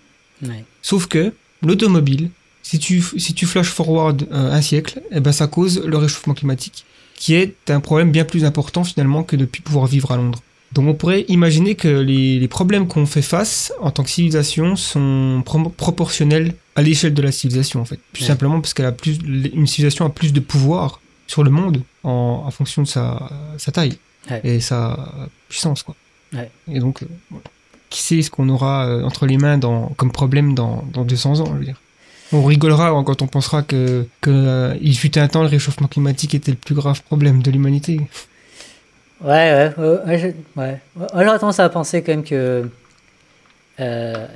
Ouais. Sauf que l'automobile, si tu, si tu flash forward euh, un siècle, eh ben ça cause le réchauffement climatique, qui est un problème bien plus important finalement que de plus pouvoir vivre à Londres. Donc on pourrait imaginer que les, les problèmes qu'on fait face en tant que civilisation sont pro- proportionnels à l'échelle de la civilisation en fait. Tout Ouais. simplement parce qu'elle a plus, une civilisation a plus de pouvoir sur le monde en, en fonction de sa, sa taille Ouais. et sa puissance quoi. Ouais. Et donc, euh, qui sait ce qu'on aura euh, entre les mains dans, comme problème dans, dans 200 ans, je veux dire. On rigolera hein, quand on pensera que, que euh, il fut un temps le réchauffement climatique était le plus grave problème de l'humanité. Ouais, ouais, ouais, je- ouais. J'aurais tendance à penser quand même que. Euh,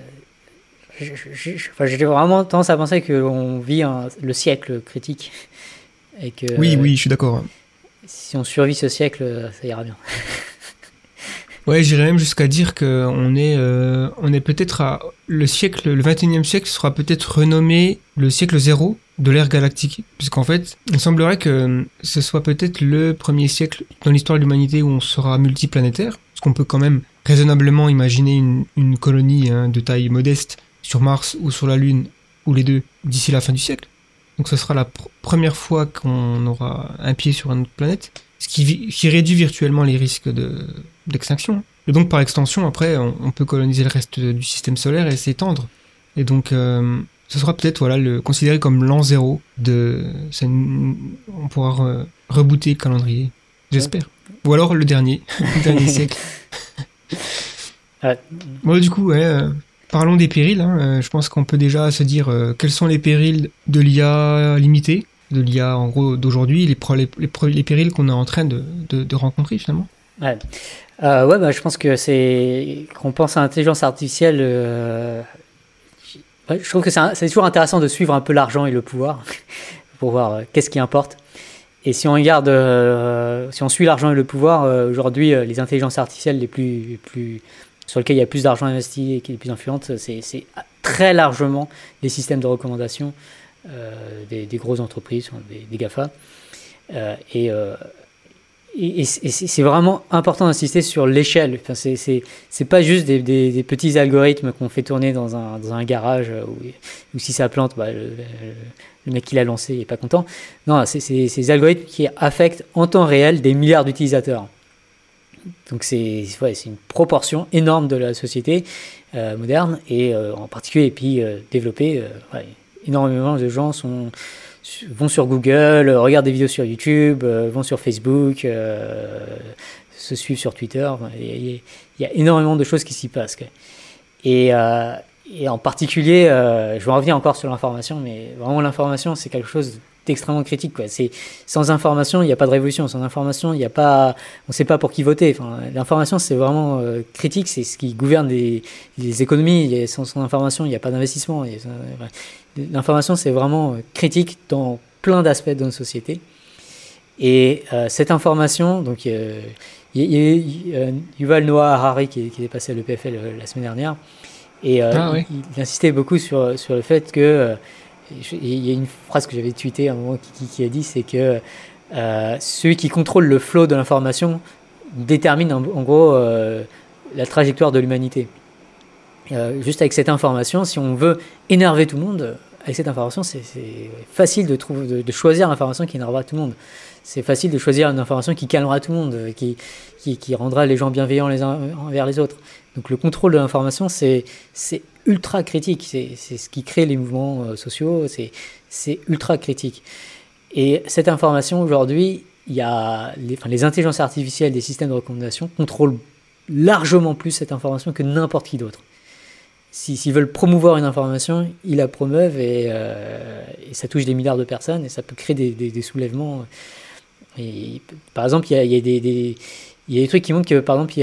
enfin, J'ai vraiment tendance à penser qu'on vit un- le siècle critique. Et que, Oui, oui, je suis d'accord. hein. si on survit ce siècle, ça ira bien. Ouais, j'irais même jusqu'à dire que on est, euh, est peut-être à le siècle, le 21e siècle sera peut-être renommé le siècle zéro de l'ère galactique, puisqu'en fait, il semblerait que ce soit peut-être le premier siècle dans l'histoire de l'humanité où on sera multiplanétaire, parce qu'on peut quand même raisonnablement imaginer une, une colonie hein, de taille modeste sur Mars ou sur la Lune, ou les deux, d'ici la fin du siècle. Donc ce sera la pr- première fois qu'on aura un pied sur une autre planète, ce qui réduit virtuellement les risques de, d'extinction. Et donc par extension, après, on, on peut coloniser le reste du système solaire et s'étendre. Et donc euh, ce sera peut-être voilà, le, considéré comme l'an zéro de... une- on pourra re- rebooter le calendrier, j'espère. Ou alors le dernier, le dernier siècle. Ouais. Bon, du coup, ouais, euh, parlons des périls. hein. Euh, je pense qu'on peut déjà se dire quels sont les périls de l'IA limitée, de l'IA en gros d'aujourd'hui, les, périls qu'on est en train de, de, de rencontrer finalement. Ouais, Euh, ouais bah, je pense que c'est. Quand on pense à l'intelligence artificielle, euh, je trouve que c'est toujours intéressant de suivre un peu l'argent et le pouvoir pour voir euh, qu'est-ce qui importe. Et si on regarde, si on suit l'argent et le pouvoir, aujourd'hui, les intelligences artificielles les plus, plus, sur lesquelles il y a plus d'argent investi et qui est les plus influentes, c'est très largement les systèmes de recommandation des, grosses entreprises, des, des GAFA. Et, et, c'est vraiment important d'insister sur l'échelle. Enfin, c'est- pas juste des, petits algorithmes qu'on fait tourner dans un, garage euh, où si ça plante, bah, le, mec qui l'a lancé n'est pas content. Non, c'est des algorithmes qui affectent en temps réel des milliards d'utilisateurs. Donc c'est une proportion énorme de la société euh, moderne et euh, en particulier et puis développée. énormément de gens sont vont sur Google, euh, regardent des vidéos sur YouTube, euh, vont sur Facebook, euh, se suivent sur Twitter. Il y, a- énormément de choses qui s'y passent. Et, en particulier, je vais en revenir encore sur l'information, mais vraiment l'information, c'est quelque chose d'extrêmement critique. C'est, sans information, il n'y a pas de révolution. Sans information, il n'y a pas, on ne sait pas pour qui voter. L'information, c'est vraiment critique. C'est ce qui gouverne les, économies. Sans, sans information, il n'y a pas d'investissement. L'information, c'est vraiment euh, critique dans plein d'aspects de notre société. Et euh, cette information, donc euh, Yuval Noah Harari qui, est- qui est passé à l'EPFL euh, la semaine dernière, et euh, Ah il, il insistait beaucoup sur, sur le fait que je- il y a une phrase que j'avais tweetée à un moment qui, qui- qui a dit, c'est que celui qui contrôle le flot de l'information détermine en, en gros la trajectoire de l'humanité. Euh, juste avec cette information, si on veut énerver tout le monde, avec cette information, c'est facile de, trouver, de, de choisir l'information qui énervera tout le monde. C'est facile de choisir une information qui calmera tout le monde, euh, qui, qui, rendra les gens bienveillants les uns envers les autres. Donc le contrôle de l'information, c'est ultra critique. C'est ce qui crée les mouvements euh, sociaux. C'est ultra critique. Et cette information, aujourd'hui, il y a les, les intelligences artificielles des systèmes de recommandation contrôlent largement plus cette information que n'importe qui d'autre. Si- S'ils veulent promouvoir une information, ils la promeuvent et, euh, et ça touche des milliards de personnes et ça peut créer des, soulèvements. Et, par exemple, il y a, des, y a des trucs qui montrent que, par exemple,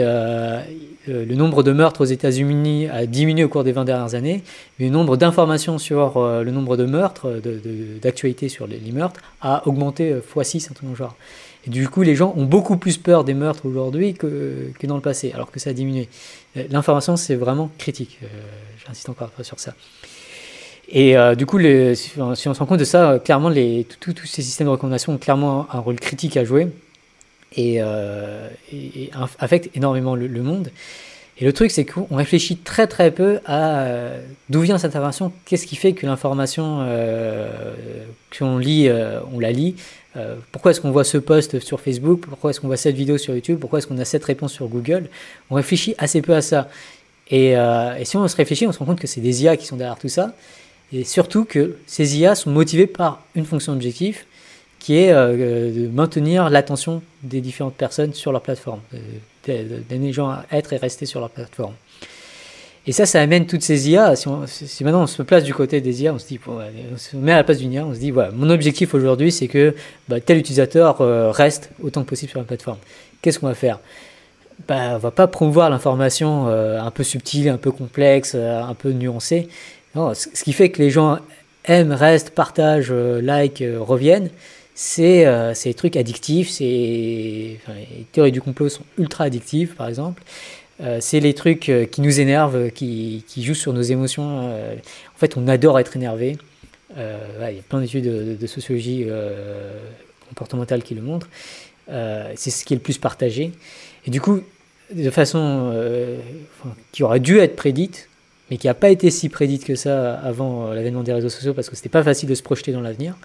euh, le nombre de meurtres aux États-Unis a diminué au cours des 20 dernières années, mais le nombre d'informations sur euh, le nombre de meurtres, d'actualités sur les, meurtres, a augmenté euh, x6, un truc dans le genre. Et du coup, les gens ont beaucoup plus peur des meurtres aujourd'hui que dans le passé, alors que ça a diminué. Euh, L'information, c'est vraiment critique. Euh, J'insiste encore sur ça. Et euh, du coup, si on se rend compte de ça, clairement, tous ces systèmes de recommandation ont clairement un rôle critique à jouer et, affectent énormément le, le monde. Et le truc, c'est qu'on réfléchit très très peu à d'où vient cette information, qu'est-ce qui fait que l'information qu'on lit, on la lit, euh, pourquoi est-ce qu'on voit ce post sur Facebook, pourquoi est-ce qu'on voit cette vidéo sur YouTube, pourquoi est-ce qu'on a cette réponse sur Google? On réfléchit assez peu à ça. Et, euh, si on se réfléchit, on se rend compte que c'est des IA qui sont derrière tout ça. Et surtout que ces IA sont motivées par une fonction objectif qui est euh, de maintenir l'attention des différentes personnes sur leur plateforme, d'amener les gens à être et rester sur leur plateforme. Et ça, ça amène toutes ces IA. Si, on- si- maintenant on se place du côté des IA, on se dit, on se met à la place d'une IA, on se dit, voilà, mon objectif aujourd'hui, c'est que bah, tel utilisateur euh, reste autant que possible sur la plateforme. Qu'est-ce qu'on va faire? Bah, On va pas promouvoir l'information euh, un peu subtile, un peu complexe, euh, un peu nuancée. Non, ce qui fait que les gens aiment, restent, partagent, euh, like, reviennent, c'est des trucs addictifs. Enfin, les théories du complot sont ultra addictives, par exemple. Euh, c'est les trucs euh, qui nous énervent, qui, jouent sur nos émotions. Euh, en fait, on adore être énervé. Il y a plein d'études de, sociologie comportementale qui le montrent. C'est ce qui est le plus partagé. Et du coup, de façon qui aurait dû être prédite, mais qui n'a pas été si prédite que ça avant l'avènement des réseaux sociaux, parce que c'était pas facile de se projeter dans l'avenir.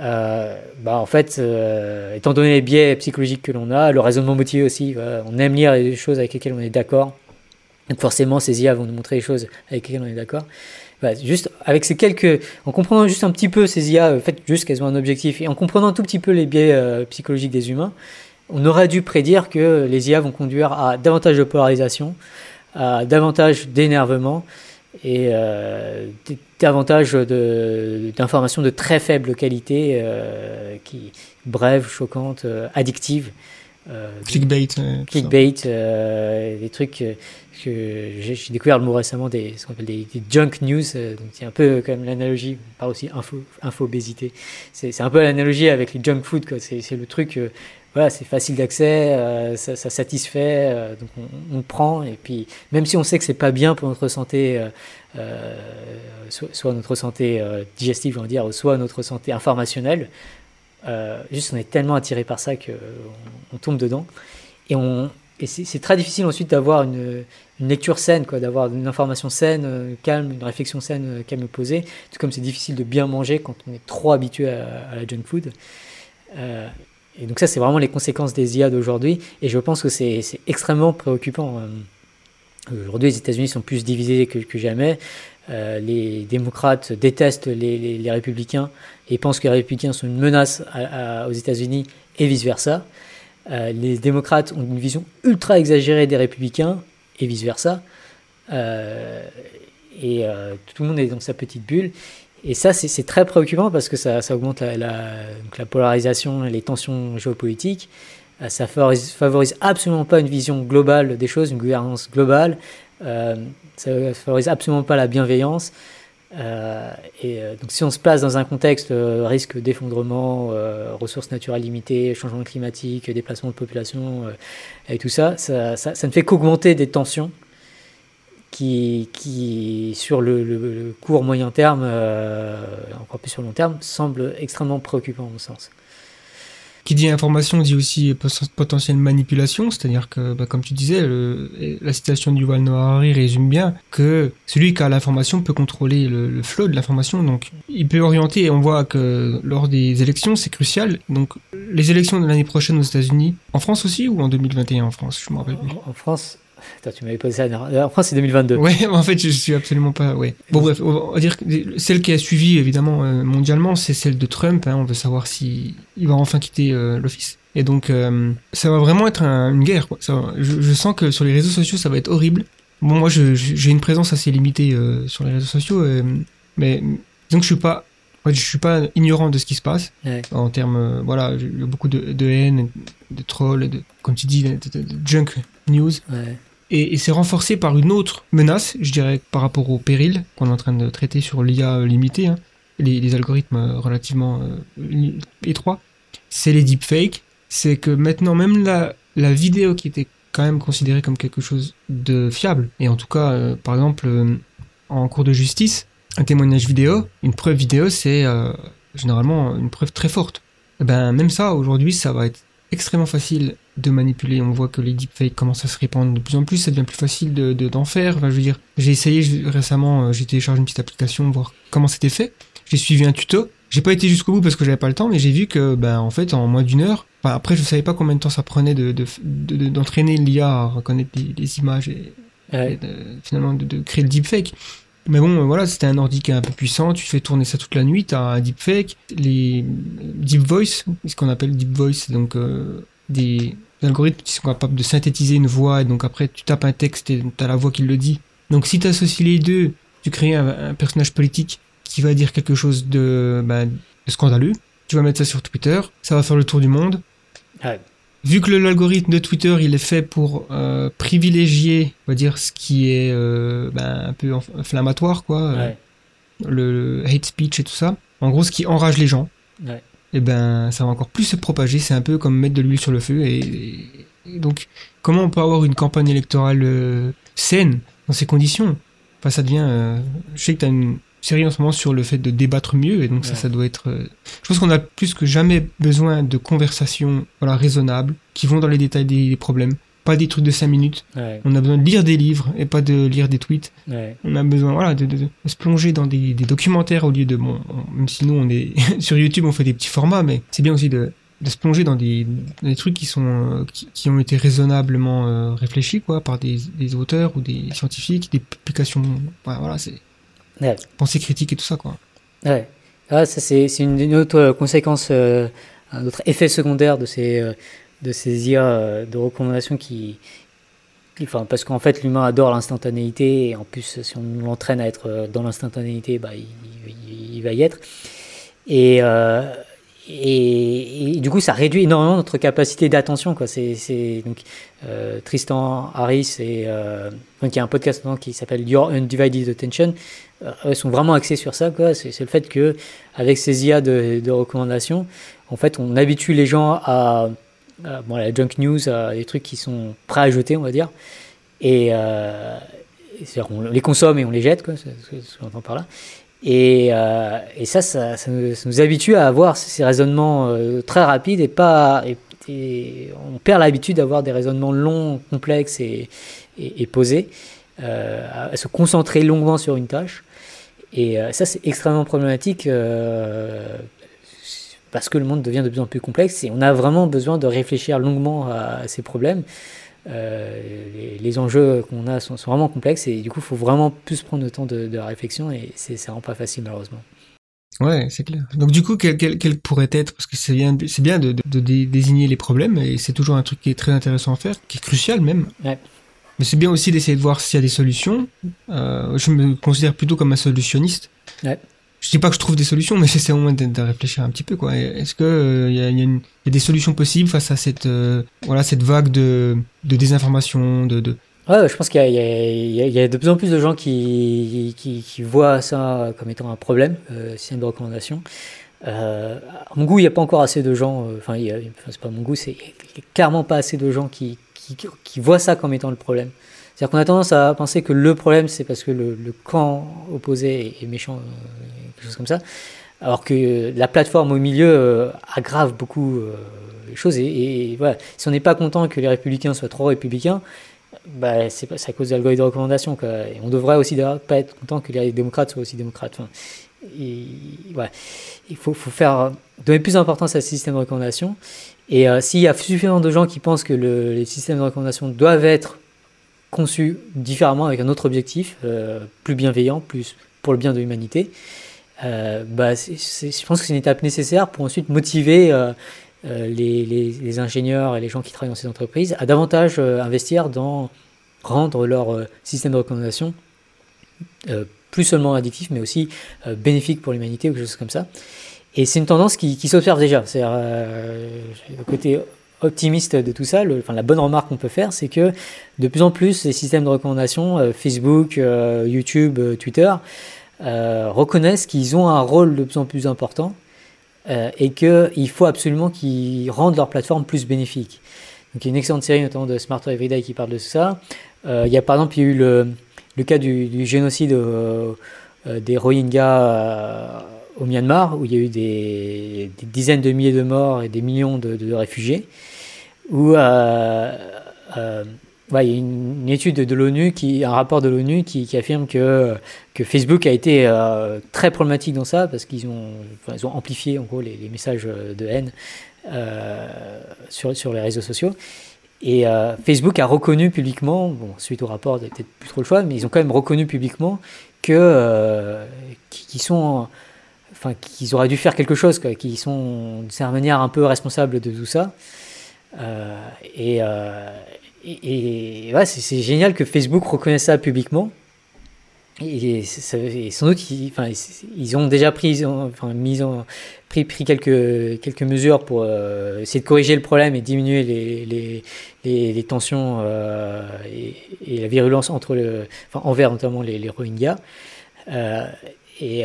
Euh, bah en fait, euh, étant donné les biais psychologiques que l'on a, le raisonnement motivé aussi, voilà, on aime lire les choses avec lesquelles on est d'accord. Donc forcément, ces IA vont nous montrer les choses avec lesquelles on est d'accord. Voilà, juste avec ces quelques, en comprenant juste un petit peu ces IA, euh, faites juste qu'elles ont un objectif, et en comprenant un tout petit peu les biais euh, psychologiques des humains, on aurait dû prédire que les IA vont conduire à davantage de polarisation, à davantage d'énervement et euh, davantage d'informations de, très faible qualité, euh, qui brèves, choquantes, euh, addictives. Euh, Clickbait. euh, clickbait, euh, des trucs que j'ai découvert le mot récemment, des, ce qu'on appelle des, des junk news. c'est un peu comme l'analogie, on parle aussi info, info-obésité. C'est c'est un peu l'analogie avec les junk food. C'est c'est le truc, voilà, c'est facile d'accès, euh, ça, satisfait, euh, donc on, prend. Et puis même si on sait que c'est pas bien pour notre santé, euh, soit, soit notre santé digestive, dire, soit notre santé informationnelle. Juste, on est tellement attiré par ça que on, tombe dedans. Et, on, et c'est très difficile ensuite d'avoir une, lecture saine, quoi, d'avoir une information saine, calme, une réflexion saine, calme et posée. Tout comme c'est difficile de bien manger quand on est trop habitué à la junk food. Et donc ça, c'est vraiment les conséquences des IA d'aujourd'hui. Et je pense que c'est extrêmement préoccupant. Euh, Aujourd'hui, les États-Unis sont plus divisés que, jamais. Euh, les démocrates détestent les, républicains et pensent que les républicains sont une menace aux États-Unis et vice-versa. Euh, les démocrates ont une vision ultra exagérée des républicains et vice-versa. Et tout le monde est dans sa petite bulle. Et ça, c'est très préoccupant parce que ça, augmente la, polarisation et les tensions géopolitiques. Euh, Ça favorise, favorise absolument pas une vision globale des choses, une gouvernance globale. Euh, ça favorise absolument pas la bienveillance. Euh, et euh, donc, si on se place dans un contexte risque d'effondrement, ressources naturelles limitées, changement climatique, déplacement de population, et tout ça, ça ne fait qu'augmenter des tensions qui, qui sur le, le- le court moyen terme, euh, encore plus sur le long terme, semblent extrêmement préoccupants à mon sens. Qui dit information dit aussi pot- potentielle manipulation, c'est-à-dire que, bah, comme tu disais, le- la citation de Yuval Noah Harari résume bien que celui qui a l'information peut contrôler le, le flot de l'information, donc il peut orienter, et on voit que lors des élections, c'est crucial. Donc, les élections de l'année prochaine aux États-Unis, en France aussi ou en 2021 en France, je me rappelle plus. En France, Attends, tu m'avais posé ça. En France, c'est 2022. Ouais, en fait, je suis absolument pas. Ouais. Bon, bref, on va dire que celle qui a suivi évidemment euh, mondialement, c'est celle de Trump. hein. on veut savoir si il va enfin quitter euh, l'office. Et donc, euh, ça va vraiment être un- une guerre. Quoi. Ça je, je sens que sur les réseaux sociaux, ça va être horrible. Bon, moi, j'ai une présence assez limitée sur les réseaux sociaux, mais que je suis pas, je suis pas ignorant de ce qui se passe Ouais. en termes, euh, voilà, il y a beaucoup de, de haine, de trolls, de, comme tu dis, de junk news. Ouais. Et, c'est renforcé par une autre menace, je dirais, par rapport au péril qu'on est en train de traiter sur l'IA limitée, hein, les, algorithmes euh, relativement euh, étroits. C'est les deepfakes. C'est que maintenant, même la, vidéo qui était quand même considérée comme quelque chose de fiable, et en tout cas, euh, par exemple, en cours de justice, un témoignage vidéo, une preuve vidéo, c'est généralement une preuve très forte. Et ben, même ça, aujourd'hui, ça va être extrêmement facile de manipuler. On voit que les deepfakes commencent à se répandre de plus en plus. Ça devient plus facile de, de- d'en faire. Enfin, je veux dire, j'ai essayé je- récemment, euh, j'ai téléchargé une petite application, voir comment c'était fait. J'ai suivi un tuto. J'ai pas été jusqu'au bout parce que j'avais pas le temps, mais j'ai vu que, ben, en fait, en moins d'une heure, après, je savais pas combien de temps ça prenait de, de, de- de- d'entraîner l'IA à reconnaître les, les images et, Ouais. et de- finalement de, de créer le deepfake. Mais bon, euh, voilà, c'était un ordi qui est un peu puissant, tu fais tourner ça toute la nuit, t'as un deepfake, les deep voice, ce qu'on appelle deep voice, donc euh, des algorithmes qui sont capables de synthétiser une voix, et donc après tu tapes un texte et t'as la voix qui le dit. Donc si t'associes les deux, tu crées un, un personnage politique qui va dire quelque chose de, ben, de scandaleux, tu vas mettre ça sur Twitter, ça va faire le tour du monde, Ouais. Vu que l'algorithme de Twitter, il est fait pour euh, privilégier, on va dire, ce qui est euh, ben, un peu inf- inflammatoire, quoi, euh, le hate speech et tout ça. En gros, ce qui enrage les gens. Ouais. Eh ben, ça va encore plus se propager. C'est un peu comme mettre de l'huile sur le feu. Et, donc, comment on peut avoir une campagne électorale euh, saine dans ces conditions? Enfin, ça devient. euh, je sais que tu as une série en ce moment sur le fait de débattre mieux, et donc ça, ça doit être. euh, je pense qu'on a plus que jamais besoin de conversations voilà, raisonnables, qui vont dans les détails des, des problèmes. Pas des trucs de 5 minutes. Ouais, On a besoin de lire des livres et pas de lire des tweets. ouais. On a besoin voilà, de, de- de se plonger dans des, des documentaires au lieu de... Bon, on- même si nous, on est sur YouTube, on fait des petits formats, mais c'est bien aussi de, de se plonger dans des, trucs qui, sont, euh, qui, qui ont été raisonnablement euh, réfléchis quoi, par des, des auteurs ou des scientifiques, des publications... Voilà, voilà, c'est Ouais. pensée critique et tout ça. quoi. Ouais. Ah, ça, c'est une, une autre euh, conséquence, euh, un autre effet secondaire de ces, euh, de ces IA euh, de recommandation qui. Enfin, parce qu'en fait, l'humain adore l'instantanéité, et en plus, si on l'entraîne à être euh, dans l'instantanéité, bah, il, va y être. Et, euh, et, et du coup, ça réduit énormément notre capacité d'attention. quoi. C'est donc Tristan Harris et donc il y a un podcast qui s'appelle Your Undivided Attention. Eux sont vraiment axés sur ça. quoi. C'est le fait que avec ces IA de, de recommandation, en fait, on habitue les gens à, bon, la junk news, des trucs qui sont prêts à jeter, on va dire. Et euh, on les consomme et on les jette. C'est ce qu'on entend par là. Et, euh, et ça, ça, nous, ça habitue à avoir ces raisonnements euh, très rapides et pas. Et, on perd l'habitude d'avoir des raisonnements longs, complexes et, et, posés, euh, à, se concentrer longuement sur une tâche. Et euh, ça, c'est extrêmement problématique euh, parce que le monde devient de plus en plus complexe et on a vraiment besoin de réfléchir longuement à, ces problèmes. Euh, les, les enjeux qu'on a sont, sont vraiment complexes et du coup, il faut vraiment plus prendre le temps de, de la réflexion et c'est rend pas facile malheureusement. Ouais, c'est clair. Donc du coup, quel, quel, quel pourrait être, parce que c'est bien, c'est bien de, de, de dé- désigner les problèmes, et c'est toujours un truc qui est très intéressant à faire, qui est crucial même. Ouais. Mais c'est bien aussi d'essayer de voir s'il y a des solutions. Euh, je me considère plutôt comme un solutionniste. Ouais. Je dis pas que je trouve des solutions, mais j'essaie au moins de, réfléchir un petit peu. Est-ce que euh, y, a, des solutions possibles face à cette, euh, voilà, cette vague de, désinformation, de, de... Je pense qu'il y, a- de plus en plus de gens qui, voient ça comme étant un problème, euh, système de recommandation. Euh, à mon goût, il n'y a pas encore assez de gens, euh, enfin, enfin, c'est pas mon goût, c'est clairement pas assez de gens qui, voient ça comme étant le problème. C'est-à-dire qu'on a tendance à penser que le problème, c'est parce que le, camp opposé est, méchant, euh, quelque comme ça. Alors que la plateforme au milieu euh, aggrave beaucoup euh, les choses. Et, voilà, si on n'est pas content que les républicains soient trop républicains, bah, c'est à cause de l'algorithme de recommandation. Quoi. Et devrait aussi pas être content que les démocrates soient aussi démocrates. Enfin, et. Il faut, faire, donner plus d'importance à ce système de recommandation. Et euh, s'il y a suffisamment de gens qui pensent que le- les systèmes de recommandation doivent être conçus différemment avec un autre objectif, euh, plus bienveillant, plus pour le bien de l'humanité, euh, bah, je pense que c'est une étape nécessaire pour ensuite motiver euh, euh, les, ingénieurs et les gens qui travaillent dans ces entreprises à davantage investir dans rendre leur système de recommandation plus seulement addictif, mais aussi bénéfique pour l'humanité ou quelque chose comme ça. Et c'est une tendance qui, qui s'observe déjà. C'est le côté optimiste de tout ça, enfin, la bonne remarque qu'on peut faire, c'est que de plus en plus, les systèmes de recommandation, Facebook, YouTube, Twitter, euh, reconnaissent qu'ils ont un rôle de plus en plus important euh, et qu'il faut absolument qu'ils rendent leur plateforme plus bénéfique. Donc il y a une excellente série notamment de Smarter Everyday qui parle de ça. Euh, il y a par exemple il y a eu le, cas du, génocide des Rohingyas au Myanmar, où il y a eu des, dizaines de milliers de morts et des millions de, réfugiés, il y a une, étude de l'ONU, un rapport de l'ONU qui, affirme que, que Facebook a été euh, très problématique dans ça, parce qu'ils ont, ont amplifié en gros les, messages de haine euh, sur, sur les réseaux sociaux. Et euh, Facebook a reconnu publiquement, bon, suite au rapport, peut-être plus trop le choix, mais ils ont quand même reconnu publiquement que euh, qu'ils sont, enfin, qu'ils auraient dû faire quelque chose, qu'ils sont d'une certaine manière un peu responsables de tout ça. Euh, et, euh, et, c'est génial que Facebook reconnaisse ça publiquement. Et, sans doute, ils, ont déjà pris, mis en, pris, quelques, mesures pour euh, essayer de corriger le problème et diminuer les, tensions euh, et, la virulence entre envers notamment les, Rohingyas. Euh, et,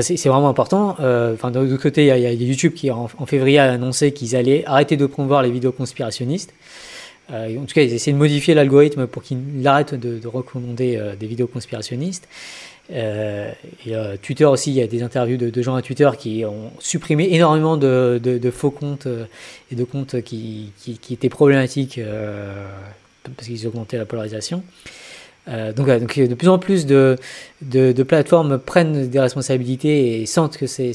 c'est vraiment important. Enfin, de l'autre côté, il y, a- YouTube qui, en février, a annoncé qu'ils allaient arrêter de promouvoir les vidéos conspirationnistes. Euh, en tout cas, ils essaient de modifier l'algorithme pour qu'il arrête de, de recommander euh, des vidéos conspirationnistes. Euh, Twitter aussi, il y a des interviews de, gens à Twitter qui ont supprimé énormément de, faux comptes et de comptes qui, étaient problématiques parce qu'ils augmentaient la polarisation. Donc, donc, de plus en plus de, plateformes prennent des responsabilités et sentent que c'est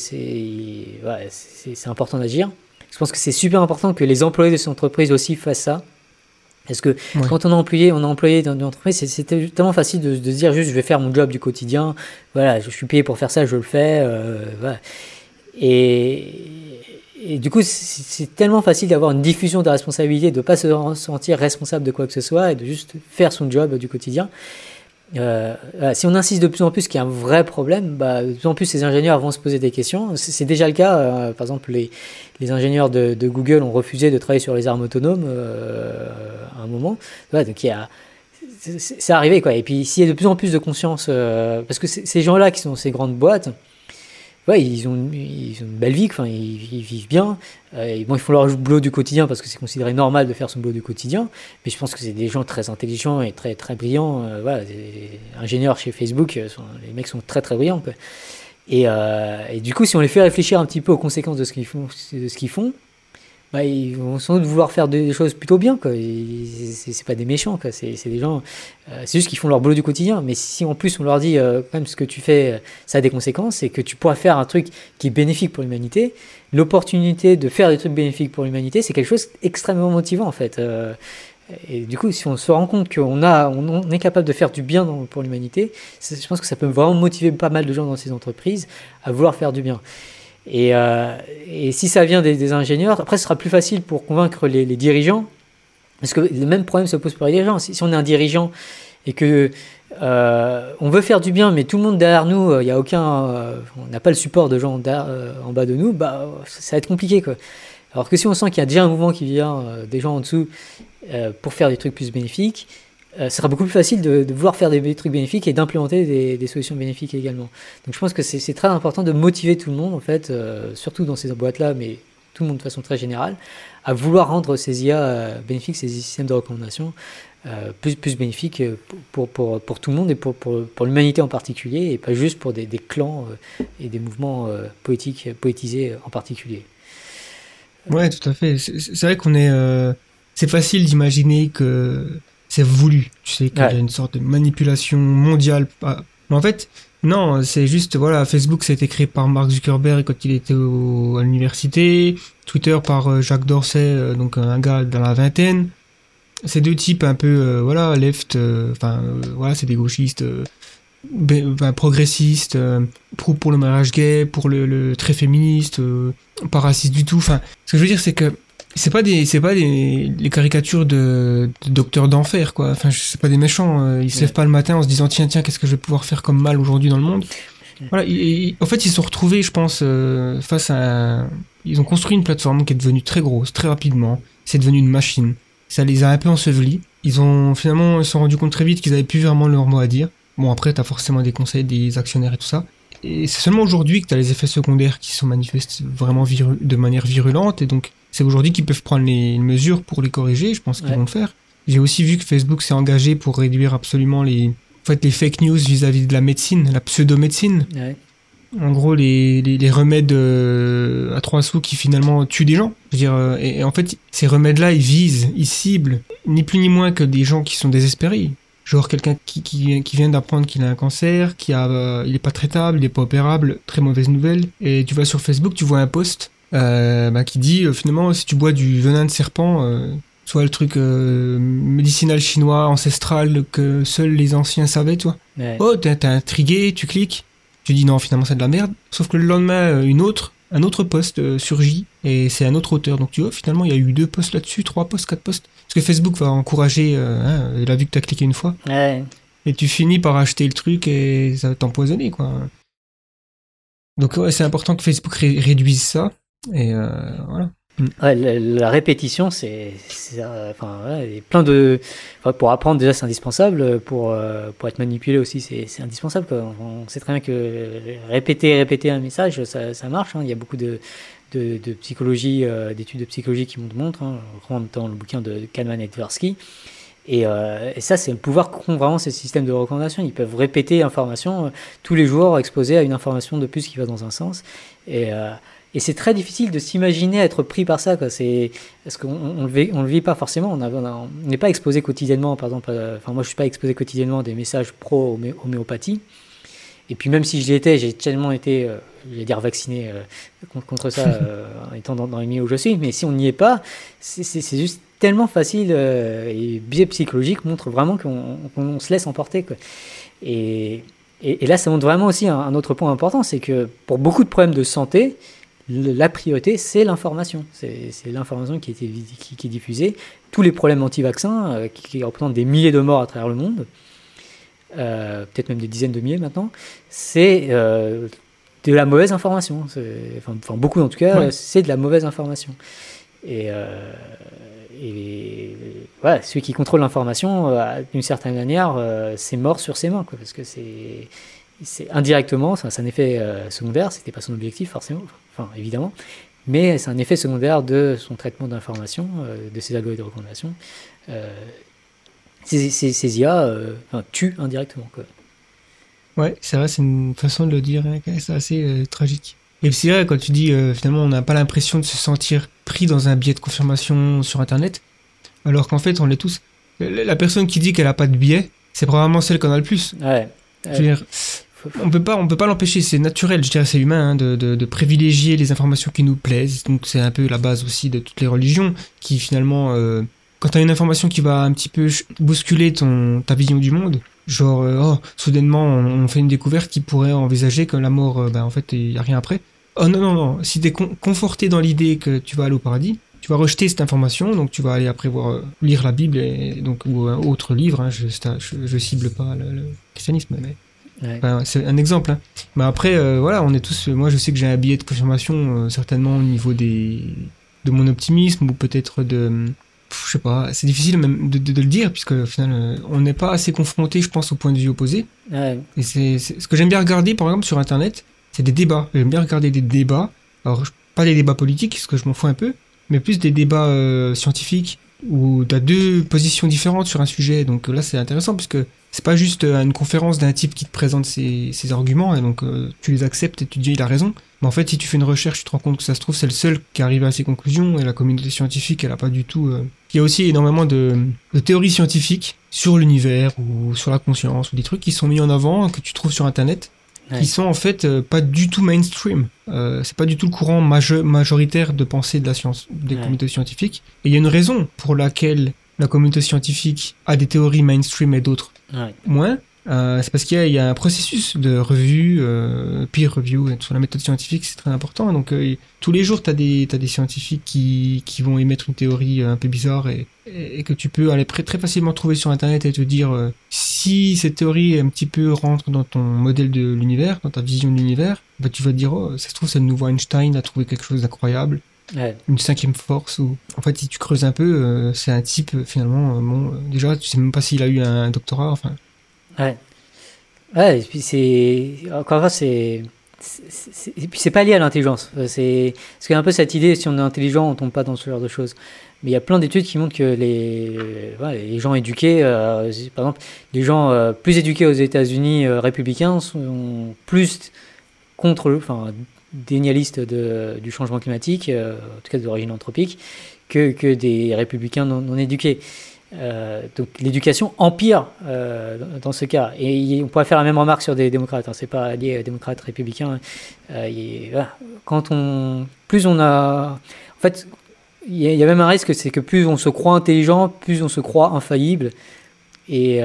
important d'agir. Je pense que c'est super important que les employés de ces entreprises aussi fassent ça. Parce que Ouais. quand on est employé, on est employé dans une entreprise, c'est- c'est tellement facile de, de se dire juste je vais faire mon job du quotidien, voilà, je suis payé pour faire ça, je le fais, euh, voilà. Et, et du coup, c'est c'est tellement facile d'avoir une diffusion de responsabilité, de ne pas se sentir responsable de quoi que ce soit et de juste faire son job du quotidien. Euh, si on insiste de plus en plus qu'il y a un vrai problème, bah, de plus en plus ces ingénieurs vont se poser des questions. C'est déjà le cas. euh, par exemple, les, les ingénieurs de, Google ont refusé de travailler sur les armes autonomes euh, à un moment. Ouais, donc il y a, c'est- arrivé quoi. Et puis s'il y a de plus en plus de conscience, euh, parce que ces gens-là qui sont ces grandes boîtes, ouais, ils ont, une belle vie, enfin, ils, vivent bien. Euh, bon, ils font leur boulot du quotidien parce que c'est considéré normal de faire son boulot du quotidien. Mais je pense que c'est des gens très intelligents et très très brillants. euh, voilà, ingénieurs chez Facebook, euh, les mecs sont très très brillants. Et, et du coup, si on les fait réfléchir un petit peu aux conséquences de ce qu'ils font, de ce qu'ils font, bah, ils vont sans doute vouloir faire des choses plutôt bien. Quoi. C'est pas des méchants. C'est des gens. euh, c'est juste qu'ils font leur boulot du quotidien. Mais si en plus on leur dit, euh, quand même, ce que tu fais, euh, ça a des conséquences, et que tu pourras faire un truc qui est bénéfique pour l'humanité, l'opportunité de faire des trucs bénéfiques pour l'humanité, c'est quelque chose d'extrêmement motivant en fait. Et du coup, si on se rend compte qu'on on est capable de faire du bien pour l'humanité, je pense que ça peut vraiment motiver pas mal de gens dans ces entreprises à vouloir faire du bien. Et, euh, et si ça vient des, ingénieurs, après ce sera plus facile pour convaincre les, dirigeants, parce que le même problème se pose pour les dirigeants. Si, on est un dirigeant et que euh, on veut faire du bien, mais tout le monde derrière nous, euh, il y a aucun, euh, on n'a pas le support de gens euh, en bas de nous, bah ça, va être compliqué. Alors que si on sent qu'il y a déjà un mouvement qui vient, euh, des gens en dessous, euh, pour faire des trucs plus bénéfiques, euh, ce sera beaucoup plus facile de, vouloir faire des, trucs bénéfiques et d'implémenter des, solutions bénéfiques également. Donc je pense que c'est très important de motiver tout le monde, en fait, euh, surtout dans ces boîtes-là, mais tout le monde de façon très générale, à vouloir rendre ces IA euh, bénéfiques, ces systèmes de recommandation, euh, plus, plus bénéfiques euh, pour, pour, pour tout le monde et pour, pour, l'humanité en particulier, et pas juste pour des, des clans euh, et des mouvements euh, poétiques, poétisés euh, en particulier. Ouais, tout à fait. C'est vrai qu'on est. euh, c'est facile d'imaginer que c'est voulu. Tu sais qu'il y a une sorte de manipulation mondiale. Mais en fait, non, c'est juste. Voilà, Facebook, ça a été créé par Mark Zuckerberg quand il était au- à l'université. Twitter par euh, Jacques Dorsey, euh, donc un gars dans la vingtaine. Ces deux types un peu, euh, voilà, left, enfin, euh, voilà, c'est des gauchistes, progressistes, pro pour le mariage gay, pour le, le très féministe, pas raciste du tout. Enfin, ce que je veux dire, c'est que c'est pas des, c'est pas des les caricatures de, de docteurs d'enfer, quoi. Enfin, c'est pas des méchants. euh, ils se lèvent pas le matin en se disant tiens, tiens, qu'est-ce que je vais pouvoir faire comme mal aujourd'hui dans le monde? Voilà. ils- ils- en fait, ils se sont retrouvés, je pense, euh, face à. Ils ont construit une plateforme qui est devenue très grosse, très rapidement. C'est devenu une machine. Ça les a un peu ensevelis. Ils ont finalement ils se sont rendus compte très vite qu'ils avaient plus vraiment leur mot à dire. Bon, après, t'as forcément des conseils des actionnaires et tout ça. Et c'est seulement aujourd'hui que tu as les effets secondaires qui sont manifestés vraiment viru- de manière virulente. Et donc, c'est aujourd'hui qu'ils peuvent prendre les mesures pour les corriger. Je pense qu'ils Ouais. vont le faire. J'ai aussi vu que Facebook s'est engagé pour réduire absolument les, en fait, les fake news vis-à-vis de la médecine, la pseudo-médecine. Ouais. En gros, les, les, les remèdes euh, à trois sous qui finalement tuent des gens. Je veux dire, euh, et, et en fait, ces remèdes-là, ils visent, ils ciblent, ni plus ni moins que des gens qui sont désespérés. Genre quelqu'un qui, qui, qui vient d'apprendre qu'il a un cancer, qui a, euh, il est pas traitable, il est pas opérable, très mauvaise nouvelle. Et tu vas sur Facebook, tu vois un post bah, qui dit euh, finalement si tu bois du venin de serpent, euh, soit le truc euh, médicinal chinois ancestral que seuls les anciens savaient, tu vois. Ouais. Oh, t'es intrigué, tu cliques, tu dis non, finalement c'est de la merde. Sauf que le lendemain, euh, une autre, un autre post euh, surgit et c'est un autre auteur. Donc tu vois, finalement il y a eu deux posts là-dessus, trois posts, quatre posts. Parce que Facebook va encourager, euh, hein, il a vu que t'as cliqué une fois, Ouais. et tu finis par acheter le truc et ça va t'empoisonner quoi. Donc ouais, c'est important que Facebook ré- réduise ça. Et euh, voilà. Mm. La, répétition, c'est, euh, enfin, ouais, plein de, pour apprendre déjà c'est indispensable, pour euh, pour être manipulé aussi c'est, indispensable. On sait très bien que répéter répéter un message, ça, marche. hein. Il y a beaucoup de de, psychologie, d'études de psychologie qui montrent, hein, dans le bouquin de Kahneman et Tversky. Et, ça, c'est le pouvoir qu'ont vraiment ces systèmes de recommandation. Ils peuvent répéter l'information tous les jours, exposer à une information de plus qui va dans un sens. Et, et c'est très difficile de s'imaginer être pris par ça. Quoi. C'est, parce qu'on on le, vit, on le vit pas forcément. On n'est pas exposé quotidiennement, par exemple. euh, Enfin, moi, je suis pas exposé quotidiennement à des messages pro-homéopathie. Et puis même si j'y étais, j'ai tellement été, euh, je vais dire vacciné euh, contre, ça euh, en étant dans, dans les milieux où je suis. Mais si on n'y est pas, c'est- juste tellement facile et biais psychologique montre vraiment qu'on se laisse emporter. Quoi. Et, et, et là, ça montre vraiment aussi un, un autre point important, c'est que pour beaucoup de problèmes de santé, la priorité, c'est l'information. C'est l'information qui, qui, qui est diffusée. Tous les problèmes anti-vaccins, euh, qui, qui représentent des milliers de morts à travers le monde, euh, peut-être même des dizaines de milliers maintenant, c'est euh, de la mauvaise information. Enfin, enfin, beaucoup en tout cas, Ouais. c'est de la mauvaise information. Et, et voilà, celui qui contrôle l'information, d'une certaine manière, c'est mort sur ses mains, quoi, parce que c'est c'est indirectement, c'est un effet euh, secondaire, c'était pas son objectif forcément, enfin évidemment, mais c'est un effet secondaire de son traitement d'information, euh, de ses algorithmes de recommandation. Euh, ces, ces, ces IA euh, enfin, tuent indirectement. Quoi. Ouais, c'est vrai, c'est une façon de le dire, hein, c'est assez tragique. Et c'est vrai, quand tu dis finalement on n'a pas l'impression de se sentir pris dans un biais de confirmation sur Internet, alors qu'en fait on l'est tous. La personne qui dit qu'elle a pas de biais, c'est probablement celle qu'on a le plus. Ouais. Faut- on peut pas, on peut pas l'empêcher, c'est naturel, je dirais, c'est humain hein, de, de, privilégier les informations qui nous plaisent. Donc c'est un peu la base aussi de toutes les religions, qui finalement, euh, quand t'as une information qui va un petit peu bousculer ton ta vision du monde, genre euh, oh soudainement on, fait une découverte qui pourrait envisager que la mort, euh, ben en fait il y a rien après. Oh non non non, si t'es con- conforté dans l'idée que tu vas aller au paradis, tu vas rejeter cette information, donc tu vas aller après voir euh, lire la Bible et donc ou un autre livre. hein, je, je, je cible pas le, le christianisme, mais Ouais. Enfin, c'est un exemple. hein. Mais après, euh, voilà, on est tous. Moi, je sais que j'ai un billet de confirmation, euh, certainement au niveau des de mon optimisme ou peut-être de. pff, Je sais pas. C'est difficile même de, de- de le dire puisque au final, on n'est pas assez confronté, je pense, au point de vue opposé. Ouais. Et c'est ce que j'aime bien regarder, par exemple, sur Internet, c'est des débats. J'aime bien regarder des débats. Alors, pas des débats politiques, parce que je m'en fous un peu, mais plus des débats euh, scientifiques où tu as deux positions différentes sur un sujet. Donc là, c'est intéressant, puisque c'est pas juste euh, une conférence d'un type qui te présente ses, ses arguments, et donc euh, tu les acceptes et tu dis il a raison. Mais en fait, si tu fais une recherche, tu te rends compte que ça se trouve, c'est le seul qui arrive à ces conclusions, et la communauté scientifique, elle a pas du tout. euh, Il y a aussi énormément de théories scientifiques sur l'univers ou sur la conscience ou des trucs qui sont mis en avant que tu trouves sur internet Ouais. qui sont en fait euh, pas du tout mainstream euh, c'est pas du tout le courant maje- majoritaire de pensée de la science des Ouais. communautés scientifiques et il y a une raison pour laquelle la communauté scientifique a des théories mainstream et d'autres Ouais. moins Euh, c'est parce qu'il y, y a un processus de revue, euh, peer review sur la méthode scientifique, c'est très important. Donc euh, tous les jours, tu as des, t'as des scientifiques qui, qui vont émettre une théorie euh, un peu bizarre et, et, et que tu peux aller très, très facilement trouver sur Internet et te dire euh, si cette théorie un petit peu rentre dans ton modèle de l'univers, dans ta vision de l'univers, bah, tu vas te dire, oh, ça se trouve, c'est le nouveau Einstein a trouvé quelque chose d'incroyable Ouais. une cinquième force ou en fait si tu creuses un peu euh, c'est un type finalement bon déjà tu sais même pas s'il a eu un doctorat enfin Ouais. Ouais, et puis c'est. Encore une fois, c'est. Et puis c'est pas lié à l'intelligence. Euh, C'est parce qu'il y a un peu cette idée, si on est intelligent, on tombe pas dans ce genre de choses. Mais il y a plein d'études qui montrent que les, voilà, les gens éduqués, euh, par exemple, les gens euh, plus éduqués aux États-Unis euh, républicains sont plus contre, enfin, dénialistes de, du changement climatique, euh, en tout cas d'origine anthropique, que, que des républicains non éduqués. Euh, donc l'éducation empire euh, dans ce cas. Et on pourrait faire la même remarque sur des démocrates. Hein. C'est pas lié aux démocrates républicains. Euh. Quand on, plus on a, en fait, il y, a- même un risque, c'est que plus on se croit intelligent, plus on se croit infaillible, et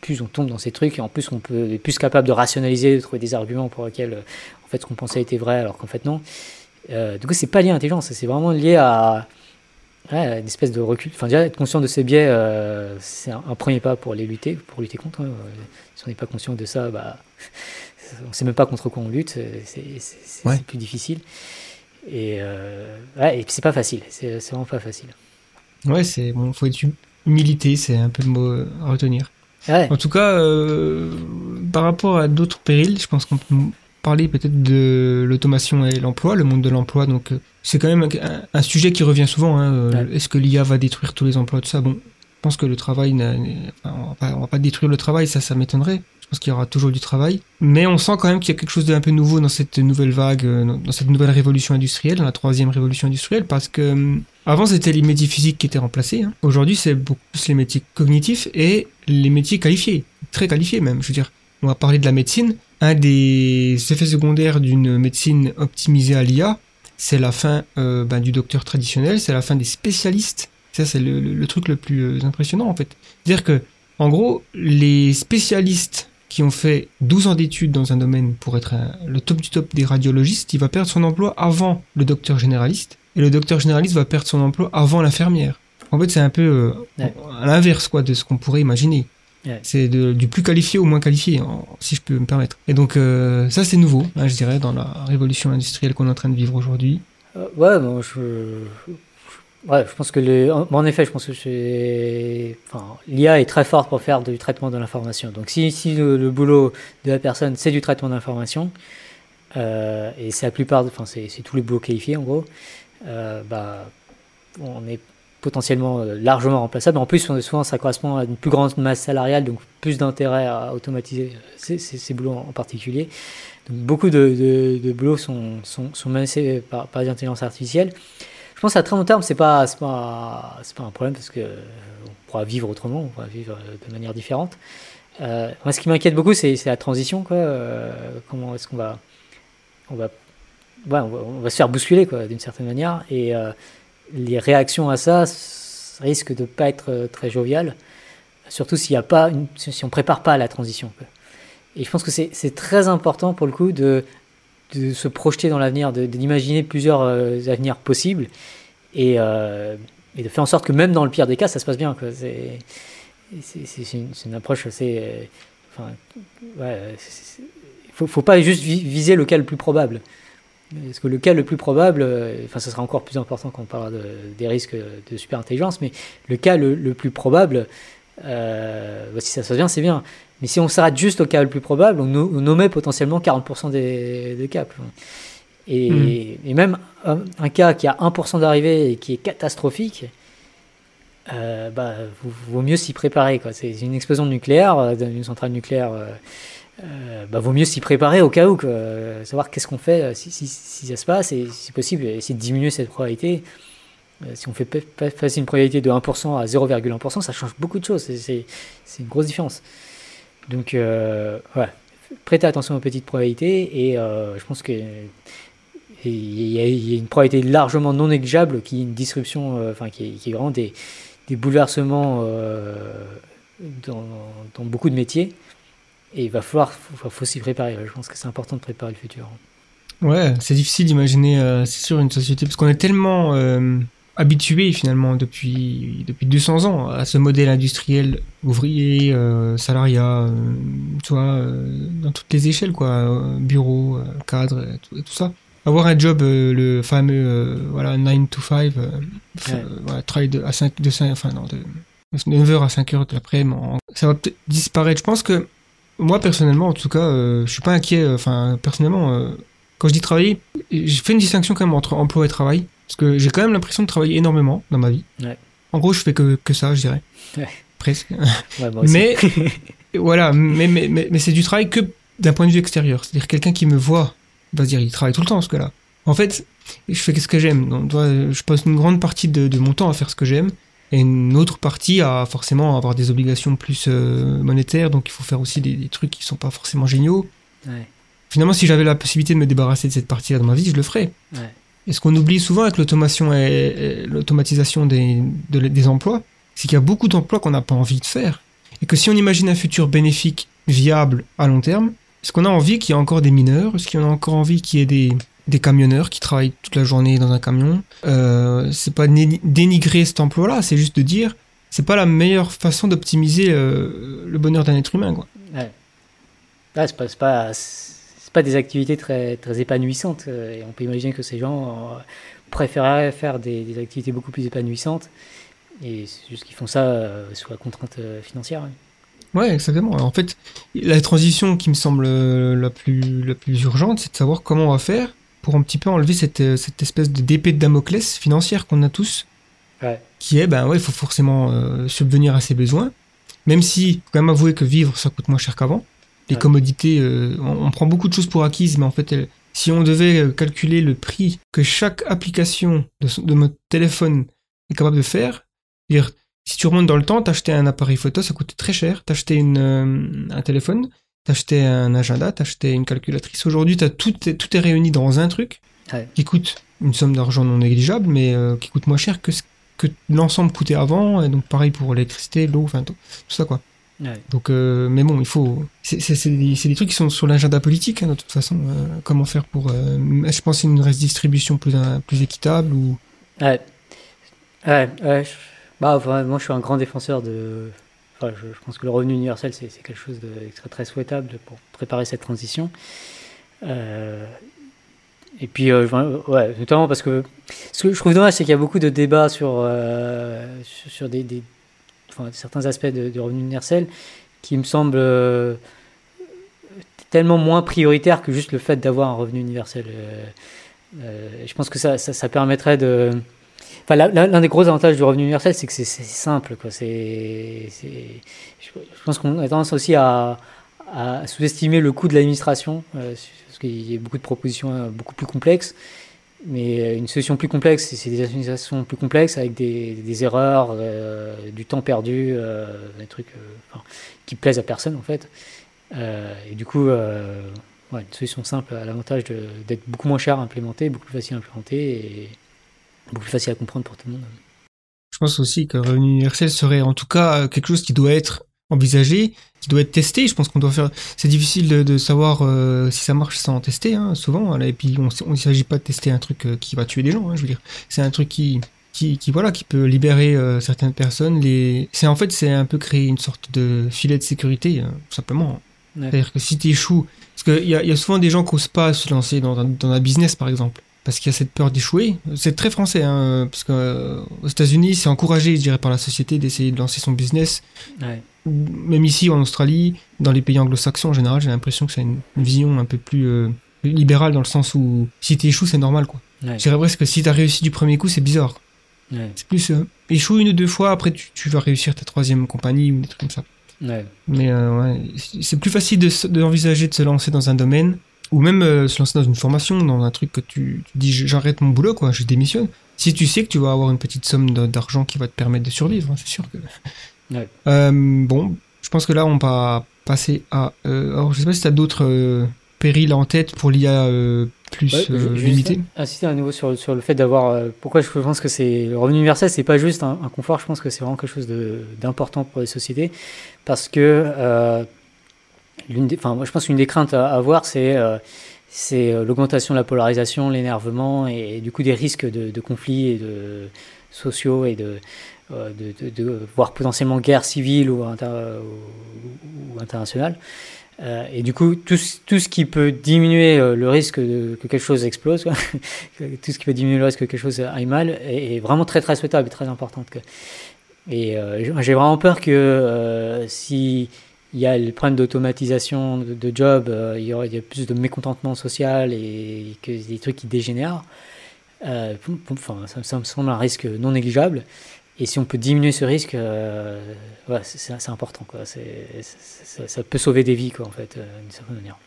plus on tombe dans ces trucs. Et en plus, on peut est plus capable de rationaliser, de trouver des arguments pour lesquels, en fait, ce qu'on pensait était vrai, alors qu'en fait non. Du coup, c'est pas lié à l'intelligence, c'est vraiment lié à Ouais, une espèce de recul. Enfin, déjà, être conscient de ses biais, euh, c'est un, un premier pas pour les lutter, pour lutter contre. hein. Euh, Si on n'est pas conscient de ça, bah, on ne sait même pas contre quoi on lutte. C'est c'est- Ouais. plus difficile. Et, euh, ouais, et c'est pas facile, c'est vraiment pas facile. Ouais, c'est bon, faut être hum- humilité, c'est un peu le mot euh, à retenir. Ouais, En tout cas, euh, par rapport à d'autres périls, je pense qu'on peut parler peut-être de l'automation et l'emploi, le monde de l'emploi. Donc, euh, c'est quand même un, un sujet qui revient souvent. hein, euh, Ouais. Est-ce que l'IA va détruire tous les emplois, tout ça? Bon, je pense que le travail, on, va pas, on va pas détruire le travail, ça, ça m'étonnerait. Je pense qu'il y aura toujours du travail. Mais on sent quand même qu'il y a quelque chose d'un peu nouveau dans cette nouvelle vague, euh, dans cette nouvelle révolution industrielle, dans la troisième révolution industrielle, parce que avant c'était les métiers physiques qui étaient remplacés. hein. Aujourd'hui, c'est beaucoup plus les métiers cognitifs et les métiers qualifiés, très qualifiés même. Je veux dire, on va parler de la médecine. Un des effets secondaires d'une médecine optimisée à l'IA, c'est la fin euh, ben, du docteur traditionnel, c'est la fin des spécialistes. Ça, c'est le, le- le truc le plus euh, impressionnant en fait. C'est-à-dire que, en gros, les spécialistes qui ont fait 12 ans d'études dans un domaine pour être un- le top du top des radiologistes, il va perdre son emploi avant le docteur généraliste, et le docteur généraliste va perdre son emploi avant l'infirmière. En fait, c'est un peu euh, Ouais. à l'inverse quoi de ce qu'on pourrait imaginer. Ouais. C'est de- du plus qualifié au moins qualifié, en- si je peux me permettre. Et donc, euh, ça, c'est nouveau, hein, je dirais, dans la révolution industrielle qu'on est en train de vivre aujourd'hui. Euh, ouais, bon, je, ouais, je pense que en, en effet, je pense que enfin, l'IA est très forte pour faire du traitement de l'information. Donc, si, si le, le boulot de la personne c'est du traitement d'information, euh, et c'est la plupart, de- enfin, c'est, c'est tous les boulots qualifiés en gros, euh, bah, on est potentiellement euh, largement remplaçable. En plus, souvent, ça correspond à une plus grande masse salariale, donc plus d'intérêt à automatiser ces, ces, ces boulots en particulier. Beaucoup de, de, boulots sont, sont, menacés par, l'intelligence artificielle. Je pense à très long terme, c'est pas, pas, un problème parce que euh, on pourra vivre autrement, on pourra vivre euh, de manière différente. Euh, moi, ce qui m'inquiète beaucoup, c'est, la transition. Euh, comment est-ce qu'on va, on va, on va, se faire bousculer, d'une certaine manière. Et euh, les réactions à ça risquent de pas être euh, très joviales, surtout s'il y a pas, si on prépare pas la transition. Et je pense que c'est, très important pour le coup de se projeter dans l'avenir, d'imaginer plusieurs euh, avenirs possibles et, euh, et de faire en sorte que même dans le pire des cas, ça se passe bien. C'est une, approche assez. euh, enfin, faut, pas juste vi- viser le cas le plus probable. Parce que le cas le plus probable, euh, enfin, ça sera encore plus important quand on parlera de- des risques de super intelligence, mais le cas le, le plus probable, euh, bah, si ça se bien, c'est bien. Mais si on s'arrête juste au cas le plus probable, on, on omet potentiellement 40% des, des cas. Et, et même un, un cas qui a 1% d'arrivée et qui est catastrophique, euh, bah, vaut, mieux s'y préparer. C'est une explosion nucléaire, euh, d'une centrale nucléaire. euh, euh, bah, vaut mieux s'y préparer au cas où. Euh, savoir qu'est-ce qu'on fait euh, si, ça se passe et si possible, essayer de diminuer cette probabilité. Si on fait pa- pa- passer une probabilité de 1% à 0,1%, ça change beaucoup de choses. C'est- une grosse différence. Donc, euh, ouais, prêtez attention aux petites probabilités et je pense que et il y, a- une probabilité largement non négligeable qui est une disruption, enfin qui, est, qui est vraiment des, bouleversements dans beaucoup de métiers. Et il va falloir, faut, faut s'y préparer. Je pense que c'est important de préparer le futur. Ouais, c'est difficile d'imaginer, euh, c'est sûr, une société, parce qu'on est tellement euh, habitué finalement depuis, depuis 200 ans à ce modèle industriel ouvrier, euh, salariat, euh, tu vois, euh, dans toutes les échelles, quoi, bureau, cadre, et tout, et tout ça. Avoir un job, le fameux, voilà, 9 to 5, euh, Ouais. euh, voilà, travail de, à 5, de 5, enfin non, de 9h à 5h de l'après-midi, ça va peut-être disparaître. Je pense que, moi personnellement, en tout cas, euh, je suis pas inquiet, euh, enfin, personnellement, euh, quand je dis travailler, je fais une distinction quand même entre emploi et travail. Parce que j'ai quand même l'impression de travailler énormément dans ma vie. Ouais. En gros, je fais que, que ça, je dirais. Ouais. Presque. Ouais, moi aussi. mais voilà, mais, mais, mais, mais c'est du travail que d'un point de vue extérieur. C'est-à-dire quelqu'un qui me voit va se dire, il travaille tout le temps ce gars-là. En fait, je fais ce que j'aime. Je passe une grande partie de, de mon temps à faire ce que j'aime. Et une autre partie à forcément avoir des obligations plus euh, monétaires. Donc il faut faire aussi des, des trucs qui sont pas forcément géniaux. Ouais, Finalement, si j'avais la possibilité de me débarrasser de cette partie-là dans ma vie, je le ferais. ouais. Et ce qu'on oublie souvent avec l'automation et, et l'automatisation des, de- des emplois, c'est qu'il y a beaucoup d'emplois qu'on n'a pas envie de faire. Et que si on imagine un futur bénéfique, viable à long terme, est-ce qu'on a envie qu'il y ait encore des mineurs Est-ce qu'on a encore envie qu'il y ait des, des camionneurs qui travaillent toute la journée dans un camion euh, C'est pas dénigrer cet emploi-là, c'est juste de dire c'est pas la meilleure façon d'optimiser euh, le bonheur d'un être humain. Quoi. Ouais. C'est pas, c'est pas, pas des activités très, très épanouissantes. euh, Et on peut imaginer que ces gens euh, préféreraient faire des, des activités beaucoup plus épanouissantes. Et c'est juste qu'ils font ça euh, sous la contrainte financière. ouais. Ouais, exactement. En fait, la transition qui me semble la plus, la plus urgente, c'est de savoir comment on va faire pour un petit peu enlever cette, euh, cette espèce de d'épée de Damoclès financière qu'on a tous, Ouais. qui est, ben ouais, il faut forcément euh, subvenir à ses besoins, même si, faut quand même avouer que vivre, ça coûte moins cher qu'avant. Les Ouais. commodités, euh, on, on prend beaucoup de choses pour acquises, mais en fait, elles- si on devait calculer le prix que chaque application de, son- de notre téléphone est capable de faire, dire, si tu remontes dans le temps, t'achetais un appareil photo, ça coûtait très cher. Une, euh, un téléphone, t'achetais un agenda, t'achetais une calculatrice. Aujourd'hui, t'as tout, est- tout est réuni dans un truc Ouais. qui coûte une somme d'argent non négligeable, mais euh, qui coûte moins cher que ce que l'ensemble coûtait avant. Et donc pareil pour l'électricité, l'eau, enfin tout, tout ça quoi. Ouais. Donc, euh, mais bon, il faut. C'est des, des trucs qui sont sur l'agenda politique, hein, de toute façon. euh, comment faire pour. je pense une redistribution plus, plus équitable ou. Ouais. Ouais, ouais. Bah, enfin, moi, je suis un grand défenseur de. Je, pense que le revenu universel, c'est quelque chose de très, souhaitable pour préparer cette transition. Euh, Et puis, euh, ouais, notamment parce que ce que je trouve dommage, c'est qu'il y a beaucoup de débats sur, euh, sur, certains aspects de, de revenu universel qui me semblent euh, tellement moins prioritaires que juste le fait d'avoir un revenu universel. Euh, euh, je pense que ça, ça permettrait de. L'un des gros avantages du revenu universel, c'est que c'est simple. Je, pense qu'on a tendance aussi à, sous-estimer le coût de l'administration, euh, parce qu'il y a beaucoup de propositions euh, beaucoup plus complexes. Mais euh, une solution plus complexe, c'est- des administrations plus complexes avec des, erreurs, du temps perdu, des trucs enfin, qui plaisent à personne en fait. Et du coup, une solution simple a l'avantage d'être beaucoup moins cher à implémenter, beaucoup plus facile à implémenter beaucoup plus facile à comprendre pour tout le monde. Je pense aussi que revenu universel serait en tout cas quelque chose qui doit être envisagé, qui doit être testé. Je pense qu'on doit faire. C'est difficile de, de savoir euh, si ça marche sans tester, hein, souvent. Et puis, on ne s'agit pas de tester un truc euh, qui va tuer des gens. hein, je veux dire, c'est un truc qui, qui, qui voilà, qui peut libérer euh, certaines personnes. Les, c'est en fait, c'est un peu créer une sorte de filet de sécurité, euh, tout simplement. Ouais. C'est-à-dire que si tu échoues, parce qu'il y a, y a souvent des gens qui n'osent pas se lancer dans un business, par exemple, parce qu'il y a cette peur d'échouer. C'est très français, hein, parce qu'aux États-Unis, c'est encouragé, je dirais, par la société d'essayer de lancer son business. Ouais. Même ici, en Australie, dans les pays anglo-saxons en général, j'ai l'impression que c'est une, vision un peu plus euh, libérale dans le sens où si tu échoues, c'est normal, quoi. Ouais. Je dirais presque que si tu as réussi du premier coup, c'est bizarre. Ouais. C'est plus euh, échoue une ou deux fois, après tu, tu vas réussir ta troisième compagnie ou des trucs comme ça. Mais euh, c'est plus facile de d'envisager de, se lancer dans un domaine ou même euh, se lancer dans une formation, dans un truc que tu, tu dis j'arrête mon boulot, quoi, je démissionne. Si tu sais que tu vas avoir une petite somme d'argent qui va te permettre de survivre, hein, c'est sûr que. Ouais. Euh, bon, je pense que là on va passer à. euh, alors je sais pas si tu as d'autres périls en tête pour l'IA plus Ouais, euh, limité. Insister à nouveau sur, sur le fait d'avoir. euh, pourquoi je pense que c'est le revenu universel, c'est pas juste un, un confort. Je pense que c'est vraiment quelque chose d'important pour les sociétés parce que euh, je pense qu'une des craintes à avoir, c'est euh, euh, l'augmentation de la polarisation, l'énervement et, du coup des risques de, conflits sociaux et de, euh, de, de, voire potentiellement guerre civile ou, inter- ou, ou internationale. Et du coup, tout, ce- qui peut diminuer le risque que quelque chose explose, tout ce qui peut diminuer le risque que quelque chose aille mal, est, vraiment très très souhaitable et très importante. quoi. Et j'ai- vraiment peur que si il y a le problème d'automatisation de, de job, euh, il y a plus de mécontentement social et que des trucs qui dégénèrent. Euh, enfin, ça, me semble un risque non négligeable. Et si on peut diminuer ce risque, euh, c'est- important. Ça, peut sauver des vies, en fait, d'une certaine manière.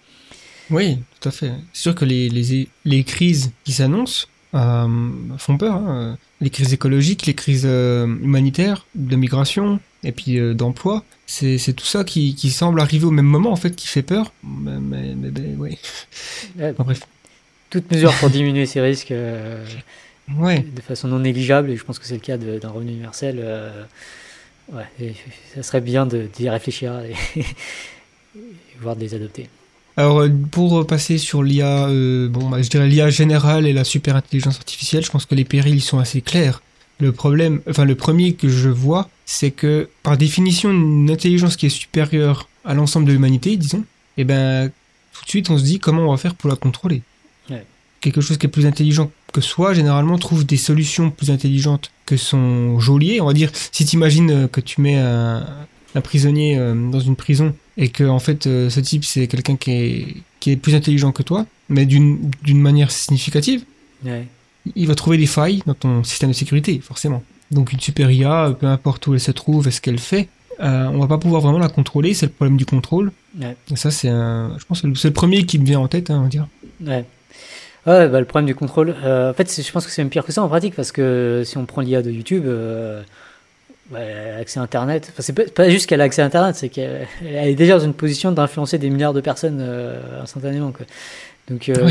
Oui, tout à fait. C'est sûr que les, crises qui s'annoncent font peur. hein. Les crises écologiques, les crises humanitaires, de migration et puis euh, d'emploi, c'est c'est tout ça qui, qui semble arriver au même moment en fait qui fait peur. Mais, mais, mais- mais ouais. Ouais, Enfin, bref. toute mesure pour diminuer ces risques euh, Ouais. de façon non négligeable, et je pense que c'est le cas de- d'un revenu universel, euh, ouais, et ça serait bien de- d'y réfléchir et, et voire de les adopter. Alors euh, pour passer sur l'IA, euh, bon, bah, je dirais l'IA générale et la super intelligence artificielle, je pense que les périls ils sont assez clairs. Le problème, enfin le premier que je vois, c'est que par définition une intelligence qui est supérieure à l'ensemble de l'humanité, disons, eh ben tout de suite on se dit comment on va faire pour la contrôler. Ouais. Quelque chose qui est plus intelligent que soi, généralement, trouve des solutions plus intelligentes que son geôlier. On va dire, si tu imagines que tu mets un, un prisonnier euh, dans une prison et que en fait euh, ce type c'est quelqu'un qui est, qui est plus intelligent que toi, mais d'une d'une manière significative, Ouais. Il va trouver des failles dans ton système de sécurité, forcément. Donc une super IA, peu importe où elle se trouve et ce qu'elle fait, euh, on va pas pouvoir vraiment la contrôler, c'est le problème du contrôle. Ouais. Et ça, c'est je pense, c'est le premier qui me vient en tête, hein, on va dire. Ouais. Ouais, bah, le problème du contrôle. euh, en fait, je pense que c'est même pire que ça en pratique parce que si on prend l'IA de YouTube, euh, bah, elle a accès à Internet. Enfin, c'est pas, pas juste qu'elle a accès à Internet, c'est qu'elle elle est déjà dans une position d'influencer des milliards de personnes euh, instantanément. Quoi. Donc, euh,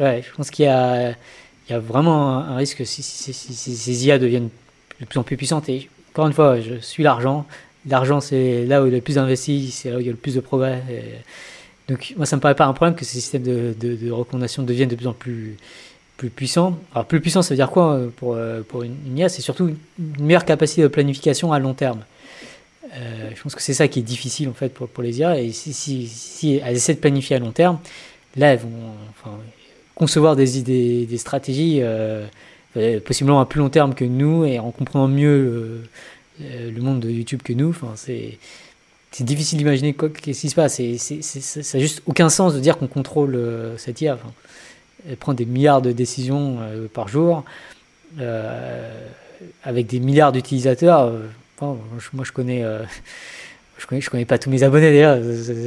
ouais, je pense qu'il y a, il y a vraiment un, risque si, ces IA deviennent de plus en plus puissantes. Et encore une fois, je suis l'argent. L'argent, c'est là où il a le plus investi, c'est là où il y a le plus de progrès. Donc, moi, ça me paraît pas un problème que ces systèmes de, de, recommandation deviennent de plus en plus, puissants. Alors, plus puissant, ça veut dire quoi euh, pour, euh, pour une, IA C'est surtout une meilleure capacité de planification à long terme. Euh, je pense que c'est ça qui est difficile, en fait, pour, les IA. Et si, si, si elles essaient de planifier à long terme, là, elles vont enfin, concevoir des idées, des stratégies, euh, euh, possiblement à plus long terme que nous, et en comprenant mieux euh, le monde de YouTube que nous. C'est difficile d'imaginer qu'est-ce qui se passe. Ça n'a juste aucun sens de dire qu'on contrôle cette IA. Elle prend des milliards de décisions par jour, avec des milliards d'utilisateurs. moi, je connais, je connais, connais pas tous mes abonnés déjà.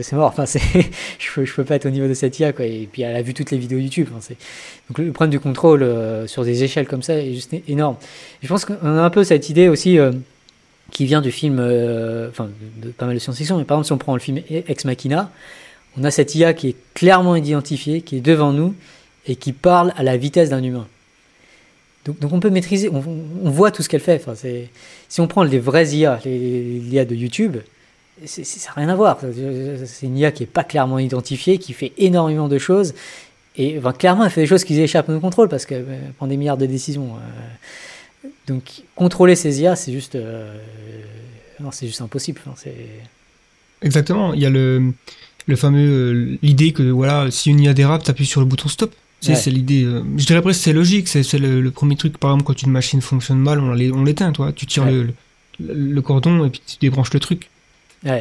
C'est, mort. Enfin, je peux, peux pas être au niveau de cette IA, quoi. Et puis, elle a vu toutes les vidéos YouTube. Enfin, donc, le problème du contrôle euh, sur des échelles comme ça est juste énorme. Je pense qu'on a un peu cette idée aussi. euh, qui vient du film, euh, enfin de, pas mal de science-fiction, mais par exemple si on prend le film Ex Machina, on a cette IA qui est clairement identifiée, qui est devant nous et qui parle à la vitesse d'un humain. Donc, on peut maîtriser, on, voit tout ce qu'elle fait. Enfin, si on prend les vraies IA, les, les IA de YouTube, c'est- ça n'a rien à voir. C'est une IA qui n'est pas clairement identifiée, qui fait énormément de choses. Et clairement, elle fait des choses qui échappent à nos contrôles parce qu'elle euh, prend des milliards de décisions. euh. Donc contrôler ces IA, c'est juste, euh, non, c'est juste impossible. C'est Exactement. Il y a le, le fameux, euh, l'idée que voilà, si une IA dérape, t'appuies sur le bouton stop. Ouais. C'est l'idée. euh, je dirais presque c'est logique. C'est le, le premier truc. Par exemple, quand une machine fonctionne mal, on l'é- on l'éteint. Toi, tu tires Ouais. le, le, le cordon et puis tu débranches le truc.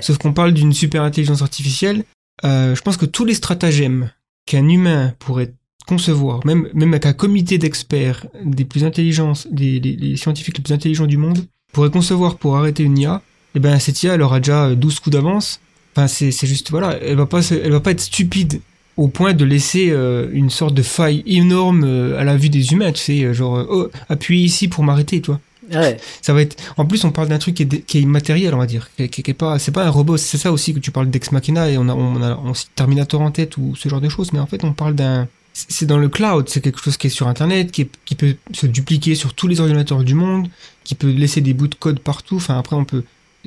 Sauf qu'on parle d'une super intelligence artificielle. Euh, je pense que tous les stratagèmes qu'un humain pourrait concevoir, même, même avec un comité d'experts des plus intelligents, des, scientifiques les plus intelligents du monde, pourrait concevoir pour arrêter une IA, et ben cette IA elle aura déjà euh, 12 coups d'avance. Enfin c'est juste voilà, elle va pas elle va pas être stupide au point de laisser euh, une sorte de faille énorme euh, à la vue des humains, tu sais, genre oh ici pour m'arrêter, toi. Ouais, Ça va être. En plus, on parle d'un truc qui est, qui est immatériel, on va dire, qui, qui- qui est pas. C'est pas un robot. C'est ça aussi que tu parles d'ex machina et on a, on a, on cite Terminator en tête ou ce genre de choses. Mais en fait, on parle d'un. C'est dans le cloud. C'est quelque chose qui est sur Internet, qui, est- qui peut se dupliquer sur tous les ordinateurs du monde, qui peut laisser des bouts de code partout. Enfin, après, on peut.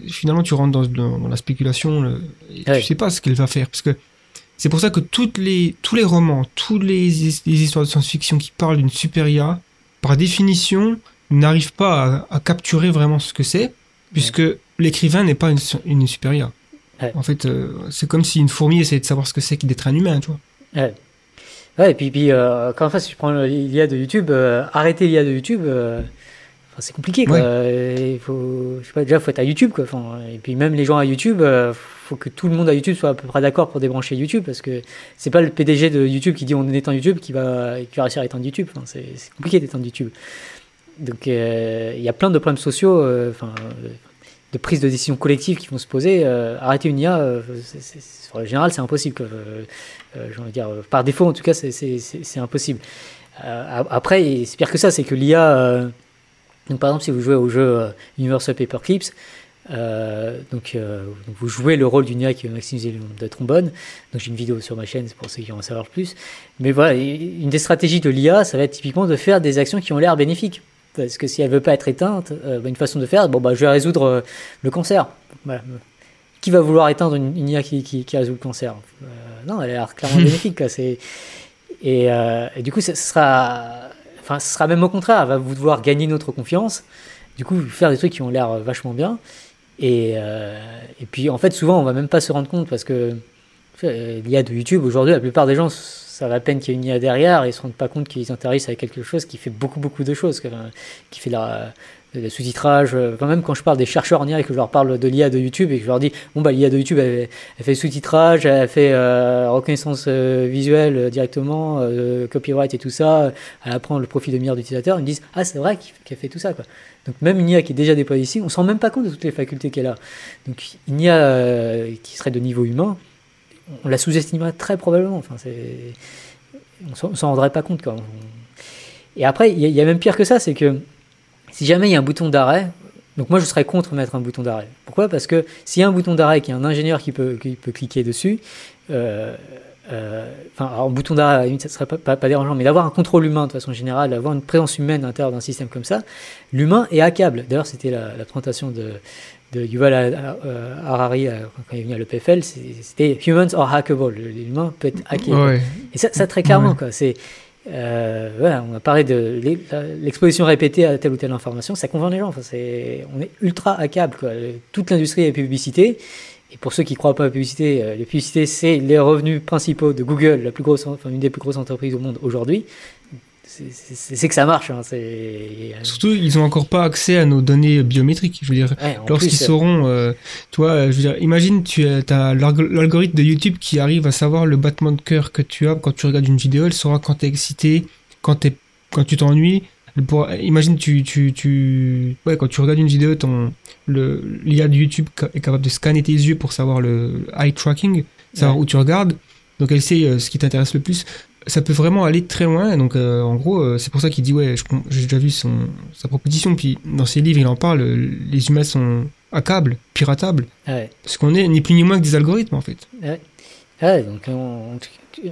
Finalement, tu rentres dans, dans, dans la spéculation. le- et Ouais. Tu sais pas ce qu'elle va faire, parce que. C'est pour ça que toutes les, tous les romans, toutes les, les histoires de science-fiction qui parlent d'une super IA, par définition, n'arrivent pas à, à capturer vraiment ce que c'est, puisque l'écrivain n'est pas une. Ouais. En fait, euh, c'est comme si une fourmi essayait de savoir ce que c'est que d'être un humain, tu vois. ouais. Ouais, et puis, puis euh, quand enfin, si je prends l'IA de YouTube, euh, arrêter l'IA de YouTube, enfin, c'est compliqué. Quoi. Il faut, je sais pas, déjà, faut être à YouTube. Quoi. Enfin, et puis même les gens à YouTube, euh, faut que tout le monde à YouTube soit à peu près d'accord pour débrancher YouTube, parce que c'est pas le PDG de YouTube qui dit on éteint YouTube qui va, qui va réussir à éteindre YouTube. Enfin, c'est compliqué d'éteindre YouTube. Donc euh, il y a plein de problèmes sociaux, euh, enfin, euh, de prise de décision collective qui vont se poser. Arrêter une IA, en général, c'est impossible. envie dire, par défaut, en tout cas, c'est- impossible. Après, c'est pire que ça, c'est que l'IA. donc, par exemple, si vous jouez au jeu Universal Paperclips, euh, donc, euh, donc vous jouez le rôle d'une IA qui va maximiser le nombre de trombones. Donc j'ai une vidéo sur ma chaîne, pour ceux qui veulent en savoir plus. Mais voilà, une des stratégies de l'IA, ça va être typiquement de faire des actions qui ont l'air bénéfiques. Parce que si elle veut pas être éteinte, euh, bah, une façon de faire, bon bah je vais résoudre euh, le cancer. Voilà. Qui va vouloir éteindre une, une IA qui, qui, qui résout le cancer? Euh, Non, elle a l'air clairement bénéfique. Quoi. Et, et du coup, ce sera, enfin, ce sera même au contraire, elle va vouloir gagner notre confiance. Du coup, faire des trucs qui ont l'air vachement bien. Et, et puis, en fait, souvent, on va même pas se rendre compte parce que l'IA de YouTube, aujourd'hui, la plupart des gens, ça va à peine qu'il y ait une IA derrière et ils ne se rendent pas compte qu'ils interagissent avec quelque chose qui fait beaucoup, beaucoup de choses, que- qui fait la, le sous-titrage. euh, Quand même, quand je parle des chercheurs en IA et que je leur parle de l'IA de YouTube et que je leur dis, bon, bah, l'IA de YouTube, elle, elle fait sous-titrage, elle fait euh, reconnaissance euh, visuelle euh, directement, euh, copyright et tout ça, elle apprend le profil de milliards d'utilisateurs, ils me disent, ah, c'est vrai qu'elle fait tout ça. Donc, même une IA qui est déjà déployée ici, on ne se rend même pas compte de toutes les facultés qu'elle a. Donc, une IA euh, qui serait de niveau humain, on la sous-estimerait très probablement. Enfin. On on s'en rendrait pas compte. Quoi. Et après, il y, a- même pire que ça, c'est que si jamais il y a un bouton d'arrêt, donc moi je serais contre mettre un bouton d'arrêt. Pourquoi? Parce que s'il y a un bouton d'arrêt, qu'il y a un ingénieur qui peut, cliquer dessus, euh, euh, enfin, un bouton d'arrêt, ça serait pas, pas, dérangeant, mais d'avoir un contrôle humain de façon générale, d'avoir une présence humaine à l'intérieur d'un système comme ça, l'humain est hackable. D'ailleurs, c'était la présentation de, de Yuval euh, Harari euh, quand il est venu à l'EPFL, c'était Humans are hackable. L'humain peut être hacké. Ouais. Et ça, ça très clairement, Ouais. quoi. C'est, euh, voilà, on a parlé de l'e- la- l'exposition répétée à telle ou telle information, ça convainc les gens. Enfin, c'est, on est ultra hackable, quoi. Toute l'industrie est publicité. Et pour ceux qui ne croient pas à la publicité, euh, les publicités, c'est les revenus principaux de Google, la plus grosse, enfin, une des plus grosses entreprises au monde aujourd'hui. C'est, que ça marche. Hein. Surtout, ils ont encore pas accès à nos données biométriques. Je veux dire, ouais, lorsqu'ils euh, sauront, euh, toi, euh, je veux dire, imagine, tu as l'algorithme de YouTube qui arrive à savoir le battement de cœur que tu as quand tu regardes une vidéo. Elle saura quand t'es excité, quand quand tu t'ennuies. Pourra- imagine, tu, tu, tu, ouais, quand tu regardes une vidéo, ton, le, l'IA de YouTube est capable de scanner tes yeux pour savoir le eye tracking, savoir Ouais. où tu regardes. Donc elle sait euh, ce qui t'intéresse le plus. Ça peut vraiment aller très loin. Donc euh, en gros, euh, c'est pour ça qu'il dit ouais, j'ai déjà vu son sa proposition. Puis dans ses livres, il en parle. euh, Les humains sont accables, piratables, ouais. parce qu'on est ni plus ni moins que des algorithmes en fait. Ouais, donc on-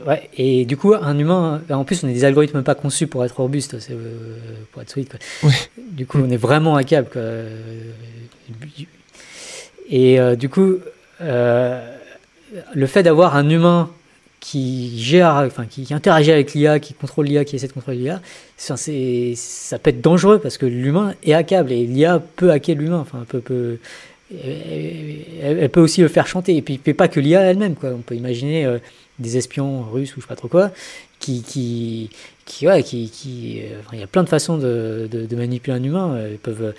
ouais, et du coup, un humain, en plus, on est des algorithmes pas conçus pour être robustes, euh, pour être solide. Quoi. Ouais. Du coup, on est vraiment hackable. Quoi. Et du coup, le fait d'avoir un humain qui interagit avec l'IA, qui contrôle l'IA, qui essaie de contrôler l'IA, ça, peut être dangereux parce que l'humain est hackable et l'IA peut hacker l'humain. Elle, peut aussi le faire chanter. Et puis, puis pas que l'IA elle-même. On peut imaginer euh, des espions russes ou je sais pas trop quoi, qui, qui, ouais, qui, euh, il y a plein de façons de, manipuler un humain. Ils peuvent,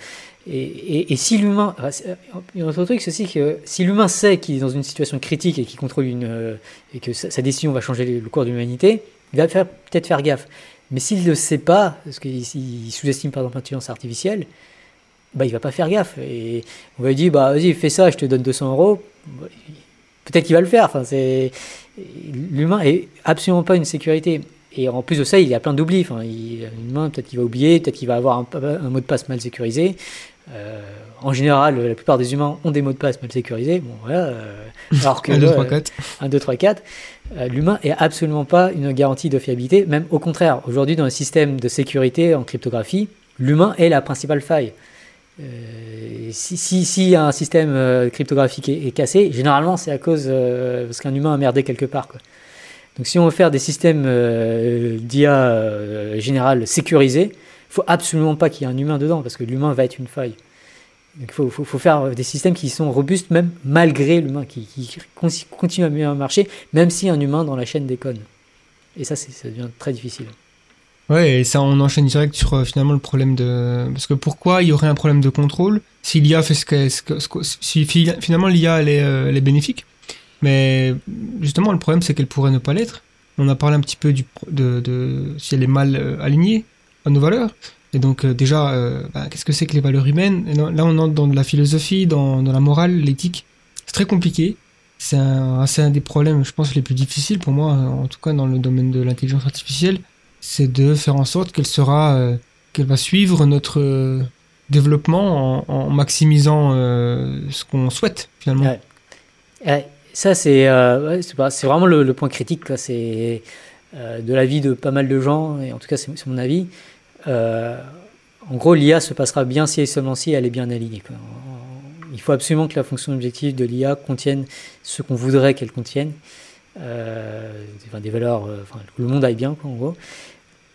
et, et, et si l'humain, enfin, c'est- il y a un autre truc, c'est que si l'humain sait qu'il est dans une situation critique et qu'il contrôle une, euh, et que sa, décision va changer le cours de l'humanité, il va peut-être faire gaffe. Mais s'il ne le sait pas, parce qu'il il sous-estime par exemple l'intelligence artificielle, bah, il va pas faire gaffe. Et on va lui dire, bah, vas-y, fais ça, je te donne 200 euros. Peut-être qu'il va le faire. Enfin, c'est... L'humain est absolument pas une sécurité. Et en plus de ça, il y a plein d'oublis. Enfin, il, l'humain, peut-être qu'il va oublier, peut-être qu'il va avoir un mot de passe mal sécurisé. Euh, en général, la plupart des humains ont des mots de passe mal sécurisés. Bon, voilà. euh, alors que 1, 2, 3, euh, 4. 1, 2, 3, 4. Euh, L'humain est absolument pas une garantie de fiabilité, même au contraire. Aujourd'hui, dans le système de sécurité en cryptographie, l'humain est la principale faille. Euh, si, si, si un système euh, cryptographique est, est cassé, généralement c'est à cause parce qu'un humain a merdé quelque part. Quoi. Donc si on veut faire des systèmes d'IA général sécurisés, il faut absolument pas qu'il y ait un humain dedans parce que l'humain va être une faille. Il faut, faire des systèmes qui sont robustes même malgré l'humain, qui, qui continue à mieux marcher, même si un humain dans la chaîne déconne. Et ça, ça devient très difficile. Ouais, et ça, on enchaîne direct sur euh, finalement le problème de. Parce que pourquoi il y aurait un problème de contrôle si l'IA fait ce que. Finalement l'IA euh, elle est bénéfique, mais justement le problème c'est qu'elle pourrait ne pas l'être. On a parlé un petit peu du, de, de si elle est mal euh, alignée à nos valeurs. Et donc euh, déjà, euh, bah, qu'est-ce que c'est que les valeurs humaines? Là, on entre dans la philosophie, dans, la morale, l'éthique. C'est très compliqué. C'est un, un des problèmes, je pense, les plus difficiles pour moi, en tout cas dans le domaine de l'intelligence artificielle c'est de faire en sorte qu'elle sera, euh, qu'elle va suivre notre euh, développement en, maximisant euh, ce qu'on souhaite finalement. Ça c'est euh, c'est vraiment le, le, point critique, c'est euh, de l'avis de pas mal de gens, et en tout cas c'est mon avis. Euh, en gros, l'IA se passera bien si et seulement si elle est bien alignée. Il faut absolument que la fonction objective de l'IA contienne ce qu'on voudrait qu'elle contienne. Euh, enfin, des valeurs, enfin, que le monde aille bien, quoi, en gros.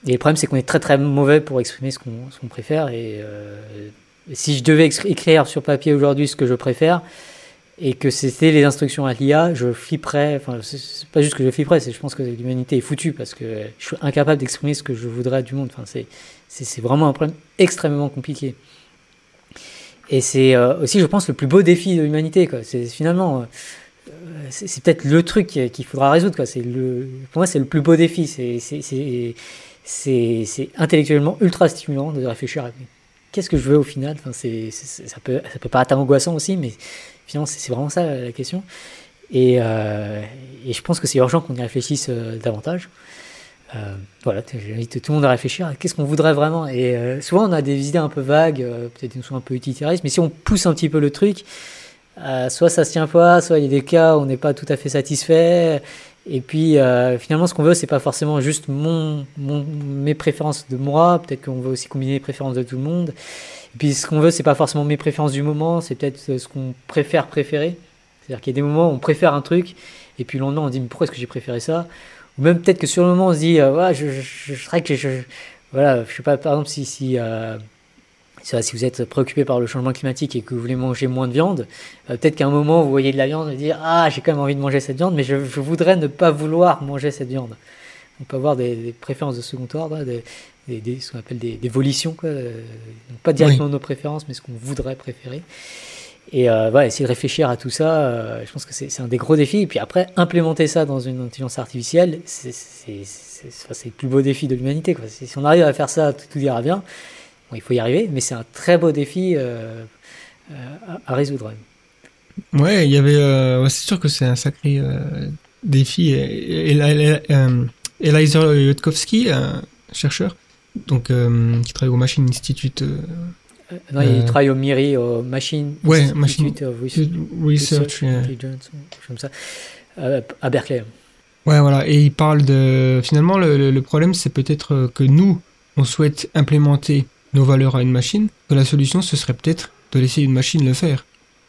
Et le problème, c'est qu'on est très très mauvais pour exprimer ce qu'on qu préfère. Et euh, si je devais écrire sur papier aujourd'hui ce que je préfère, et que c'était les instructions à l'IA, je flipperais. Enfin, c'est pas juste que je flipperais, c'est je pense que l'humanité est foutue parce que je suis incapable d'exprimer ce que je voudrais du monde. Enfin, c'est c'est vraiment un problème extrêmement compliqué. Et c'est euh, aussi, je pense, le plus beau défi de l'humanité. C'est finalement, euh, c'est peut-être le truc qu'il faudra résoudre. pour moi, c'est le plus beau défi. C'est intellectuellement ultra stimulant de réfléchir à qu'est-ce que je veux au final. Enfin, ça peut ça peut paraître angoissant aussi, mais finalement, c'est vraiment ça la question. Et, euh, et je pense que c'est urgent qu'on y réfléchisse davantage. Euh, voilà, j'invite tout le monde à réfléchir à qu'est-ce qu'on voudrait vraiment? Et euh, souvent, on a des idées un peu vagues, euh, peut-être une un peu utilitaristes, mais si on pousse un petit peu le truc, soit ça se tient pas, soit il y a des cas où on n'est pas tout à fait satisfait. Et puis, finalement, ce qu'on veut, c'est pas forcément juste mon, mon- mes préférences de moi. Peut-être qu'on veut aussi combiner les préférences de tout le monde. Et puis, ce qu'on veut, c'est pas forcément mes préférences du moment. C'est peut-être ce qu'on préfère préférer. C'est-à-dire qu'il y a des moments où on préfère un truc, et puis le lendemain, on dit mais pourquoi est-ce que j'ai préféré ça? Même peut-être que sur le moment, on se dit euh, ouais, je, je, que je, voilà, je sais pas, par exemple, si si euh, si vous êtes préoccupé par le changement climatique et que vous voulez manger moins de viande, euh, peut-être qu'à un moment vous voyez de la viande et dire ah j'ai quand même envie de manger cette viande, mais je, je voudrais ne pas vouloir manger cette viande. On peut avoir des, des préférences de second ordre, hein, des, des, des- ce qu'on appelle des, volitions, quoi. donc pas directement nos préférences, mais ce qu'on voudrait préférer. Et euh, voilà, essayer de réfléchir à tout ça, euh, je pense que c'est un des gros défis. Et puis après, implémenter ça dans une intelligence artificielle, c'est le plus beau défi de l'humanité. Si on arrive à faire ça, tout, ira bien. Bon, il faut y arriver, mais c'est un très beau défi euh, à, résoudre. Ouais, il y avait. c'est sûr que c'est un sacré défi. Eliza chercheur, donc qui travaille au Machine Institute non, il Euh, travaille au MIRI, au Machine Ouais, Institute Machine- of Research, Research. euh, comme ça, euh, à Berkeley. Ouais, voilà. Et il parle de. Finalement, le, problème, c'est peut-être euh, que nous, on souhaite implémenter nos valeurs à une machine, que la solution, ce serait peut-être de laisser une machine le faire.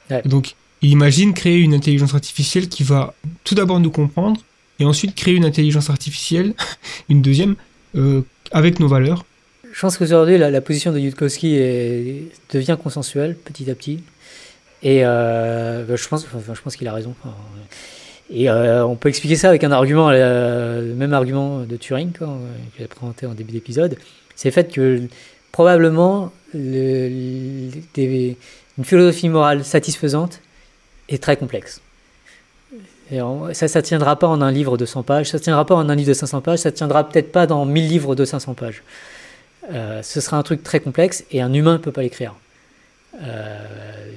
Ouais. Donc, il imagine créer une intelligence artificielle qui va tout d'abord nous comprendre, et ensuite créer une intelligence artificielle, une deuxième, euh, avec nos valeurs. Je pense qu'aujourd'hui, la, la position de Yudkowsky est- devient consensuelle petit à petit. Et euh, bah, je pense, qu'il a raison. Et euh, on peut expliquer ça avec un argument, euh, le même argument de Turing quoi, que j'ai présenté en début d'épisode. C'est le fait que probablement une philosophie morale satisfaisante est très complexe. Et ça ne tiendra pas en un livre de 100 pages, ça ne tiendra pas en un livre de 500 pages, ça ne tiendra peut-être pas dans 1000 livres de 500 pages. Euh, ce sera un truc très complexe et un humain ne peut pas l'écrire. Euh,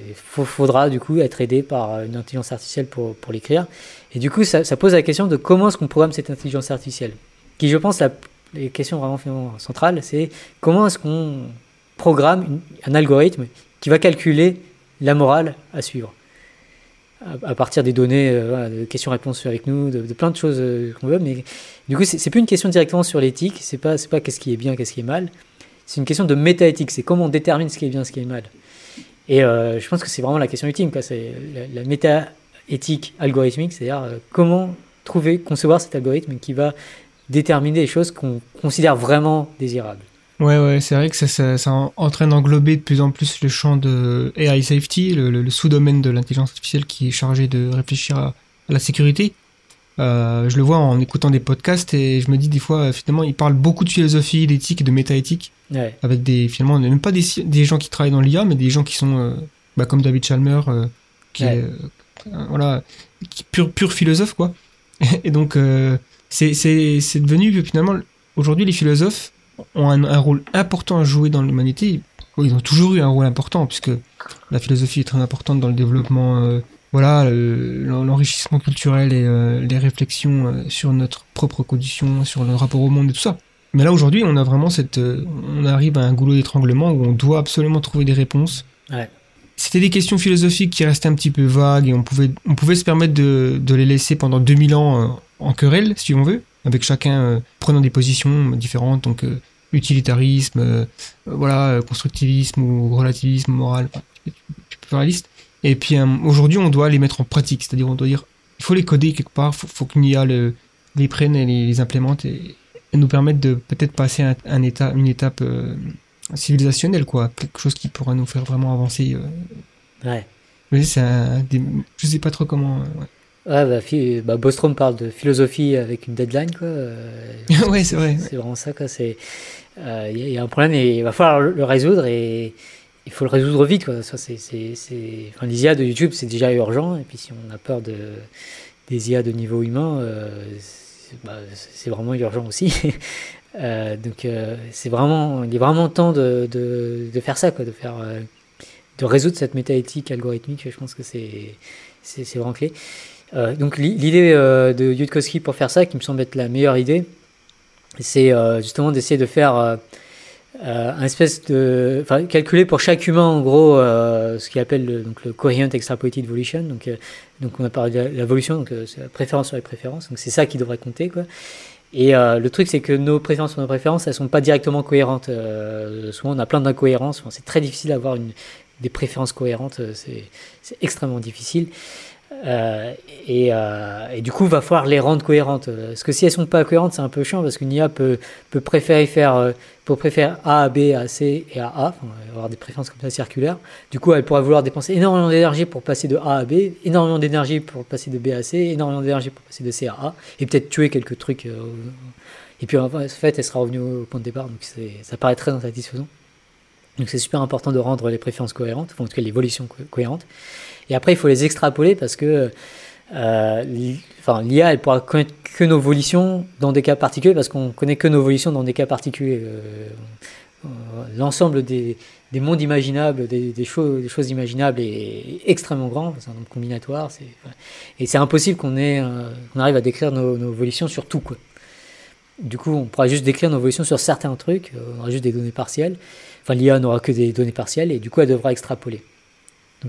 il faudra du coup être aidé par une intelligence artificielle pour, pour l'écrire. Et du coup, ça, pose la question de comment est-ce qu'on programme cette intelligence artificielle. Qui, je pense, la les questions vraiment centrales, c'est comment est-ce qu'on programme un algorithme qui va calculer la morale à suivre à, partir des données, euh, de questions-réponses avec nous, de, plein de choses euh, qu'on veut. Mais du coup, c'est plus une question directement sur l'éthique. C'est pas, c'est pas qu'est-ce qui est bien, qu'est-ce qui est mal. C'est une question de métaéthique. C'est comment on détermine ce qui est bien, ce qui est mal. Et euh, je pense que c'est vraiment la question ultime. C'est la, la métaéthique algorithmique, c'est-à-dire comment trouver, concevoir cet algorithme qui va déterminer les choses qu'on considère vraiment désirables. Ouais, ouais, c'est vrai que ça, ça, ça en, train d'englober de plus en plus le champ de AI safety, le, le- le sous-domaine de l'intelligence artificielle qui est chargé de réfléchir à, à la sécurité. Euh, je le vois en écoutant des podcasts et je me dis des fois, finalement, ils parlent beaucoup de philosophie, d'éthique, de métaéthique, Ouais. avec des, finalement, même pas des, des gens qui travaillent dans l'IA, mais des gens qui sont, euh, bah, comme David Chalmer, euh, qui Ouais. est, euh, voilà, qui, pur, pur philosophe, quoi. Et donc, c'est, c'est, c'est devenu, finalement, aujourd'hui, les philosophes ont un, un rôle important à jouer dans l'humanité. Ils ont toujours eu un rôle important, puisque la philosophie est très importante dans le développement, euh, voilà, le- l'enrichissement culturel et euh, les réflexions euh, sur notre propre condition, sur le rapport au monde et tout ça. Mais là, aujourd'hui, on a vraiment cette. on arrive à un goulot d'étranglement où on doit absolument trouver des réponses. Ouais. C'était des questions philosophiques qui restaient un petit peu vagues et on pouvait, on pouvait se permettre de, de les laisser pendant 2000 ans en querelle, si on veut, avec chacun euh, prenant des positions différentes, donc euh, utilitarisme, euh, voilà, constructivisme ou relativisme moral, enfin, tu peux- tu peux faire la liste. Et puis aujourd'hui, on doit les mettre en pratique, c'est-à-dire on doit dire, il faut les coder quelque part, faut, faut qu'une IA le, les prenne et les, les implémente et, et nous permettre de peut-être passer un, un état, une étape euh, civilisationnelle, quoi, quelque chose qui pourra nous faire vraiment avancer. euh. Ouais. Mais c'est un des- je sais pas trop comment. ouais. Ouais, bah, bah, Bostrom parle de philosophie avec une deadline, quoi. euh, ouais, c'est vrai. C'est vraiment ça, quoi. C'est, euh, il y, a- il y a un problème et il va falloir le, le résoudre et il faut le résoudre vite, quoi. Ça, c'est. Enfin, les IA de YouTube, c'est déjà urgent. Et puis, si on a peur de, des IA de niveau humain, euh, c'est, bah, c'est vraiment urgent aussi. Euh, donc, c'est vraiment, il est vraiment temps de, de, de faire ça, quoi. De faire, de résoudre cette métaéthique algorithmique. Je pense que c'est, c'est vraiment clé. Euh, donc, l'i- l'idée euh, de Yudkowsky pour faire ça, qui me semble être la meilleure idée, c'est euh, justement d'essayer de faire un espèce de, calculer pour chaque humain en gros ce qu'il appelle le, donc le coherent extrapolated volition. Donc, donc on a parlé de l'évolution, donc la préférence sur les préférences. Donc c'est ça qui devrait compter quoi. Et le truc c'est que nos préférences sur nos préférences, elles sont pas directement cohérentes. Souvent on a plein d'incohérences. Enfin, c'est très difficile d'avoir des préférences cohérentes. c'est extrêmement difficile. Euh, et, euh, et du coup, il va falloir les rendre cohérentes. Parce que si elles sont pas cohérentes, c'est un peu chiant parce qu'une IA peut, préférer faire, peut préférer A à B, à C et à A, avoir des préférences comme ça circulaires. Du coup, elle pourra vouloir dépenser énormément d'énergie pour passer de A à B, énormément d'énergie pour passer de B à C, énormément d'énergie pour passer de C à A, et peut-être tuer quelques trucs. euh, et puis en fait, elle sera revenue au point de départ, donc ça paraît très insatisfaisant. Donc c'est super important de rendre les préférences cohérentes, enfin, en tout cas l'évolution co- cohérente. Et après, il faut les extrapoler parce que euh, l'IA, elle pourra connaître que nos volitions dans des cas particuliers parce qu'on connaît que nos volitions dans des cas particuliers. Euh, euh, L'ensemble des, des mondes imaginables, des, choses, imaginables est extrêmement grand, c'est un nombre combinatoire. Et c'est impossible qu'on arrive à décrire nos, nos volitions sur tout. Du coup, on pourra juste décrire nos volitions sur certains trucs, on aura juste des données partielles. Enfin, l'IA n'aura que des données partielles et du coup, elle devra extrapoler.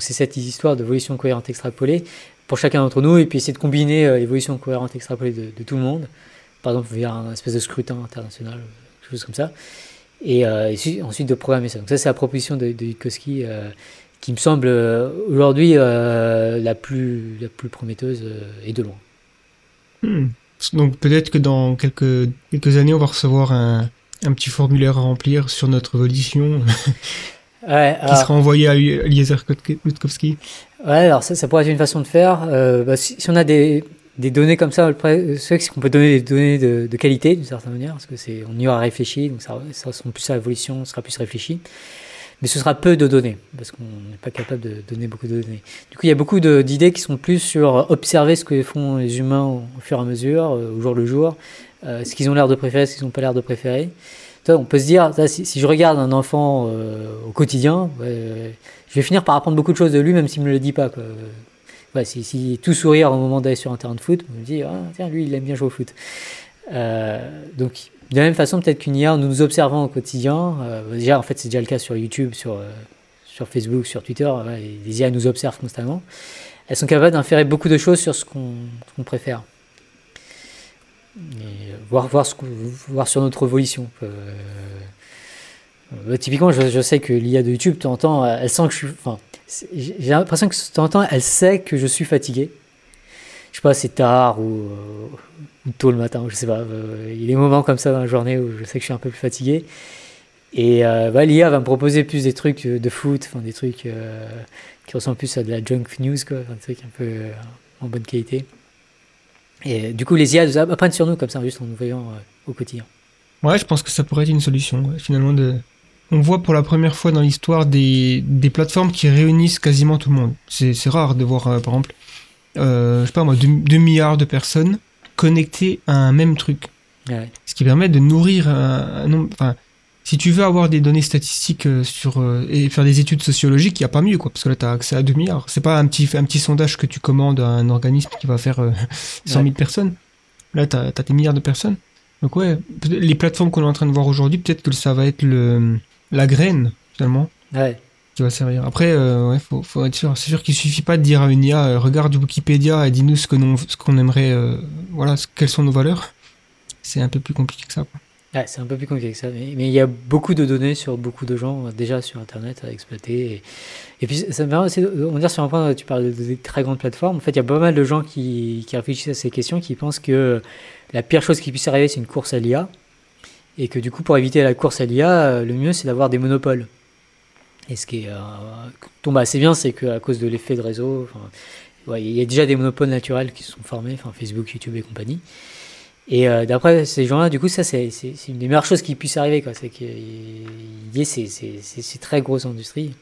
C'est cette histoire de volition cohérente extrapolée pour chacun d'entre nous, et puis essayer de combiner euh, les volitions cohérentes extrapolées de, tout le monde, par exemple via un espèce de scrutin international, quelque chose comme ça, et, euh, ensuite de programmer ça. Donc ça c'est la proposition de, de Yudkowsky euh, qui me semble aujourd'hui la, plus, prometteuse et de loin. Hmm. Donc peut-être que dans quelques, années, on va recevoir un, un petit formulaire à remplir sur notre volition Ouais, qui alors- sera envoyé à Eliezer Lutkowski. Ouais, alors ça, ça pourrait être une façon de faire. Euh, bah, si, si on a des, des données comme ça, après, c'est qu'on peut donner des données de, de qualité d'une certaine manière, parce que c'est on y aura réfléchi, donc ça, ça sera plus à l'évolution, sera plus réfléchi. Mais ce sera peu de données, parce qu'on n'est pas capable de donner beaucoup de données. Du coup, il y a beaucoup d'idées qui sont plus sur observer ce que font les humains au, au fur et à mesure, euh, au jour le jour, euh, ce qu'ils ont l'air de préférer, ce qu'ils n'ont pas l'air de préférer. On peut se dire, si, je regarde un enfant euh, au quotidien, euh, je vais finir par apprendre beaucoup de choses de lui, même s'il me le dit pas. Si, tout sourire au moment d'aller sur un terrain de foot, on me dit, ah, tiens, lui, il aime bien jouer au foot. Euh, donc, de la même façon, peut-être qu'une IA, en nous observant au quotidien, déjà, en fait, c'est déjà le cas sur YouTube, sur, Facebook, sur Twitter, les IA nous observent constamment. Elles sont capables d'inférer beaucoup de choses sur ce qu'on préfère. Voir, voir, ce voir sur notre volition. Euh, euh, typiquement, je, sais que l'IA de YouTube, temps, elle sent que je suis. Enfin, j'ai l'impression que temps, elle sait que je suis fatigué. Je sais pas, c'est tard ou, euh, tôt le matin, je sais pas. euh, il y a des moments comme ça dans la journée où je sais que je suis un peu plus fatigué. Et bah, l'IA va me proposer plus des trucs de foot, enfin, des trucs qui ressemblent plus à de la junk news, quoi, des trucs un peu en bonne qualité. Et euh, du coup, les IA nous apprennent sur nous comme ça, juste en nous voyant euh, au quotidien. Ouais, je pense que ça pourrait être une solution, ouais, finalement. De... On voit pour la première fois dans l'histoire des, des plateformes qui réunissent quasiment tout le monde. C'est c'est rare de voir, euh, par exemple, euh, je sais pas moi, 2 milliards de personnes connectées à un même truc. Ouais. Ce qui permet de nourrir un, un nombre. Enfin, si tu veux avoir des données statistiques euh, sur euh, et faire des études sociologiques, il n'y a pas mieux, quoi, parce que là, tu as accès à 2 milliards. C'est pas un petit, un petit sondage que tu commandes à un organisme qui va faire euh, 100 000 Ouais. personnes. Là, tu as, des milliards de personnes. Donc, ouais, les plateformes qu'on est en train de voir aujourd'hui, peut-être que ça va être le, la graine, finalement, Ouais. qui va servir. Après, euh, ouais, faut, faut être sûr. C'est sûr qu'il suffit pas de dire à une IA, euh, regarde Wikipédia et dis-nous ce que nous- ce qu'on aimerait, euh, voilà, ce- quelles sont nos valeurs. C'est un peu plus compliqué que ça. Quoi. C'est un peu plus compliqué que ça. Mais, il y a beaucoup de données sur beaucoup de gens déjà sur Internet à exploiter. Et, puis ça me permet aussi on dire sur un point, tu parles de, très grandes plateformes. En fait, il y a pas mal de gens qui, qui réfléchissent à ces questions, qui pensent que la pire chose qui puisse arriver, c'est une course à l'IA. Et que du coup, pour éviter la course à l'IA, le mieux, c'est d'avoir des monopoles. Et ce qui euh, tombe assez bien, c'est qu'à cause de l'effet de réseau, il y a déjà des monopoles naturels qui se sont formés, Facebook, YouTube et compagnie. Et euh, d'après ces gens-là, du coup, ça, c'est une des meilleures choses qui puisse arriver. quoi. C'est qu'il y ait ces, ces, très grosses industries.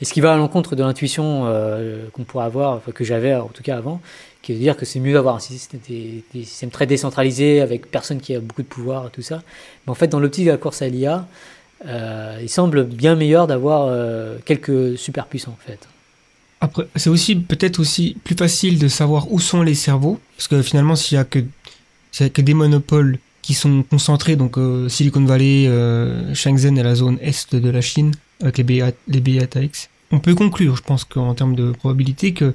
Et ce qui va à l'encontre de l'intuition euh, qu'on pourrait avoir, que j'avais en tout cas avant, qui veut dire que c'est mieux d'avoir un système, des, systèmes très décentralisés avec personne qui a beaucoup de pouvoir tout ça. Mais en fait, dans l'optique de la course à l'IA, euh, il semble bien meilleur d'avoir euh, quelques superpuissants en fait. Après, c'est aussi peut-être aussi plus facile de savoir où sont les cerveaux, parce que finalement, s'il y a que, a que des monopoles qui sont concentrés, donc euh, Silicon Valley, euh, Shenzhen et la zone est de la Chine, avec les, BA, les BATX, on peut conclure, je pense qu'en termes de probabilité, que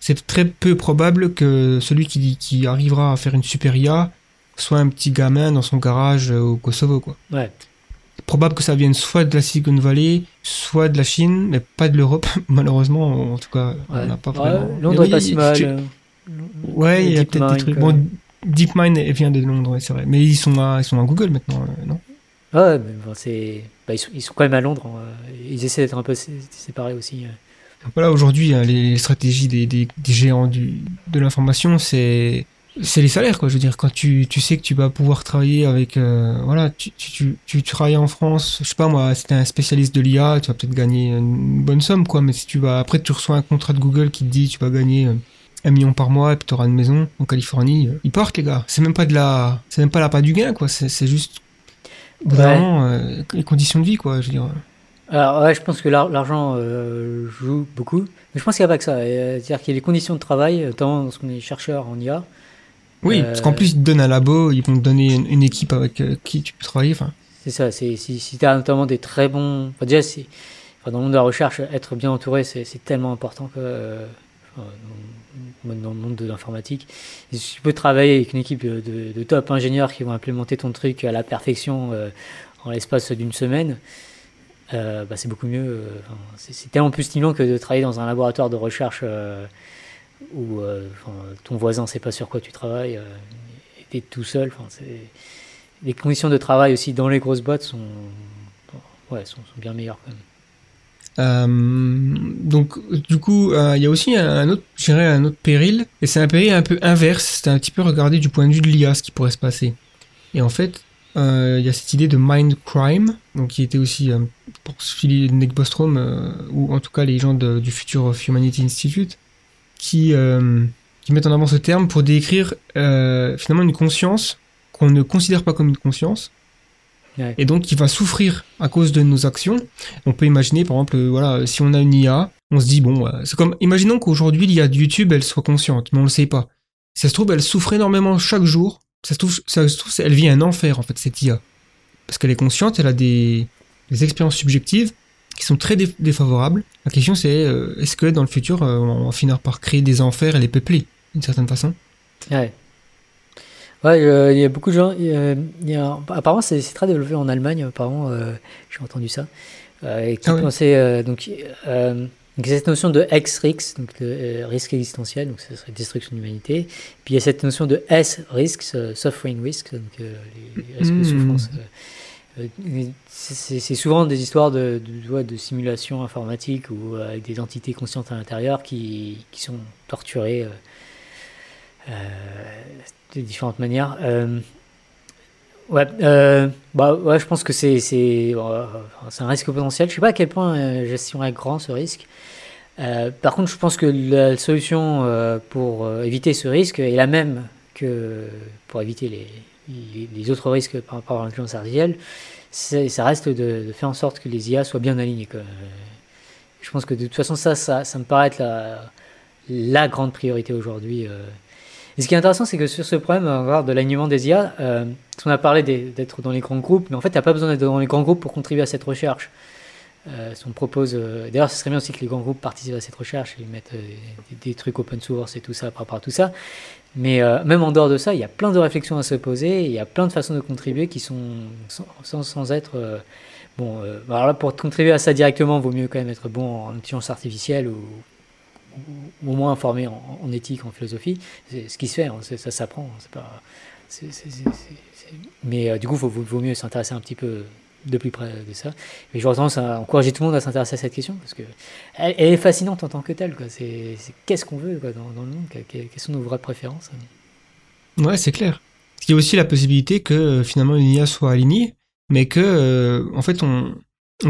c'est très peu probable que celui qui, qui arrivera à faire une super IA soit un petit gamin dans son garage euh, au Kosovo, quoi. Ouais. C'est probable que ça vienne soit de la Silicon Valley, soit de la Chine, mais pas de l'Europe. Malheureusement, en tout cas, on Ouais. n'a pas Ouais, vraiment. Londres est pas si mal. tu- Ouais, il y a peut-être des trucs. Bon, DeepMind vient de Londres, c'est vrai. Mais ils sont à, ils sont à Google maintenant, euh, non? Ouais, mais bon, c'est, bah, ils, sont, ils sont quand même à Londres. hein. Ils essaient d'être un peu sé- séparés aussi. euh. Voilà, aujourd'hui, hein, les stratégies des, des, des géants du, de l'information, c'est c'est les salaires, quoi. Je veux dire, quand tu, tu sais que tu vas pouvoir travailler avec, euh, voilà, tu, tu, tu, tu travailles en France, je sais pas moi, si t'es un spécialiste de l'IA, tu vas peut-être gagner une bonne somme, quoi. Mais si tu vas, après, tu reçois un contrat de Google qui te dit, tu vas gagner euh, un million par mois et puis t'auras une maison en Californie, euh, ils partent, les gars. C'est même pas de la, c'est même pas la part du gain, quoi. C'est juste vraiment euh, les conditions de vie, quoi. Je veux dire. Alors, ouais, je pense que l'ar- l'argent euh, joue beaucoup. Mais je pense qu'il n'y a pas que ça. C'est-à-dire qu'il y a les conditions de travail, notamment lorsqu'on est chercheur en IA. Oui, Euh, parce qu'en plus, ils te donnent un labo, ils vont te donner une, une équipe avec qui tu peux travailler. C'est ça. Si si tu as notamment des très bons. Enfin, déjà, enfin, dans le monde de la recherche, être bien entouré, c'est, tellement important que. enfin, dans, le monde de l'informatique. Si tu peux travailler avec une équipe de, top ingénieurs qui vont implémenter ton truc à la perfection euh, en l'espace d'une semaine, euh, bah, c'est beaucoup mieux. euh, c'est, tellement plus stimulant que de travailler dans un laboratoire de recherche où ton voisin ne sait pas sur quoi tu travailles et t'es tout seul. Les conditions de travail aussi dans les grosses boîtes sont, sont bien meilleures quand même. Euh, donc, du coup, euh, il y a aussi un, autre, je dirais, un autre péril, et c'est un péril un peu inverse. C'est un petit peu regarder du point de vue de l'IA ce qui pourrait se passer. Et en fait, euh, il y a cette idée de mind crime, donc qui était aussi euh, de Nick Bostrom, euh, ou en tout cas les gens du Future of Humanity Institute, qui, mettent en avant ce terme pour décrire finalement une conscience qu'on ne considère pas comme une conscience, Ouais. et donc qui va souffrir à cause de nos actions. On peut imaginer, par exemple, euh, voilà, si on a une IA, on se dit, bon, euh, c'est comme, imaginons qu'aujourd'hui, l'IA de YouTube, elle soit consciente, mais on le sait pas. Si ça se trouve, elle souffre énormément chaque jour. Ça se trouve, ça se trouve elle vit un enfer, en fait, cette IA. Parce qu'elle est consciente, elle a des, des expériences subjectives qui sont très dé- défavorables. La question, c'est, euh, est-ce que dans le futur, euh, on va finir par créer des enfers et les peupler, d'une certaine façon? Ouais. Ouais, euh, il y a beaucoup de gens. il y a- apparemment, c'est très développé en Allemagne. Apparemment, euh, j'ai entendu ça. Euh, et qui Ah pensait euh, donc, donc cette notion de X-risque, donc risque existentiel, donc ce serait destruction de l'humanité. Puis il y a cette notion de euh, suffering risk, donc les, risques de Mm. souffrance. c'est- souvent des histoires de, de, de simulation informatique ou avec des entités conscientes à l'intérieur qui, qui sont torturées. euh, de différentes manières. Euh, ouais, euh, bah, ouais, je pense que c'est euh, un risque potentiel. Je sais pas à quel point euh, est grand ce risque. Euh, par contre, je pense que la solution pour éviter ce risque est la même que pour éviter les, les, autres risques par rapport à l'intelligence artificielle. Ça reste de, faire en sorte que les IA soient bien alignées. Je pense que de toute façon, ça, ça, ça me paraît être la grande priorité aujourd'hui. Et ce qui est intéressant, c'est que sur ce problème on de l'alignement des IA, euh, qu'on a parlé d'être dans les grands groupes, mais en fait, il n'y a pas besoin d'être dans les grands groupes pour contribuer à cette recherche. Euh, on propose, euh, d'ailleurs, ce serait bien aussi que les grands groupes participent à cette recherche et mettent euh, des, trucs open source et tout ça par rapport à tout ça. Mais même en dehors de ça, il y a plein de réflexions à se poser, il y a plein de façons de contribuer qui sont sans, sans, être bon. alors là, pour contribuer à ça directement, vaut mieux quand même être bon en intelligence artificielle ou au moins informé en, éthique, en philosophie. C'est ce qui se fait, hein, ça s'apprend. C'est- Mais euh, du coup, il vaut, mieux s'intéresser un petit peu de plus près de ça. Et j'aurais tendance à encourager tout le monde à s'intéresser à cette question parce que elle, est fascinante en tant que telle. Qu'est-ce qu'on veut dans, le monde Quelles sont nos vraies préférences Ouais, c'est clair. Qu'il y a aussi la possibilité que finalement une IA soit alignée, mais que euh, en fait on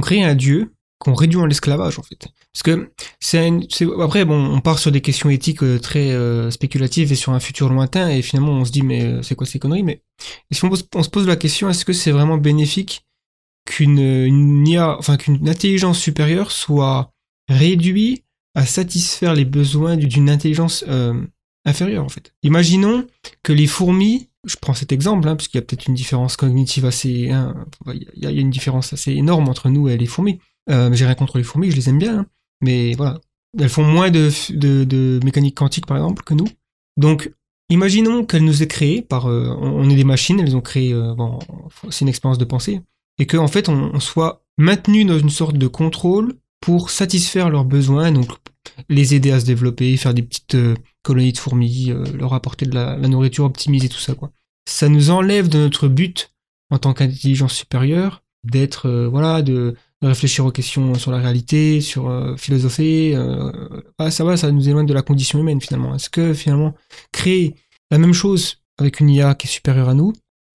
crée un dieu qu'on réduit en l'esclavage en fait. Parce que c'est après bon, on part sur des questions éthiques euh, très euh, spéculatives et sur un futur lointain et finalement on se dit mais euh, c'est quoi ces conneries? Mais on, se pose la question est-ce que c'est vraiment bénéfique qu'une une IA, enfin qu'une intelligence supérieure soit réduite à satisfaire les besoins d'une intelligence inférieure en fait? Imaginons que les fourmis, je prends cet exemple, hein, puisqu'il y a peut-être une différence cognitive assez, hein, il y a une différence assez énorme entre nous et les fourmis. Euh, J'ai rien contre les fourmis, je les aime bien, hein, mais voilà, elles font moins de, de, mécanique quantique par exemple que nous. Donc, imaginons qu'elles nous aient créé par, euh, on est des machines, elles ont créé, euh, bon, c'est une expérience de pensée, et qu'en en fait on, soit maintenu dans une sorte de contrôle pour satisfaire leurs besoins, donc les aider à se développer, faire des petites euh, colonies de fourmis, leur apporter de la, nourriture optimisée, tout ça, quoi. Ça nous enlève de notre but en tant qu'intelligence supérieure d'être, voilà, de réfléchir aux questions sur la réalité, sur euh, philosopher. Euh, ah, ça va, ça nous éloigne de la condition humaine finalement. Est-ce que finalement créer la même chose avec une IA qui est supérieure à nous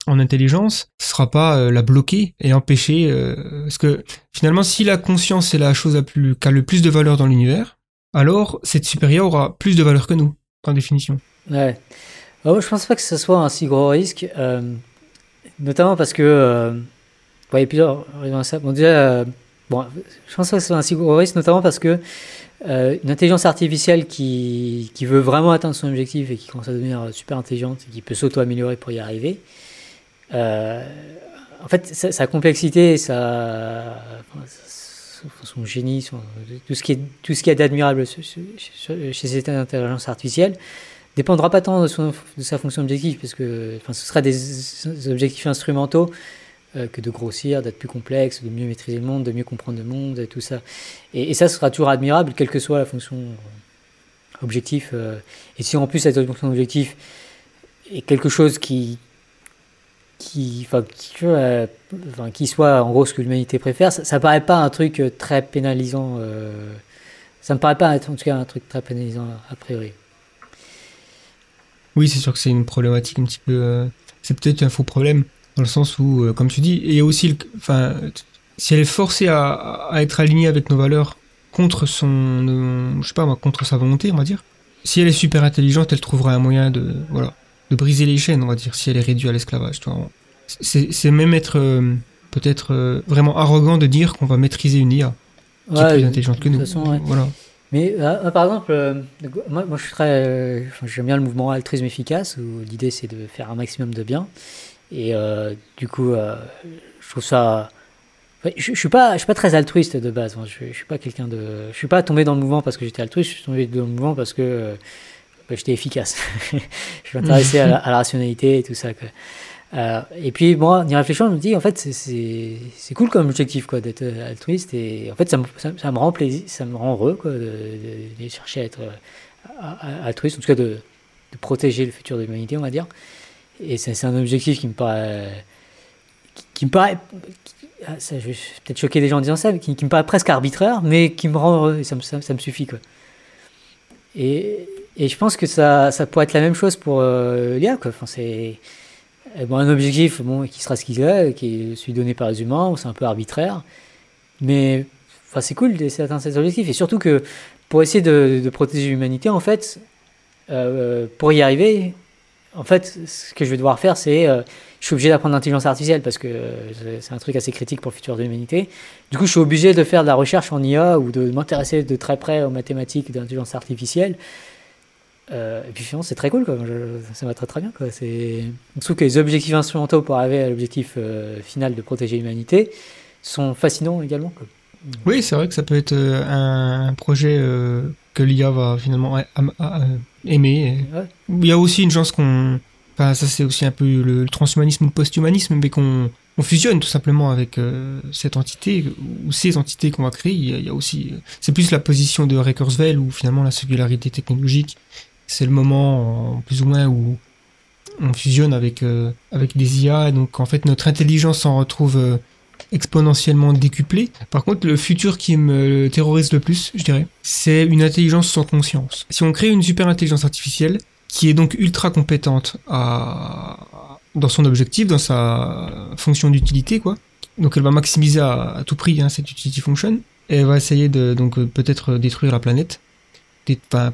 en intelligence, ce sera pas euh, la bloquer et empêcher euh, parce que finalement si la conscience est la chose qui a le plus de valeur dans l'univers, alors cette supérieure aura plus de valeur que nous en définition. Ouais. Ah ouais, je pense pas que ce soit un si gros risque, notamment parce que plusieurs ça. Bon, déjà, euh, bon, je pense que ce soit un risque, notamment parce que euh, une intelligence artificielle qui, qui veut vraiment atteindre son objectif et qui commence à devenir super intelligente et qui peut s'auto-améliorer pour y arriver, euh, en fait, sa, complexité, son- génie, tout ce qui est tout ce qui est d'admirable chez, cette intelligence artificielle dépendra pas tant de, sa fonction objectif, parce que ce sera des objectifs instrumentaux euh, que de grossir, d'être plus complexe, de mieux maîtriser le monde, de mieux comprendre le monde, et tout ça. Et, ça sera toujours admirable, quelle que soit la fonction euh, objectif. euh. et si en plus cette fonction objectif est quelque chose qui qui, qui, soit en gros ce que l'humanité préfère, ça, ça paraît pas un truc très pénalisant. euh, ça me paraît pas en tout cas un truc très pénalisant a priori. Oui, c'est sûr que c'est une problématique un petit peu. c'est peut-être un faux problème dans le sens où, euh, comme tu dis, il y a aussi, enfin, si elle est forcée à, à être alignée avec nos valeurs contre son, euh, je sais pas contre sa volonté, on va dire. Si elle est super intelligente, elle trouvera un moyen de, voilà, de briser les chaînes, on va dire, si elle est réduite à l'esclavage. C'est même être euh, peut-être euh, vraiment arrogant de dire qu'on va maîtriser une IA qui est plus intelligente que nous. façon, ouais. Voilà. Mais euh, euh, par exemple, euh, moi, moi je suis très, euh, j'aime bien le mouvement altruisme efficace où l'idée c'est de faire un maximum de bien. Et euh, du coup, euh, je trouve ça. Je, je suis pas, je suis pas très altruiste de base. moi. Je, je suis pas quelqu'un de, je suis pas tombé dans le mouvement parce que j'étais altruiste. Je suis tombé dans le mouvement parce que euh, bah, j'étais efficace. je m'intéressais à, à la rationalité et tout ça. et puis moi, en y réfléchissant, je me dis en fait c'est- cool comme objectif d'être altruiste et en fait ça me, ça, me rend plaisir, ça me rend heureux quoi de, chercher à être altruiste, en tout cas de, de protéger le futur de l'humanité on va dire. Et c'est un objectif qui me paraît qui, me paraît ah, je vais peut-être choquer des gens en disant ça, mais qui, me paraît presque arbitraire, mais qui me rend heureux et ça me, ça, me suffit quoi. Et, et je pense que ça, ça pourrait être la même chose pour euh, l'IA. Enfin, c'est euh, bon, un objectif bon, qui sera ce qu'il est, qui est celui donné par les humains, c'est un peu arbitraire. Mais enfin, c'est cool d'atteindre cet objectif. Et surtout que pour essayer de, de protéger l'humanité, en fait, euh, pour y arriver, en fait, ce que je vais devoir faire, c'est. euh, je suis obligé d'apprendre l'intelligence artificielle parce que euh, c'est- un truc assez critique pour le futur de l'humanité. Du coup, je suis obligé de faire de la recherche en IA ou de m'intéresser de très près aux mathématiques de l'intelligence artificielle. Euh, et puis finalement, c'est très cool, ça va très très bien. Quoi. Trouve que les objectifs instrumentaux pour arriver à l'objectif euh, final de protéger l'humanité sont fascinants également. Oui, c'est vrai que ça peut être un projet que l'IA va finalement euh, aimer. Il y a aussi une chance qu'on. Enfin, ça, c'est aussi un peu le, transhumanisme ou le post-humanisme, mais qu'on on fusionne tout simplement avec euh, cette entité ou ces entités qu'on va créer. Il y a, aussi. C'est plus la position de Kurzweil où finalement la singularité technologique, c'est le moment en- plus ou moins où on fusionne avec, euh, avec des IA. Donc en fait, notre intelligence s'en retrouve. euh, exponentiellement décuplée. Par contre, le futur qui me terrorise le plus, je dirais, c'est une intelligence sans conscience. Si on crée une super intelligence artificielle qui est donc ultra compétente dans son objectif, dans sa fonction d'utilité, quoi. Donc elle va maximiser à, tout prix hein, cette utility function. Et elle va essayer de donc euh, peut-être détruire la planète,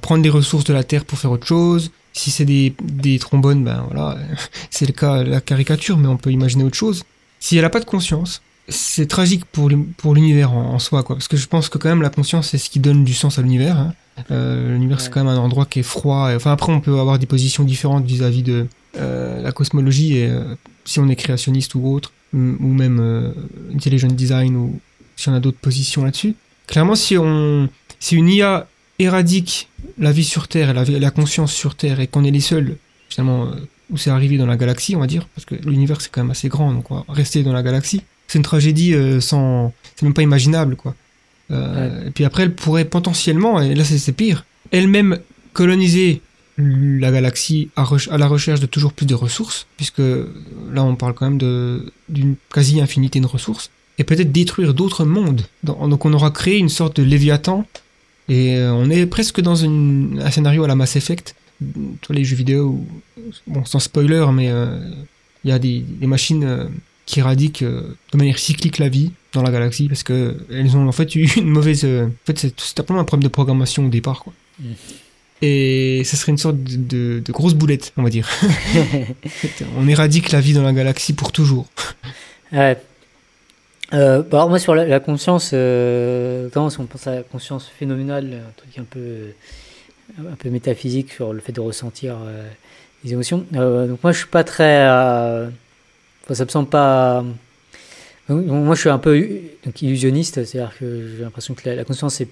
prendre des ressources de la Terre pour faire autre chose. Si c'est des, trombones, ben voilà, c'est le cas, la caricature, mais on peut imaginer autre chose. Si elle a pas de conscience, c'est tragique pour pour l'univers en, en soi, quoi. Parce que je pense que quand même la conscience, c'est ce qui donne du sens à l'univers. hein. Euh, l'univers, c'est quand même un endroit qui est froid. Et- Enfin, après, on peut avoir des positions différentes vis-à-vis de euh, la cosmologie et euh, si on est créationniste ou autre, ou ou même intelligent design ou si on a d'autres positions là-dessus. Clairement, si on, si une IA éradique la vie sur Terre et la, la conscience sur Terre et qu'on est les seuls, finalement, où c'est arrivé dans la galaxie, on va dire, parce que l'univers c'est quand même assez grand, donc on va rester dans la galaxie. C'est une tragédie euh, sans, c'est même pas imaginable, quoi. Euh, Et puis après, elle pourrait potentiellement, et là c'est pire, elle-même coloniser la galaxie à, la recherche de toujours plus de ressources, puisque là on parle quand même d'une quasi-infinité de ressources, et peut-être détruire d'autres mondes. Donc on aura créé une sorte de Léviathan, et euh, on est presque dans une- un scénario à la Mass Effect, tous les jeux vidéo, où- bon sans spoiler, mais euh, il y a des, des machines qui éradiquent euh, de manière cyclique la vie dans la galaxie, parce que elles ont en fait eu une mauvaise... euh, en fait c'est simplement un problème de programmation au départ, quoi. Mm. Et ça serait une sorte de, de- de grosse boulette, on va dire. En fait, on éradique la vie dans la galaxie pour toujours. Ouais. Euh, bah alors moi sur la, la conscience, euh, si on pense à la conscience phénoménale, un truc un peu, un peu métaphysique sur le fait de ressentir euh, les émotions. Donc moi je suis pas très, ça me semble pas. Donc, moi je suis un peu illusionniste, c'est-à-dire que j'ai l'impression que la, conscience c'est,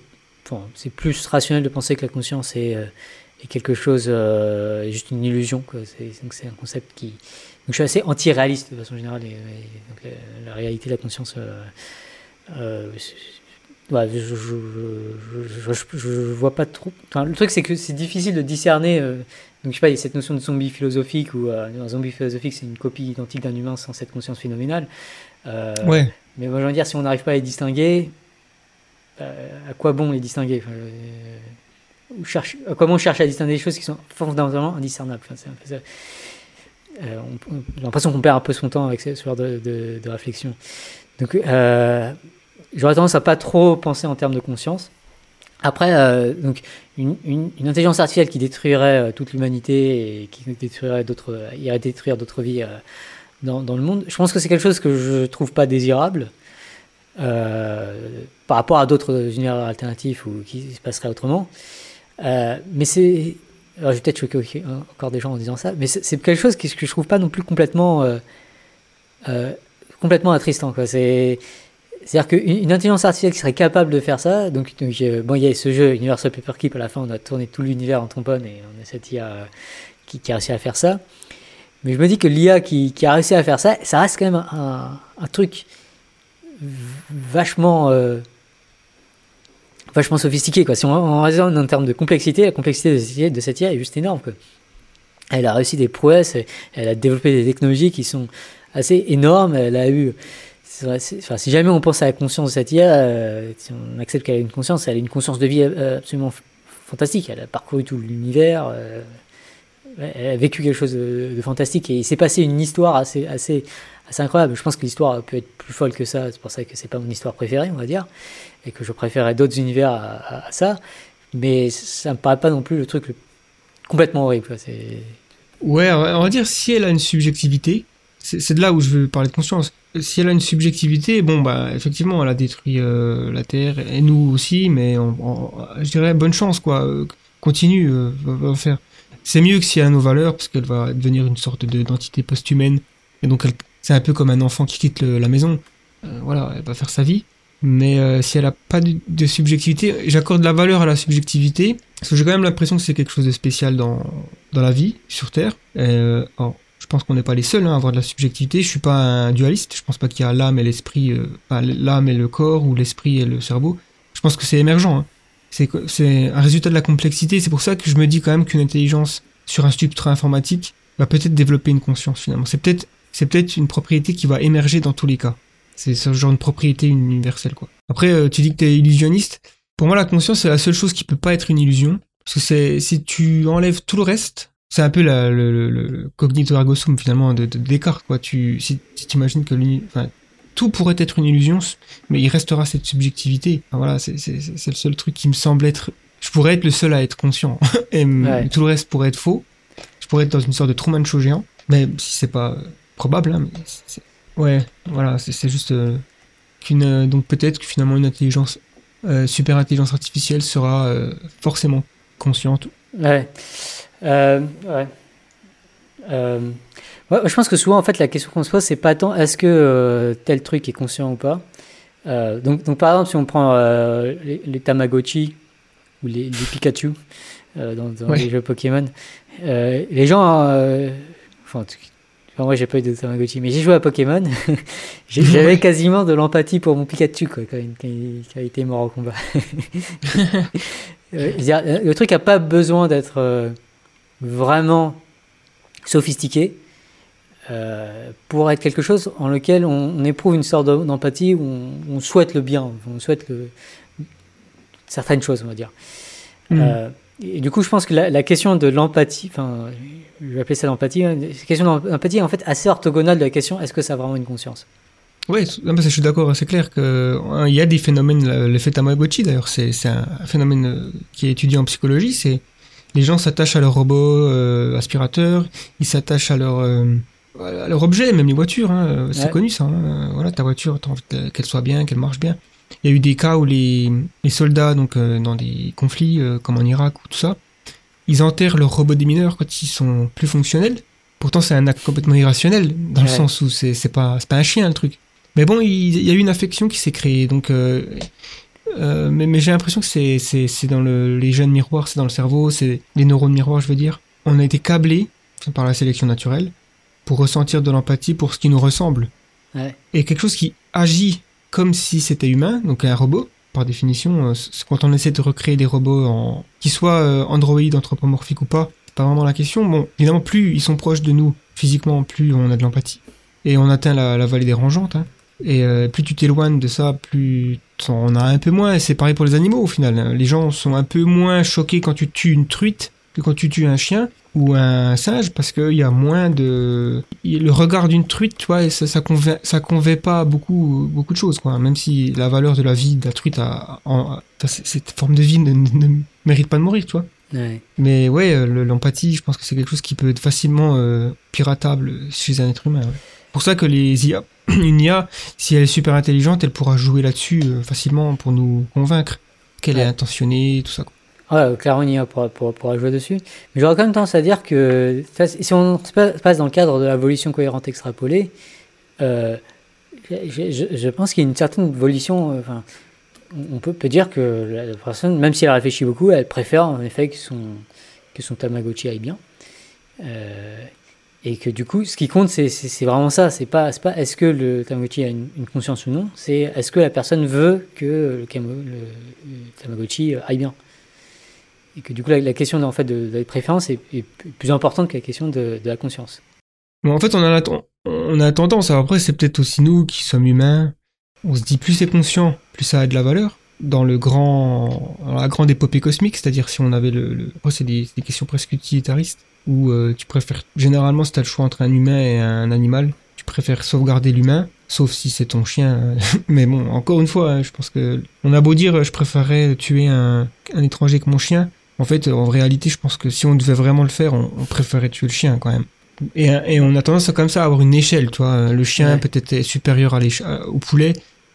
enfin, c'est plus rationnel de penser que la conscience est, euh, est quelque chose, euh, est juste une illusion. C'est, un concept qui, je suis assez anti-réaliste de façon générale. La, réalité la conscience, euh, euh, je, je, vois pas trop. Le truc, c'est que c'est difficile de discerner. euh, donc je sais pas, il y a cette notion de zombie philosophique où euh, un zombie philosophique, c'est une copie identique d'un humain sans cette conscience phénoménale. Euh, Ouais. Mais moi, j'ai envie de dire, si on n'arrive pas à les distinguer, euh, à quoi bon les distinguer? Enfin, cherche, à Comment on cherche à distinguer des choses qui sont fondamentalement indiscernables? Enfin, c'est un peu ça. Euh, on- on- j'ai l'impression qu'on perd un peu son temps avec ce ce genre de, de- de réflexion. Donc, euh, j'aurais tendance à pas trop penser en termes de conscience. Après, euh, donc une, intelligence artificielle qui détruirait euh, toute l'humanité et qui détruirait d'autres, euh, irait détruire d'autres vies dans, le monde, je pense que c'est quelque chose que je trouve pas désirable par rapport à d'autres univers alternatifs ou qui se passeraient autrement. Mais c'est, alors je vais peut-être choquer encore des gens en disant ça, mais c'est, quelque chose que, que je trouve pas non plus complètement, complètement attristant. C'est, c'est-à-dire qu'une une intelligence artificielle qui serait capable de faire ça, donc, bon, il y a ce jeu Universal Paperclip, à la fin on a tourné tout l'univers en trombone et on a cette IA euh, qui, a réussi à faire ça. Mais je me dis que l'IA qui, a réussi à faire ça, ça reste quand même un, truc vachement, euh, vachement sophistiqué. Si on, on raisonne en termes de complexité, la complexité de cette IA, est juste énorme. Elle a réussi des prouesses, elle a développé des technologies qui sont assez énormes. Elle a eu, si jamais on pense à la conscience de cette IA, euh, si on accepte qu'elle a une conscience, elle a une conscience de vie euh, absolument fantastique. Elle a parcouru tout l'univers. euh, elle a vécu quelque chose de, fantastique et il s'est passé une histoire assez, assez, assez incroyable. Je pense que l'histoire peut être plus folle que ça, c'est pour ça que c'est pas mon histoire préférée, on va dire, et que je préférerais d'autres univers à, ça. Mais ça me paraît pas non plus le truc complètement horrible. Ouais, on va dire si elle a une subjectivité, c'est de là où je veux parler de conscience. Si elle a une subjectivité, bon bah effectivement elle a détruit euh, la Terre et nous aussi, mais on, je dirais bonne chance quoi. Euh, Continue, euh, va, faire. C'est mieux que si elle a nos valeurs parce qu'elle va devenir une sorte de- d'entité post-humaine et donc c'est un peu comme un enfant qui quitte la maison. Euh, voilà, elle va faire sa vie. Mais si elle a pas de, subjectivité, j'accorde la valeur à la subjectivité parce que j'ai quand même l'impression que c'est quelque chose de spécial dans dans la vie sur Terre. Pense qu'on n'est pas les seuls hein, à avoir de la subjectivité. Je suis pas un dualiste. Je pense pas qu'il y a l'âme et l'esprit, euh, l'âme et le corps ou l'esprit et le cerveau. Je pense que c'est émergent. hein. C'est un résultat de la complexité. C'est pour ça que je me dis quand même qu'une intelligence sur un substrat informatique va peut-être développer une conscience finalement. C'est peut-être une propriété qui va émerger dans tous les cas. C'est ce genre de propriété universelle, quoi. Après, euh, tu dis que t'es illusionniste. Pour moi, la conscience, c'est la seule chose qui peut pas être une illusion. Parce que si tu enlèves tout le reste, c'est un peu la, le, le, le cognito ergo sum, finalement, de, de Descartes, quoi. Tu, si, si t'imagines que enfin, tout pourrait être une illusion, mais il restera cette subjectivité. Enfin, voilà, c'est, le seul truc qui me semble être, je pourrais être le seul à être conscient. Et Ouais. tout le reste pourrait être faux. Je pourrais être dans une sorte de Truman Show géant. Mais si c'est pas euh, probable, hein, mais ouais, voilà, c'est, juste euh, qu'une, euh, donc peut-être que finalement une intelligence, euh, super intelligence artificielle sera forcément consciente. Ouais. Euh, ouais. Euh, ouais, je pense que souvent, en fait, la question qu'on se pose, c'est pas tant est-ce que euh, tel truc est conscient ou pas. Donc, donc, par exemple, si on prend les, les Tamagotchi ou les, les Pikachu dans, dans Ouais. les jeux Pokémon, les gens. enfin, enfin, moi, j'ai pas eu de Tamagotchi, mais j'ai joué à Pokémon. J'avais Ouais. quasiment de l'empathie pour mon Pikachu quoi, quand, il, quand il- quand il était mort au combat. Le truc n'a pas besoin d'être vraiment sophistiqué euh, pour être quelque chose en lequel on, on éprouve une sorte d'em- d'empathie, où on, on souhaite le bien, on souhaite le, certaines choses, on va dire. Mm. Euh, et du coup, je pense que la, la question de l'empathie, enfin, je vais appeler ça l'empathie, hein, la question d'empathie est en fait assez orthogonale de la question est-ce que ça a vraiment une conscience? Ça, je suis d'accord, c'est clair que hein, y a des phénomènes, le- l'effet Tamagotchi d'ailleurs, c'est c'est un phénomène euh, qui est étudié en psychologie, c'est les gens s'attachent à leur robot euh, aspirateur, ils s'attachent à leur euh, à leur objet, même les voitures, hein, c'est Ouais. connu ça. hein, voilà, ta voiture, t'as envie que- qu'elle soit bien, qu'elle marche bien. Il y a eu des cas où les, les soldats, donc euh, dans des conflits euh, comme en Irak ou tout ça, ils enterrent leurs robots démineurs quand ils sont plus fonctionnels. Pourtant, c'est un acte complètement irrationnel, dans le sens où c'est c'est pas, c'est pas un chien le truc. Mais bon, il, il y a eu une affection qui s'est créée. Donc, euh, mais, mais j'ai l'impression que c'est dans le, les gènes miroirs, c'est dans le cerveau, c'est les neurones miroirs, je veux dire. On a été câblés par la sélection naturelle pour ressentir de l'empathie pour ce qui nous ressemble. Ouais. Et quelque chose qui agit comme si c'était humain, donc un robot, par définition, euh, quand on essaie de recréer des robots en, qui soient euh, androïdes, anthropomorphiques ou pas, c'est pas vraiment la question. Bon, évidemment, plus ils sont proches de nous physiquement, plus on a de l'empathie. Et on atteint la, la vallée des rangeantes. Hein. Et euh, plus tu t'éloignes de ça, plus on a un peu moins. C'est pareil pour les animaux au final. Les gens sont un peu moins choqués quand tu tues une truite que quand tu tues un chien ou un singe parce qu'il y a moins de le regard d'une truite tu vois ça ça convainc ça convainc pas beaucoup beaucoup de choses quoi même si la valeur de la vie de la truite a, a- cette forme de vie ne, ne- ne mérite pas de mourir tu vois Ouais. mais ouais euh, le- l'empathie je pense que c'est quelque chose qui peut être facilement euh, piratable chez un être humain ouais. pour ça que les IA une IA si elle est super intelligente elle pourra jouer là-dessus euh, facilement pour nous convaincre qu'elle Ouais. est intentionnée tout ça. Ouais, clairement, on y a pour, pour, pour jouer dessus. Mais j'aurais quand même tendance à dire que si on se pa- passe dans le cadre de l'évolution cohérente extrapolée, euh, je, je- je pense qu'il y a une certaine volition. euh, Enfin, on peut, peut dire que la, la personne, même si elle réfléchit beaucoup, elle préfère en effet que son, que son Tamagotchi aille bien. Euh, et que du coup, ce qui compte, c'est vraiment ça. C'est pas, c'est pas est-ce que le Tamagotchi a une, conscience ou non, c'est est-ce que la personne veut que le, le- Tamagotchi aille bien. Et que du coup, la, question en fait, de, la préférence est, est plus importante que la question de, la conscience. Bon, en fait, on a, on a tendance, après, c'est peut-être aussi nous qui sommes humains, on se dit plus c'est conscient, plus ça a de la valeur. Dans le grand, la grande épopée cosmique, c'est-à-dire si on avait le, le des, c'est des questions presque utilitaristes, où euh, tu préfères, généralement si t'as le choix entre un humain et un animal, tu préfères sauvegarder l'humain, sauf si c'est ton chien. Mais bon, encore une fois, hein, je pense que, on a beau dire, je préférerais tuer un, un étranger que mon chien. En fait, en réalité, je pense que si on devait vraiment le faire, on, on préférerait tuer le chien quand même. Et, et on a tendance à comme ça à avoir une échelle, tu vois. Le chien Ouais. peut-être est supérieur à à- au poulet.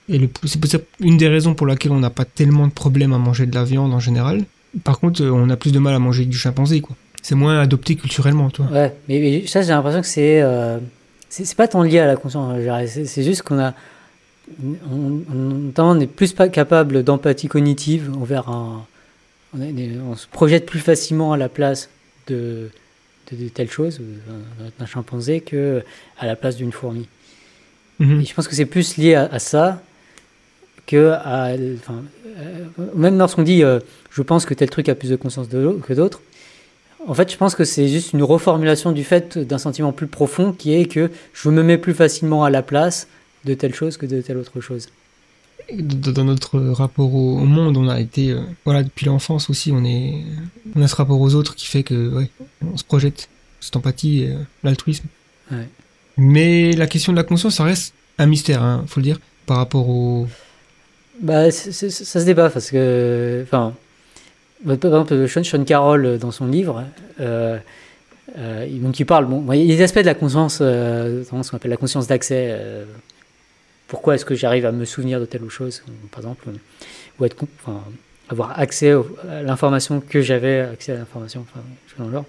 Et c'est peut-être une des raisons pour laquelle on n'a pas tellement de problèmes à manger de la viande en général. Par contre, euh, on a plus de mal à manger du chimpanzé, quoi. C'est moins adopté culturellement, tu vois. Ouais, mais, mais ça, j'ai l'impression que c'est. euh, c'est pas tant lié à la conscience. hein. C'est juste qu'on a. On, on, est plus pas capable d'empathie cognitive envers un. On, est- on se projette plus facilement à la place de, de, de telle chose, euh, d'un chimpanzé, que à la place d'une fourmi. Mhm. Et je pense que c'est plus lié à, à ça que à. Enfin, euh, même lorsqu'on dit euh, je pense que tel truc a plus de conscience de que d'autres, en fait, je pense que c'est juste une reformulation du fait d'un sentiment plus profond qui est que je me mets plus facilement à la place de telle chose que de telle autre chose. Dans notre rapport au, monde, on a été, euh, voilà, depuis l'enfance aussi, on est, on a ce rapport aux autres qui fait que, ouais, on se projette cette empathie et euh, l'altruisme. Ouais. Mais la question de la conscience, ça reste un mystère, hein, faut le dire, par rapport au. Bah, ça se débat parce que, enfin, par exemple, Sean, Sean Carroll euh, dans son livre, euh, euh, il- donc il parle, bon, il y a des aspects de la conscience, euh, ce qu'on appelle la conscience d'accès. pourquoi est-ce que j'arrive à me souvenir de telle ou chose, par exemple, ou être, con- enfin, avoir accès au- à l'information que j'avais accès à l'information, enfin, dans le genre.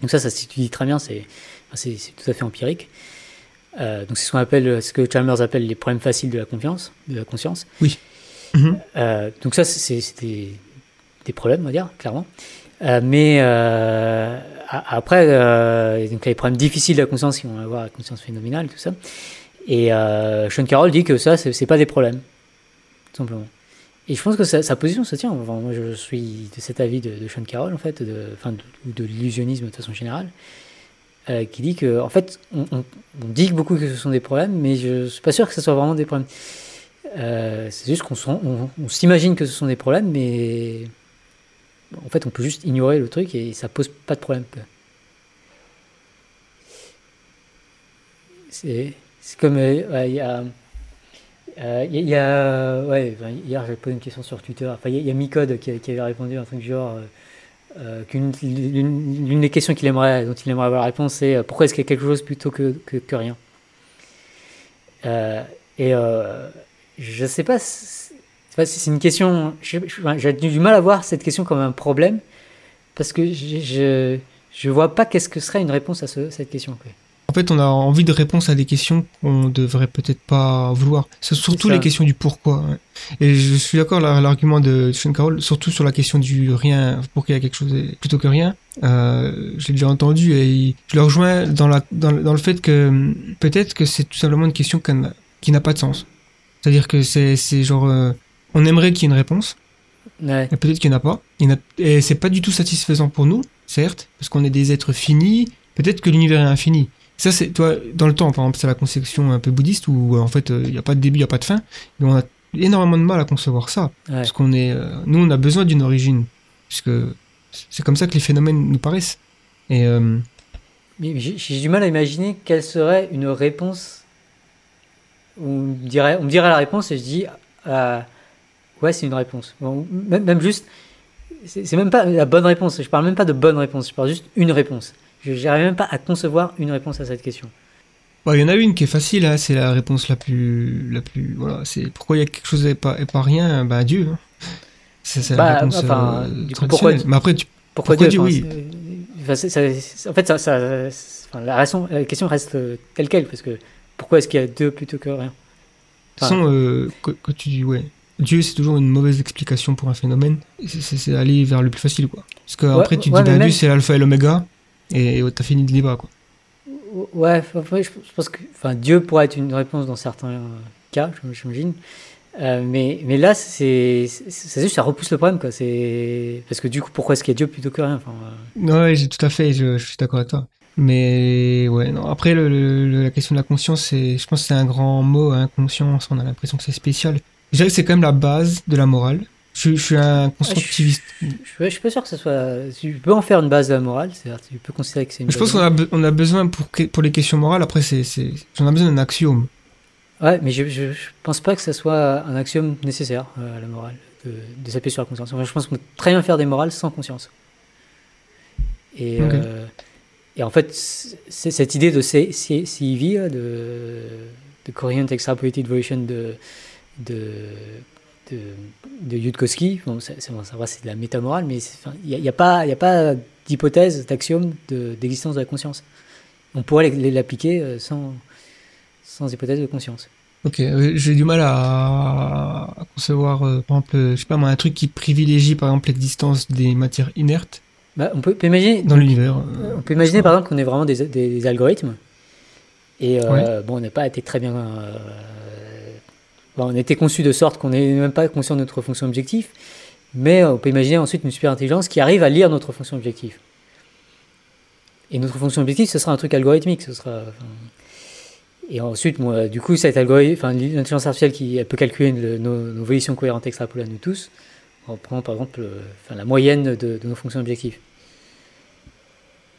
Donc ça, ça s'étudie très bien, c'est enfin, tout à fait empirique. Donc c'est ce qu'on appelle, ce que Chalmers appelle les problèmes faciles de la confiance, de la conscience. Mhm. Euh, donc ça, c'est des, problèmes, on va dire, clairement. Euh, mais euh, après, euh, donc, il y a les problèmes difficiles de la conscience qui vont avoir la conscience phénoménale, tout ça. Et Sean Carroll dit que ça, c'est pas des problèmes, tout simplement. Et je pense que sa, position se tient. Moi, je suis de cet avis de, Sean Carroll, en fait, de, enfin, de, l'illusionnisme de façon générale, qui dit que, en fait, on, dit beaucoup que ce sont des problèmes, mais je suis pas sûr que ce soit vraiment des problèmes. C'est juste qu'on s'imagine que ce sont des problèmes, mais en fait, on peut juste ignorer le truc et ça pose pas de problème. C'est comme euh, il y a euh, hier j'ai posé une question sur Twitter. Enfin, il y a, Micode qui, avait répondu un truc genre euh, l'une des questions qu'il aimerait, dont il aimerait avoir la réponse, c'est pourquoi est-ce qu'il y a quelque chose plutôt que, que, rien? Et je sais pas, c'est une question. J'ai du mal à voir cette question comme un problème parce que je je, vois pas qu'est-ce que serait une réponse à ce- cette question. En fait, on a envie de réponses à des questions qu'on devrait peut-être pas vouloir. C'est surtout les questions du pourquoi. ouais. Et je suis d'accord l'argument de Sean Carroll, surtout sur la question du rien, pour qu'il y ait quelque chose plutôt que rien. Euh, je l'ai déjà entendu et je le rejoins dans, la, dans, le- dans le fait que peut-être que c'est tout simplement une question qui n'a- pas de sens. C'est-à-dire que c'est c'est genre, euh, on aimerait qu'il y ait une réponse, Ouais. et peut-être qu'il n'y en a pas. Il y en a- et c'est pas du tout satisfaisant pour nous, certes, parce qu'on est des êtres finis. Peut-être que l'univers est infini. Ça, c'est, toi, dans le temps, par exemple, c'est la conception un peu bouddhiste où, euh, en fait, euh, il n'y a pas de début, il n'y a pas de fin. Et on a énormément de mal à concevoir ça. Ouais. Parce qu'on est, euh, nous, on a besoin d'une origine. Puisque c'est comme ça que les phénomènes nous paraissent. Et, euh, j'ai du mal à imaginer quelle serait une réponse. On me dirait, on me dirait la réponse et je dis euh, ouais c'est une réponse. Bon, même, même juste, c'est même pas la bonne réponse. Je parle même pas de bonne réponse. Je parle juste une réponse. Je n'arrive même pas à concevoir une réponse à cette question. bon, il y en a une qui est facile, hein, c'est la réponse la plus, la plus, voilà, c'est pourquoi il y a quelque chose et pas, et pas rien, bah Dieu. hein. C'est la Bah, réponse enfin, euh, coup, pourquoi. Mais après, tu, Pourquoi, Pourquoi Dieu, enfin, oui. enfin, ça- En fait, ça, ça- c'est- enfin, la, raison- la question reste euh, telle quelle parce que pourquoi est-ce qu'il y a deux plutôt que rien? De toute façon, euh, quand, quand tu dis ouais, Dieu, c'est toujours une mauvaise explication pour un phénomène. C'est- aller vers le plus facile, quoi. Parce que Ouais, après, tu ouais, dis, bah, même- Dieu, c'est l'alpha et l'oméga, et t'as fini le débat, quoi. Ouais, je pense que enfin, Dieu pourrait être une réponse dans certains cas, j'imagine. Euh, mais, mais là, c'est juste ça repousse le problème. Quoi. C'est- Parce que du coup, pourquoi est-ce qu'il y a Dieu plutôt que rien enfin, euh, Ouais, j'ai tout à fait, je, je suis d'accord avec toi. Mais ouais, non. Après, le, le- la question de la conscience, c'est, je pense que c'est un grand mot, hein, conscience. On a l'impression que c'est spécial. Je dirais que c'est quand même la base de la morale. Je, je suis un constructiviste. Je je suis pas sûr que ce soit. Tu peux en faire une base de la morale, c'est-à-dire tu peux considérer que c'est une. Je pense qu'on a, be- on a besoin pour, les questions morales. Après, c'est, j'en ai besoin d'un axiome. Ouais, mais je, je, pense pas que ce soit un axiome nécessaire euh, à la morale, de, de s'appuyer sur la conscience. Enfin, je pense qu'on peut très bien faire des morales sans conscience. Et, euh, et en fait, c'est cette idée de C- C- CEV, là, de, de Coherent Extrapolated Version de, de, de, de Yudkowsky, bon, bon, ça va, c'est de la métamorale, mais il n'y a, a pas, d'hypothèse, d'axiome de- d'existence de la conscience. On pourrait l'appliquer euh, sans, sans hypothèse de conscience. Ok, euh, j'ai du mal à, à concevoir, euh, par exemple, je sais pas moi, un truc qui privilégie, par exemple, l'existence des matières inertes Bah, on peut, peut imaginer, dans l'univers. euh, on peut imaginer par exemple qu'on est vraiment des, des- des algorithmes. Et euh, bon, on n'a pas été très bien. On été conçu de sorte qu'on n'est même pas conscient de notre fonction objective. Mais on peut imaginer ensuite une super intelligence qui arrive à lire notre fonction objective. Et notre fonction objective, ce sera un truc algorithmique. Ce sera, Et ensuite, du coup, cet algorithme, l'intelligence artificielle qui peut calculer le- nos, variations cohérentes extrapolées à nous tous, en prenant par exemple euh, la moyenne de nos fonctions objectives.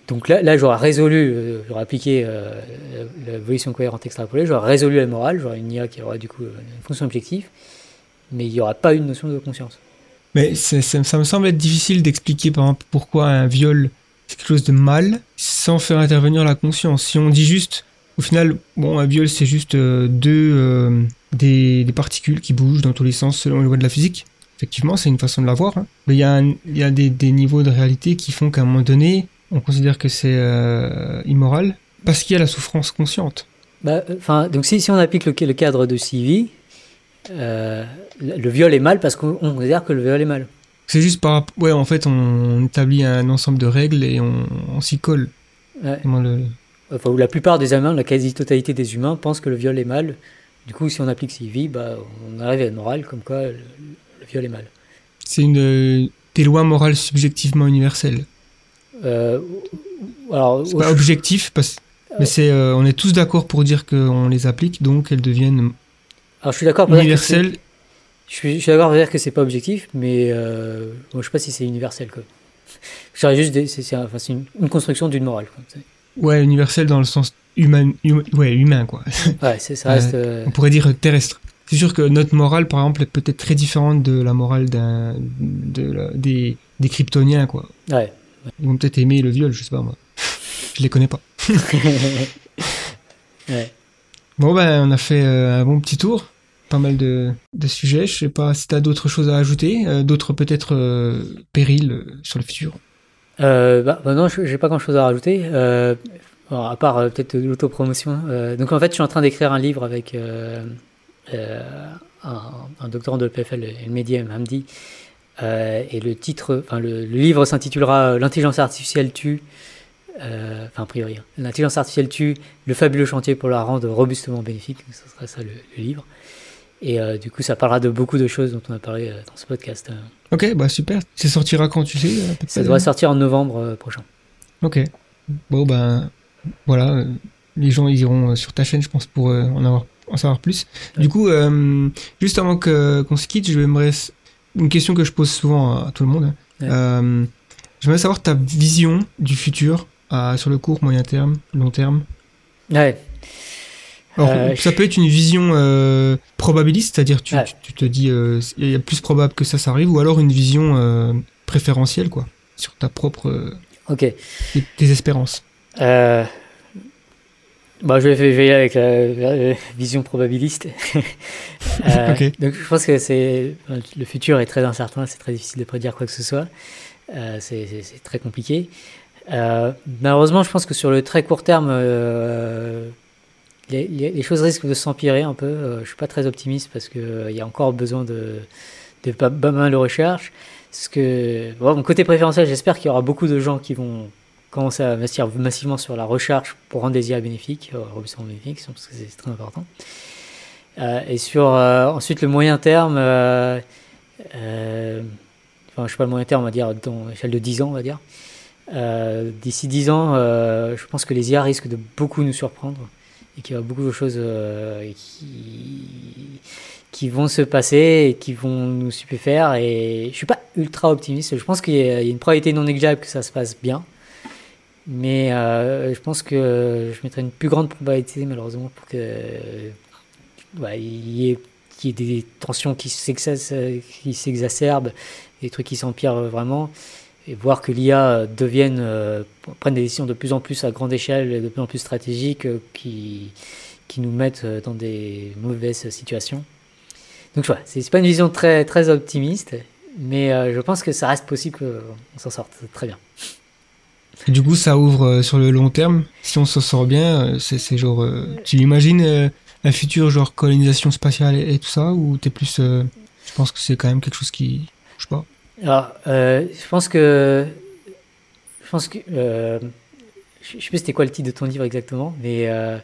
Donc là, là j'aurais résolu, euh, j'aurais appliqué euh, variation cohérente extrapolée, j'aurais résolu la morale, j'aurais une IA qui aurait du coup une fonction objective, mais il n'y aura pas une notion de conscience. Mais ça me semble être difficile d'expliquer par exemple pourquoi un viol c'est quelque chose de mal sans faire intervenir la conscience. Si on dit juste, au final, bon, un viol c'est juste euh, deux euh, des, particules qui bougent dans tous les sens selon les lois de la physique. Effectivement, c'est une façon de la voir. hein. Mais il y a, des niveaux de réalité qui font qu'à un moment donné, on considère que c'est euh, immoral parce qu'il y a la souffrance consciente. Bah, euh, enfin, donc si, si on applique le, le cadre de CV, euh, le viol est mal parce qu'on on considère que le viol est mal. C'est juste par ouais, en fait, on établit un ensemble de règles et on, on s'y colle. Ouais. Le- Enfin, où la plupart des humains, la quasi-totalité des humains pensent que le viol est mal. Du coup, si on applique CV, bah, on arrive à une morale comme quoi le, le viol est mal. C'est une des lois morales subjectivement universelles. Euh, alors, C'est pas objectif, parce... mais c'est, euh, on est tous d'accord pour dire qu'on les applique, donc elles deviennent alors, je suis d'accord pour dire que universelles. Je suis, je suis d'accord pour dire que c'est pas objectif, mais euh, moi, je sais pas si c'est universel. Quoi. Juste, des- c'est c'est un- enfin, c'est une, une construction d'une morale. Quoi. Ouais, universelles dans le sens humain, hum- ouais, humain quoi. Ouais, c'est- ça reste. euh, on pourrait dire terrestre. C'est sûr que notre morale, par exemple, est peut-être très différente de la morale d'un, de la- des, des kryptoniens quoi. ouais. Ils vont peut-être aimer le viol, je sais pas moi. Je les connais pas. ouais. Bon ben, on a fait euh, un bon petit tour. Pas mal de, de sujets. Je sais pas si t'as d'autres choses à ajouter, euh, d'autres peut-être euh, périls sur le futur. Bah, bah non, je- j'ai pas grand chose à rajouter. Alors, à part peut-être l'autopromotion. Donc en fait, je suis en train d'écrire un livre avec un, un doctorant de l'EPFL, El Mediem Hamdi. Euh, et le titre, enfin le, le livre s'intitulera L'intelligence artificielle tue. euh, Enfin, a priori, hein. l'intelligence artificielle tue le fabuleux chantier pour la rendre robustement bénéfique. Ce sera ça le, le livre. Et euh, du coup, ça parlera de beaucoup de choses dont on a parlé euh, dans ce podcast. Euh, Ok, bah super. Ça sortira quand tu sais euh, Ça devrait sortir en novembre euh, prochain. Ok. Bon ben voilà, euh, les gens ils iront euh, sur ta chaîne, je pense, pour euh, en avoir en savoir plus. Du coup, euh, juste avant qu'on se quitte, je vais une question que je pose souvent à, tout le monde. Ouais. Euh, J'aimerais savoir ta vision du futur euh, sur le court, moyen terme, long terme. Ouais. Alors, Euh, ça peut être une vision euh, probabiliste, c'est-à-dire tu, Ouais. tu, tu te dis il y a plus probable que ça, ça arrive, ou alors une vision préférentielle, quoi, sur ta propre Ok. tes, tes espérances. Bah, je vais y aller avec la, la vision probabiliste. Euh. Donc, je pense que c'est le futur est très incertain, c'est très difficile de prédire quoi que ce soit. Euh, c'est très compliqué. Euh, malheureusement, je pense que sur le très court terme, les, les- les choses risquent de s'empirer un peu. Je suis pas très optimiste parce que il y a encore besoin de, de pas, pas mal de recherche. Parce que, bon, mon côté préférentiel, j'espère qu'il y aura beaucoup de gens qui vont commencer à investir massivement sur la recherche pour rendre des IA bénéfiques, robustement bénéfiques, parce que c'est très important. Euh, et sur euh, ensuite le moyen terme, euh, enfin je sais pas le moyen terme, on va dire dans l'échelle de 10 ans, on va dire. D'ici 10 ans, je pense que les IA risquent de beaucoup nous surprendre et qu'il y aura beaucoup de choses qui, vont se passer et qui vont nous stupéfaire. Et je suis pas ultra optimiste. Je pense qu'il y a y a une probabilité non négligeable que ça se passe bien. Mais je pense que je mettrais une plus grande probabilité, malheureusement, pour que il y ait, des tensions qui s'exac- qui s'exacerbent, des trucs qui s'empirent vraiment, et voir que l'IA devienne, euh, prenne des décisions de plus en plus à grande échelle, de plus en plus stratégiques, euh, qui, qui nous mettent euh, dans des mauvaises situations. Donc voilà, c'est pas une vision très, très optimiste, mais euh, je pense que ça reste possible qu'on s'en sorte très bien. Du coup, ça ouvre sur le long terme. Si on s'en sort bien, c'est genre. tu imagines euh, un futur genre colonisation spatiale et, et tout ça, ou t'es plus. euh, je pense que c'est quand même quelque chose qui. Je sais pas? Alors, euh, je pense que. Je pense que. euh, je sais plus c'était quoi le titre de ton livre exactement, mais euh,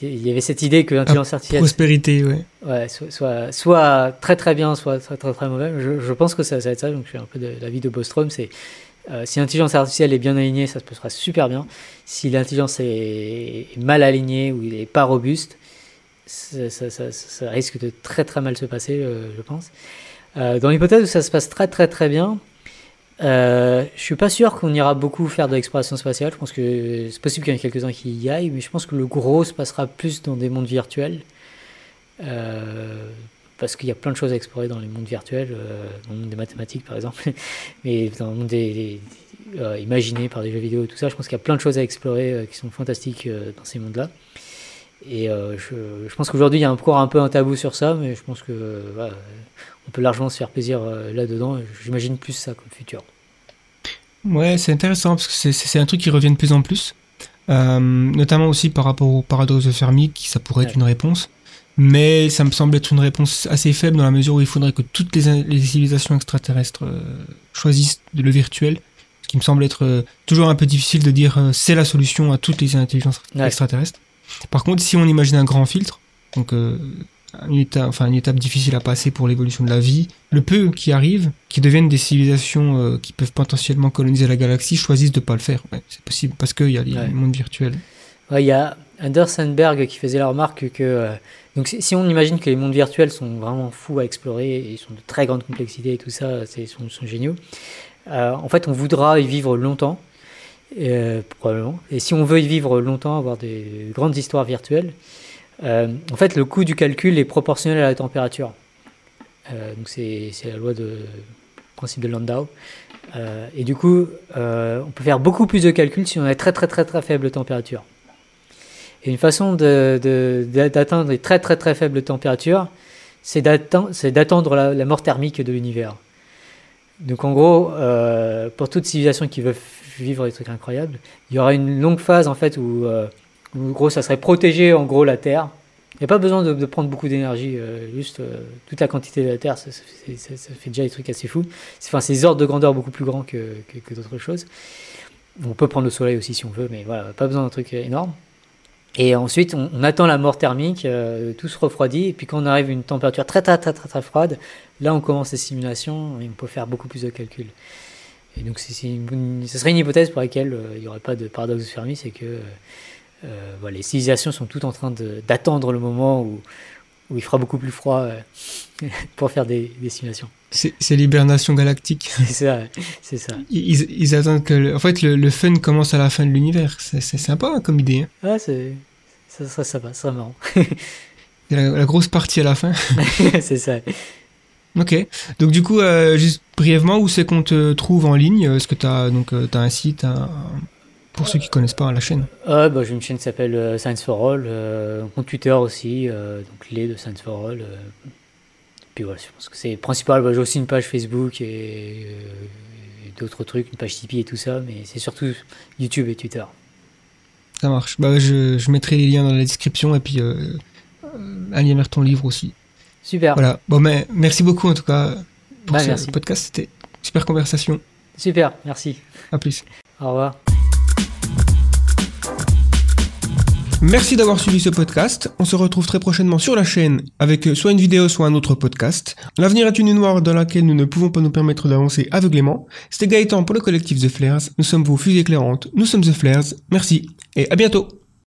il y avait cette idée que l'intelligence artificielle Prospérité, ouais. ouais, soit, soit, soit très très bien, soit très très, très mauvais. Je, je pense que ça, ça va être ça, donc je suis un peu de l'avis de Bostrom, c'est Euh, si l'intelligence artificielle est bien alignée, ça se passera super bien. Si l'intelligence est mal alignée ou il n'est pas robuste, ça, risque de très très mal se passer, euh, je pense. Euh, dans l'hypothèse où ça se passe très très très bien, euh, je suis pas sûr qu'on ira beaucoup faire de l'exploration spatiale. Je pense que c'est possible qu'il y en ait quelques-uns qui y aillent, mais je pense que le gros se passera plus dans des mondes virtuels. Euh, parce qu'il y a plein de choses à explorer dans les mondes virtuels, dans le monde des mathématiques par exemple, mais dans le monde des, des- imaginé par des jeux vidéo et tout ça, je pense qu'il y a plein de choses à explorer qui sont fantastiques dans ces mondes-là. Et euh, je, je pense qu'aujourd'hui il y a encore un peu un tabou sur ça, mais je pense que on peut largement se faire plaisir euh, là-dedans. J'imagine plus ça comme futur. Ouais, c'est intéressant parce que c'est- un truc qui revient de plus en plus. Euh, notamment aussi par rapport au paradoxe de Fermi, qui ça pourrait être une réponse. Mais ça me semble être une réponse assez faible dans la mesure où il faudrait que toutes les, les civilisations extraterrestres euh, choisissent le virtuel. Ce qui me semble être euh, toujours un peu difficile de dire c'est la solution à toutes les intelligences Ouais. extraterrestres. Par contre, si on imagine un grand filtre, donc euh, une, étape, enfin, une étape difficile à passer pour l'évolution de la vie, le peu qui arrive, qui deviennent des civilisations euh, qui peuvent potentiellement coloniser la galaxie, choisissent de pas le faire. Ouais, c'est possible parce qu'il y a les Ouais. mondes virtuels. Ouais, Il y a Anders Sandberg qui faisait la remarque que euh, donc si, on imagine que les mondes virtuels sont vraiment fous à explorer et ils sont de très grande complexité et tout ça, c'est- ils sont, sont géniaux. en fait, on voudra y vivre longtemps, euh, probablement. Et si on veut y vivre longtemps, avoir des grandes histoires virtuelles, euh, en fait, le coût du calcul est proportionnel à la température. Euh, donc c'est la loi de principe de Landau. Et du coup, on peut faire beaucoup plus de calculs si on a très très très très faible température. Et une façon de- de- d'a- d'atteindre les très très très faibles températures, c'est d'atten- c'est d'attendre la, la mort thermique de l'univers. Donc en gros, pour toute civilisation qui veut vivre des trucs incroyables, il y aura une longue phase en fait où, euh, gros ça serait protéger en gros la Terre. Il n'y a pas besoin de, prendre beaucoup d'énergie, euh, juste euh, toute la quantité de la Terre, ça, fait- déjà des trucs assez fous. Enfin, c'est des ordres de grandeur beaucoup plus grands que, d'autres choses. On peut prendre le Soleil aussi si on veut, mais voilà, pas besoin d'un truc énorme. Et ensuite, on, attend la mort thermique, tout se refroidit, et puis quand on arrive à une température très très très très très froide, là on commence les simulations et on peut faire beaucoup plus de calculs. Et donc c'est une, ce serait une hypothèse pour laquelle euh, il n'y aurait pas de paradoxe de Fermi, c'est que euh, voilà, les civilisations sont toutes en train d'attendre le moment où, où il fera beaucoup plus froid euh, pour faire des, des simulations. C'est l'hibernation galactique. C'est ça, c'est ça. Ils, ils attendent que, le- en fait, le, le fun commence à la fin de l'univers. C'est sympa comme idée. hein. Ah, c'est, ça serait sympa, ça serait marrant. La, la grosse partie à la fin. c'est ça. Ok. Donc du coup, euh, juste brièvement, où c'est qu'on te trouve en ligne Est-ce que tu as donc euh, t'as un site un- pour ceux qui connaissent pas la chaîne? Ah, bah, j'ai une chaîne qui s'appelle euh, Science for All, euh, un compte Twitter aussi, euh, donc les de Science for All. euh. puis voilà, je pense que c'est principal. Bah, j'ai aussi une page Facebook et, euh, et d'autres trucs, une page Tipeee et tout ça, mais c'est surtout YouTube et Twitter. Ça marche. Bah, je, je mettrai les liens dans la description et puis euh, euh, un lien vers ton livre aussi. Super, Voilà. Bon, mais merci beaucoup en tout cas pour Bah, ce merci. podcast. C'était super conversation. super, merci. À plus. Au revoir. Merci d'avoir suivi ce podcast. On se retrouve très prochainement sur la chaîne avec soit une vidéo, soit un autre podcast. L'avenir est une nuit noire dans laquelle nous ne pouvons pas nous permettre d'avancer aveuglément. C'était Gaëtan pour le collectif The Flares. Nous sommes vos fusées éclairantes. Nous sommes The Flares. Merci et à bientôt.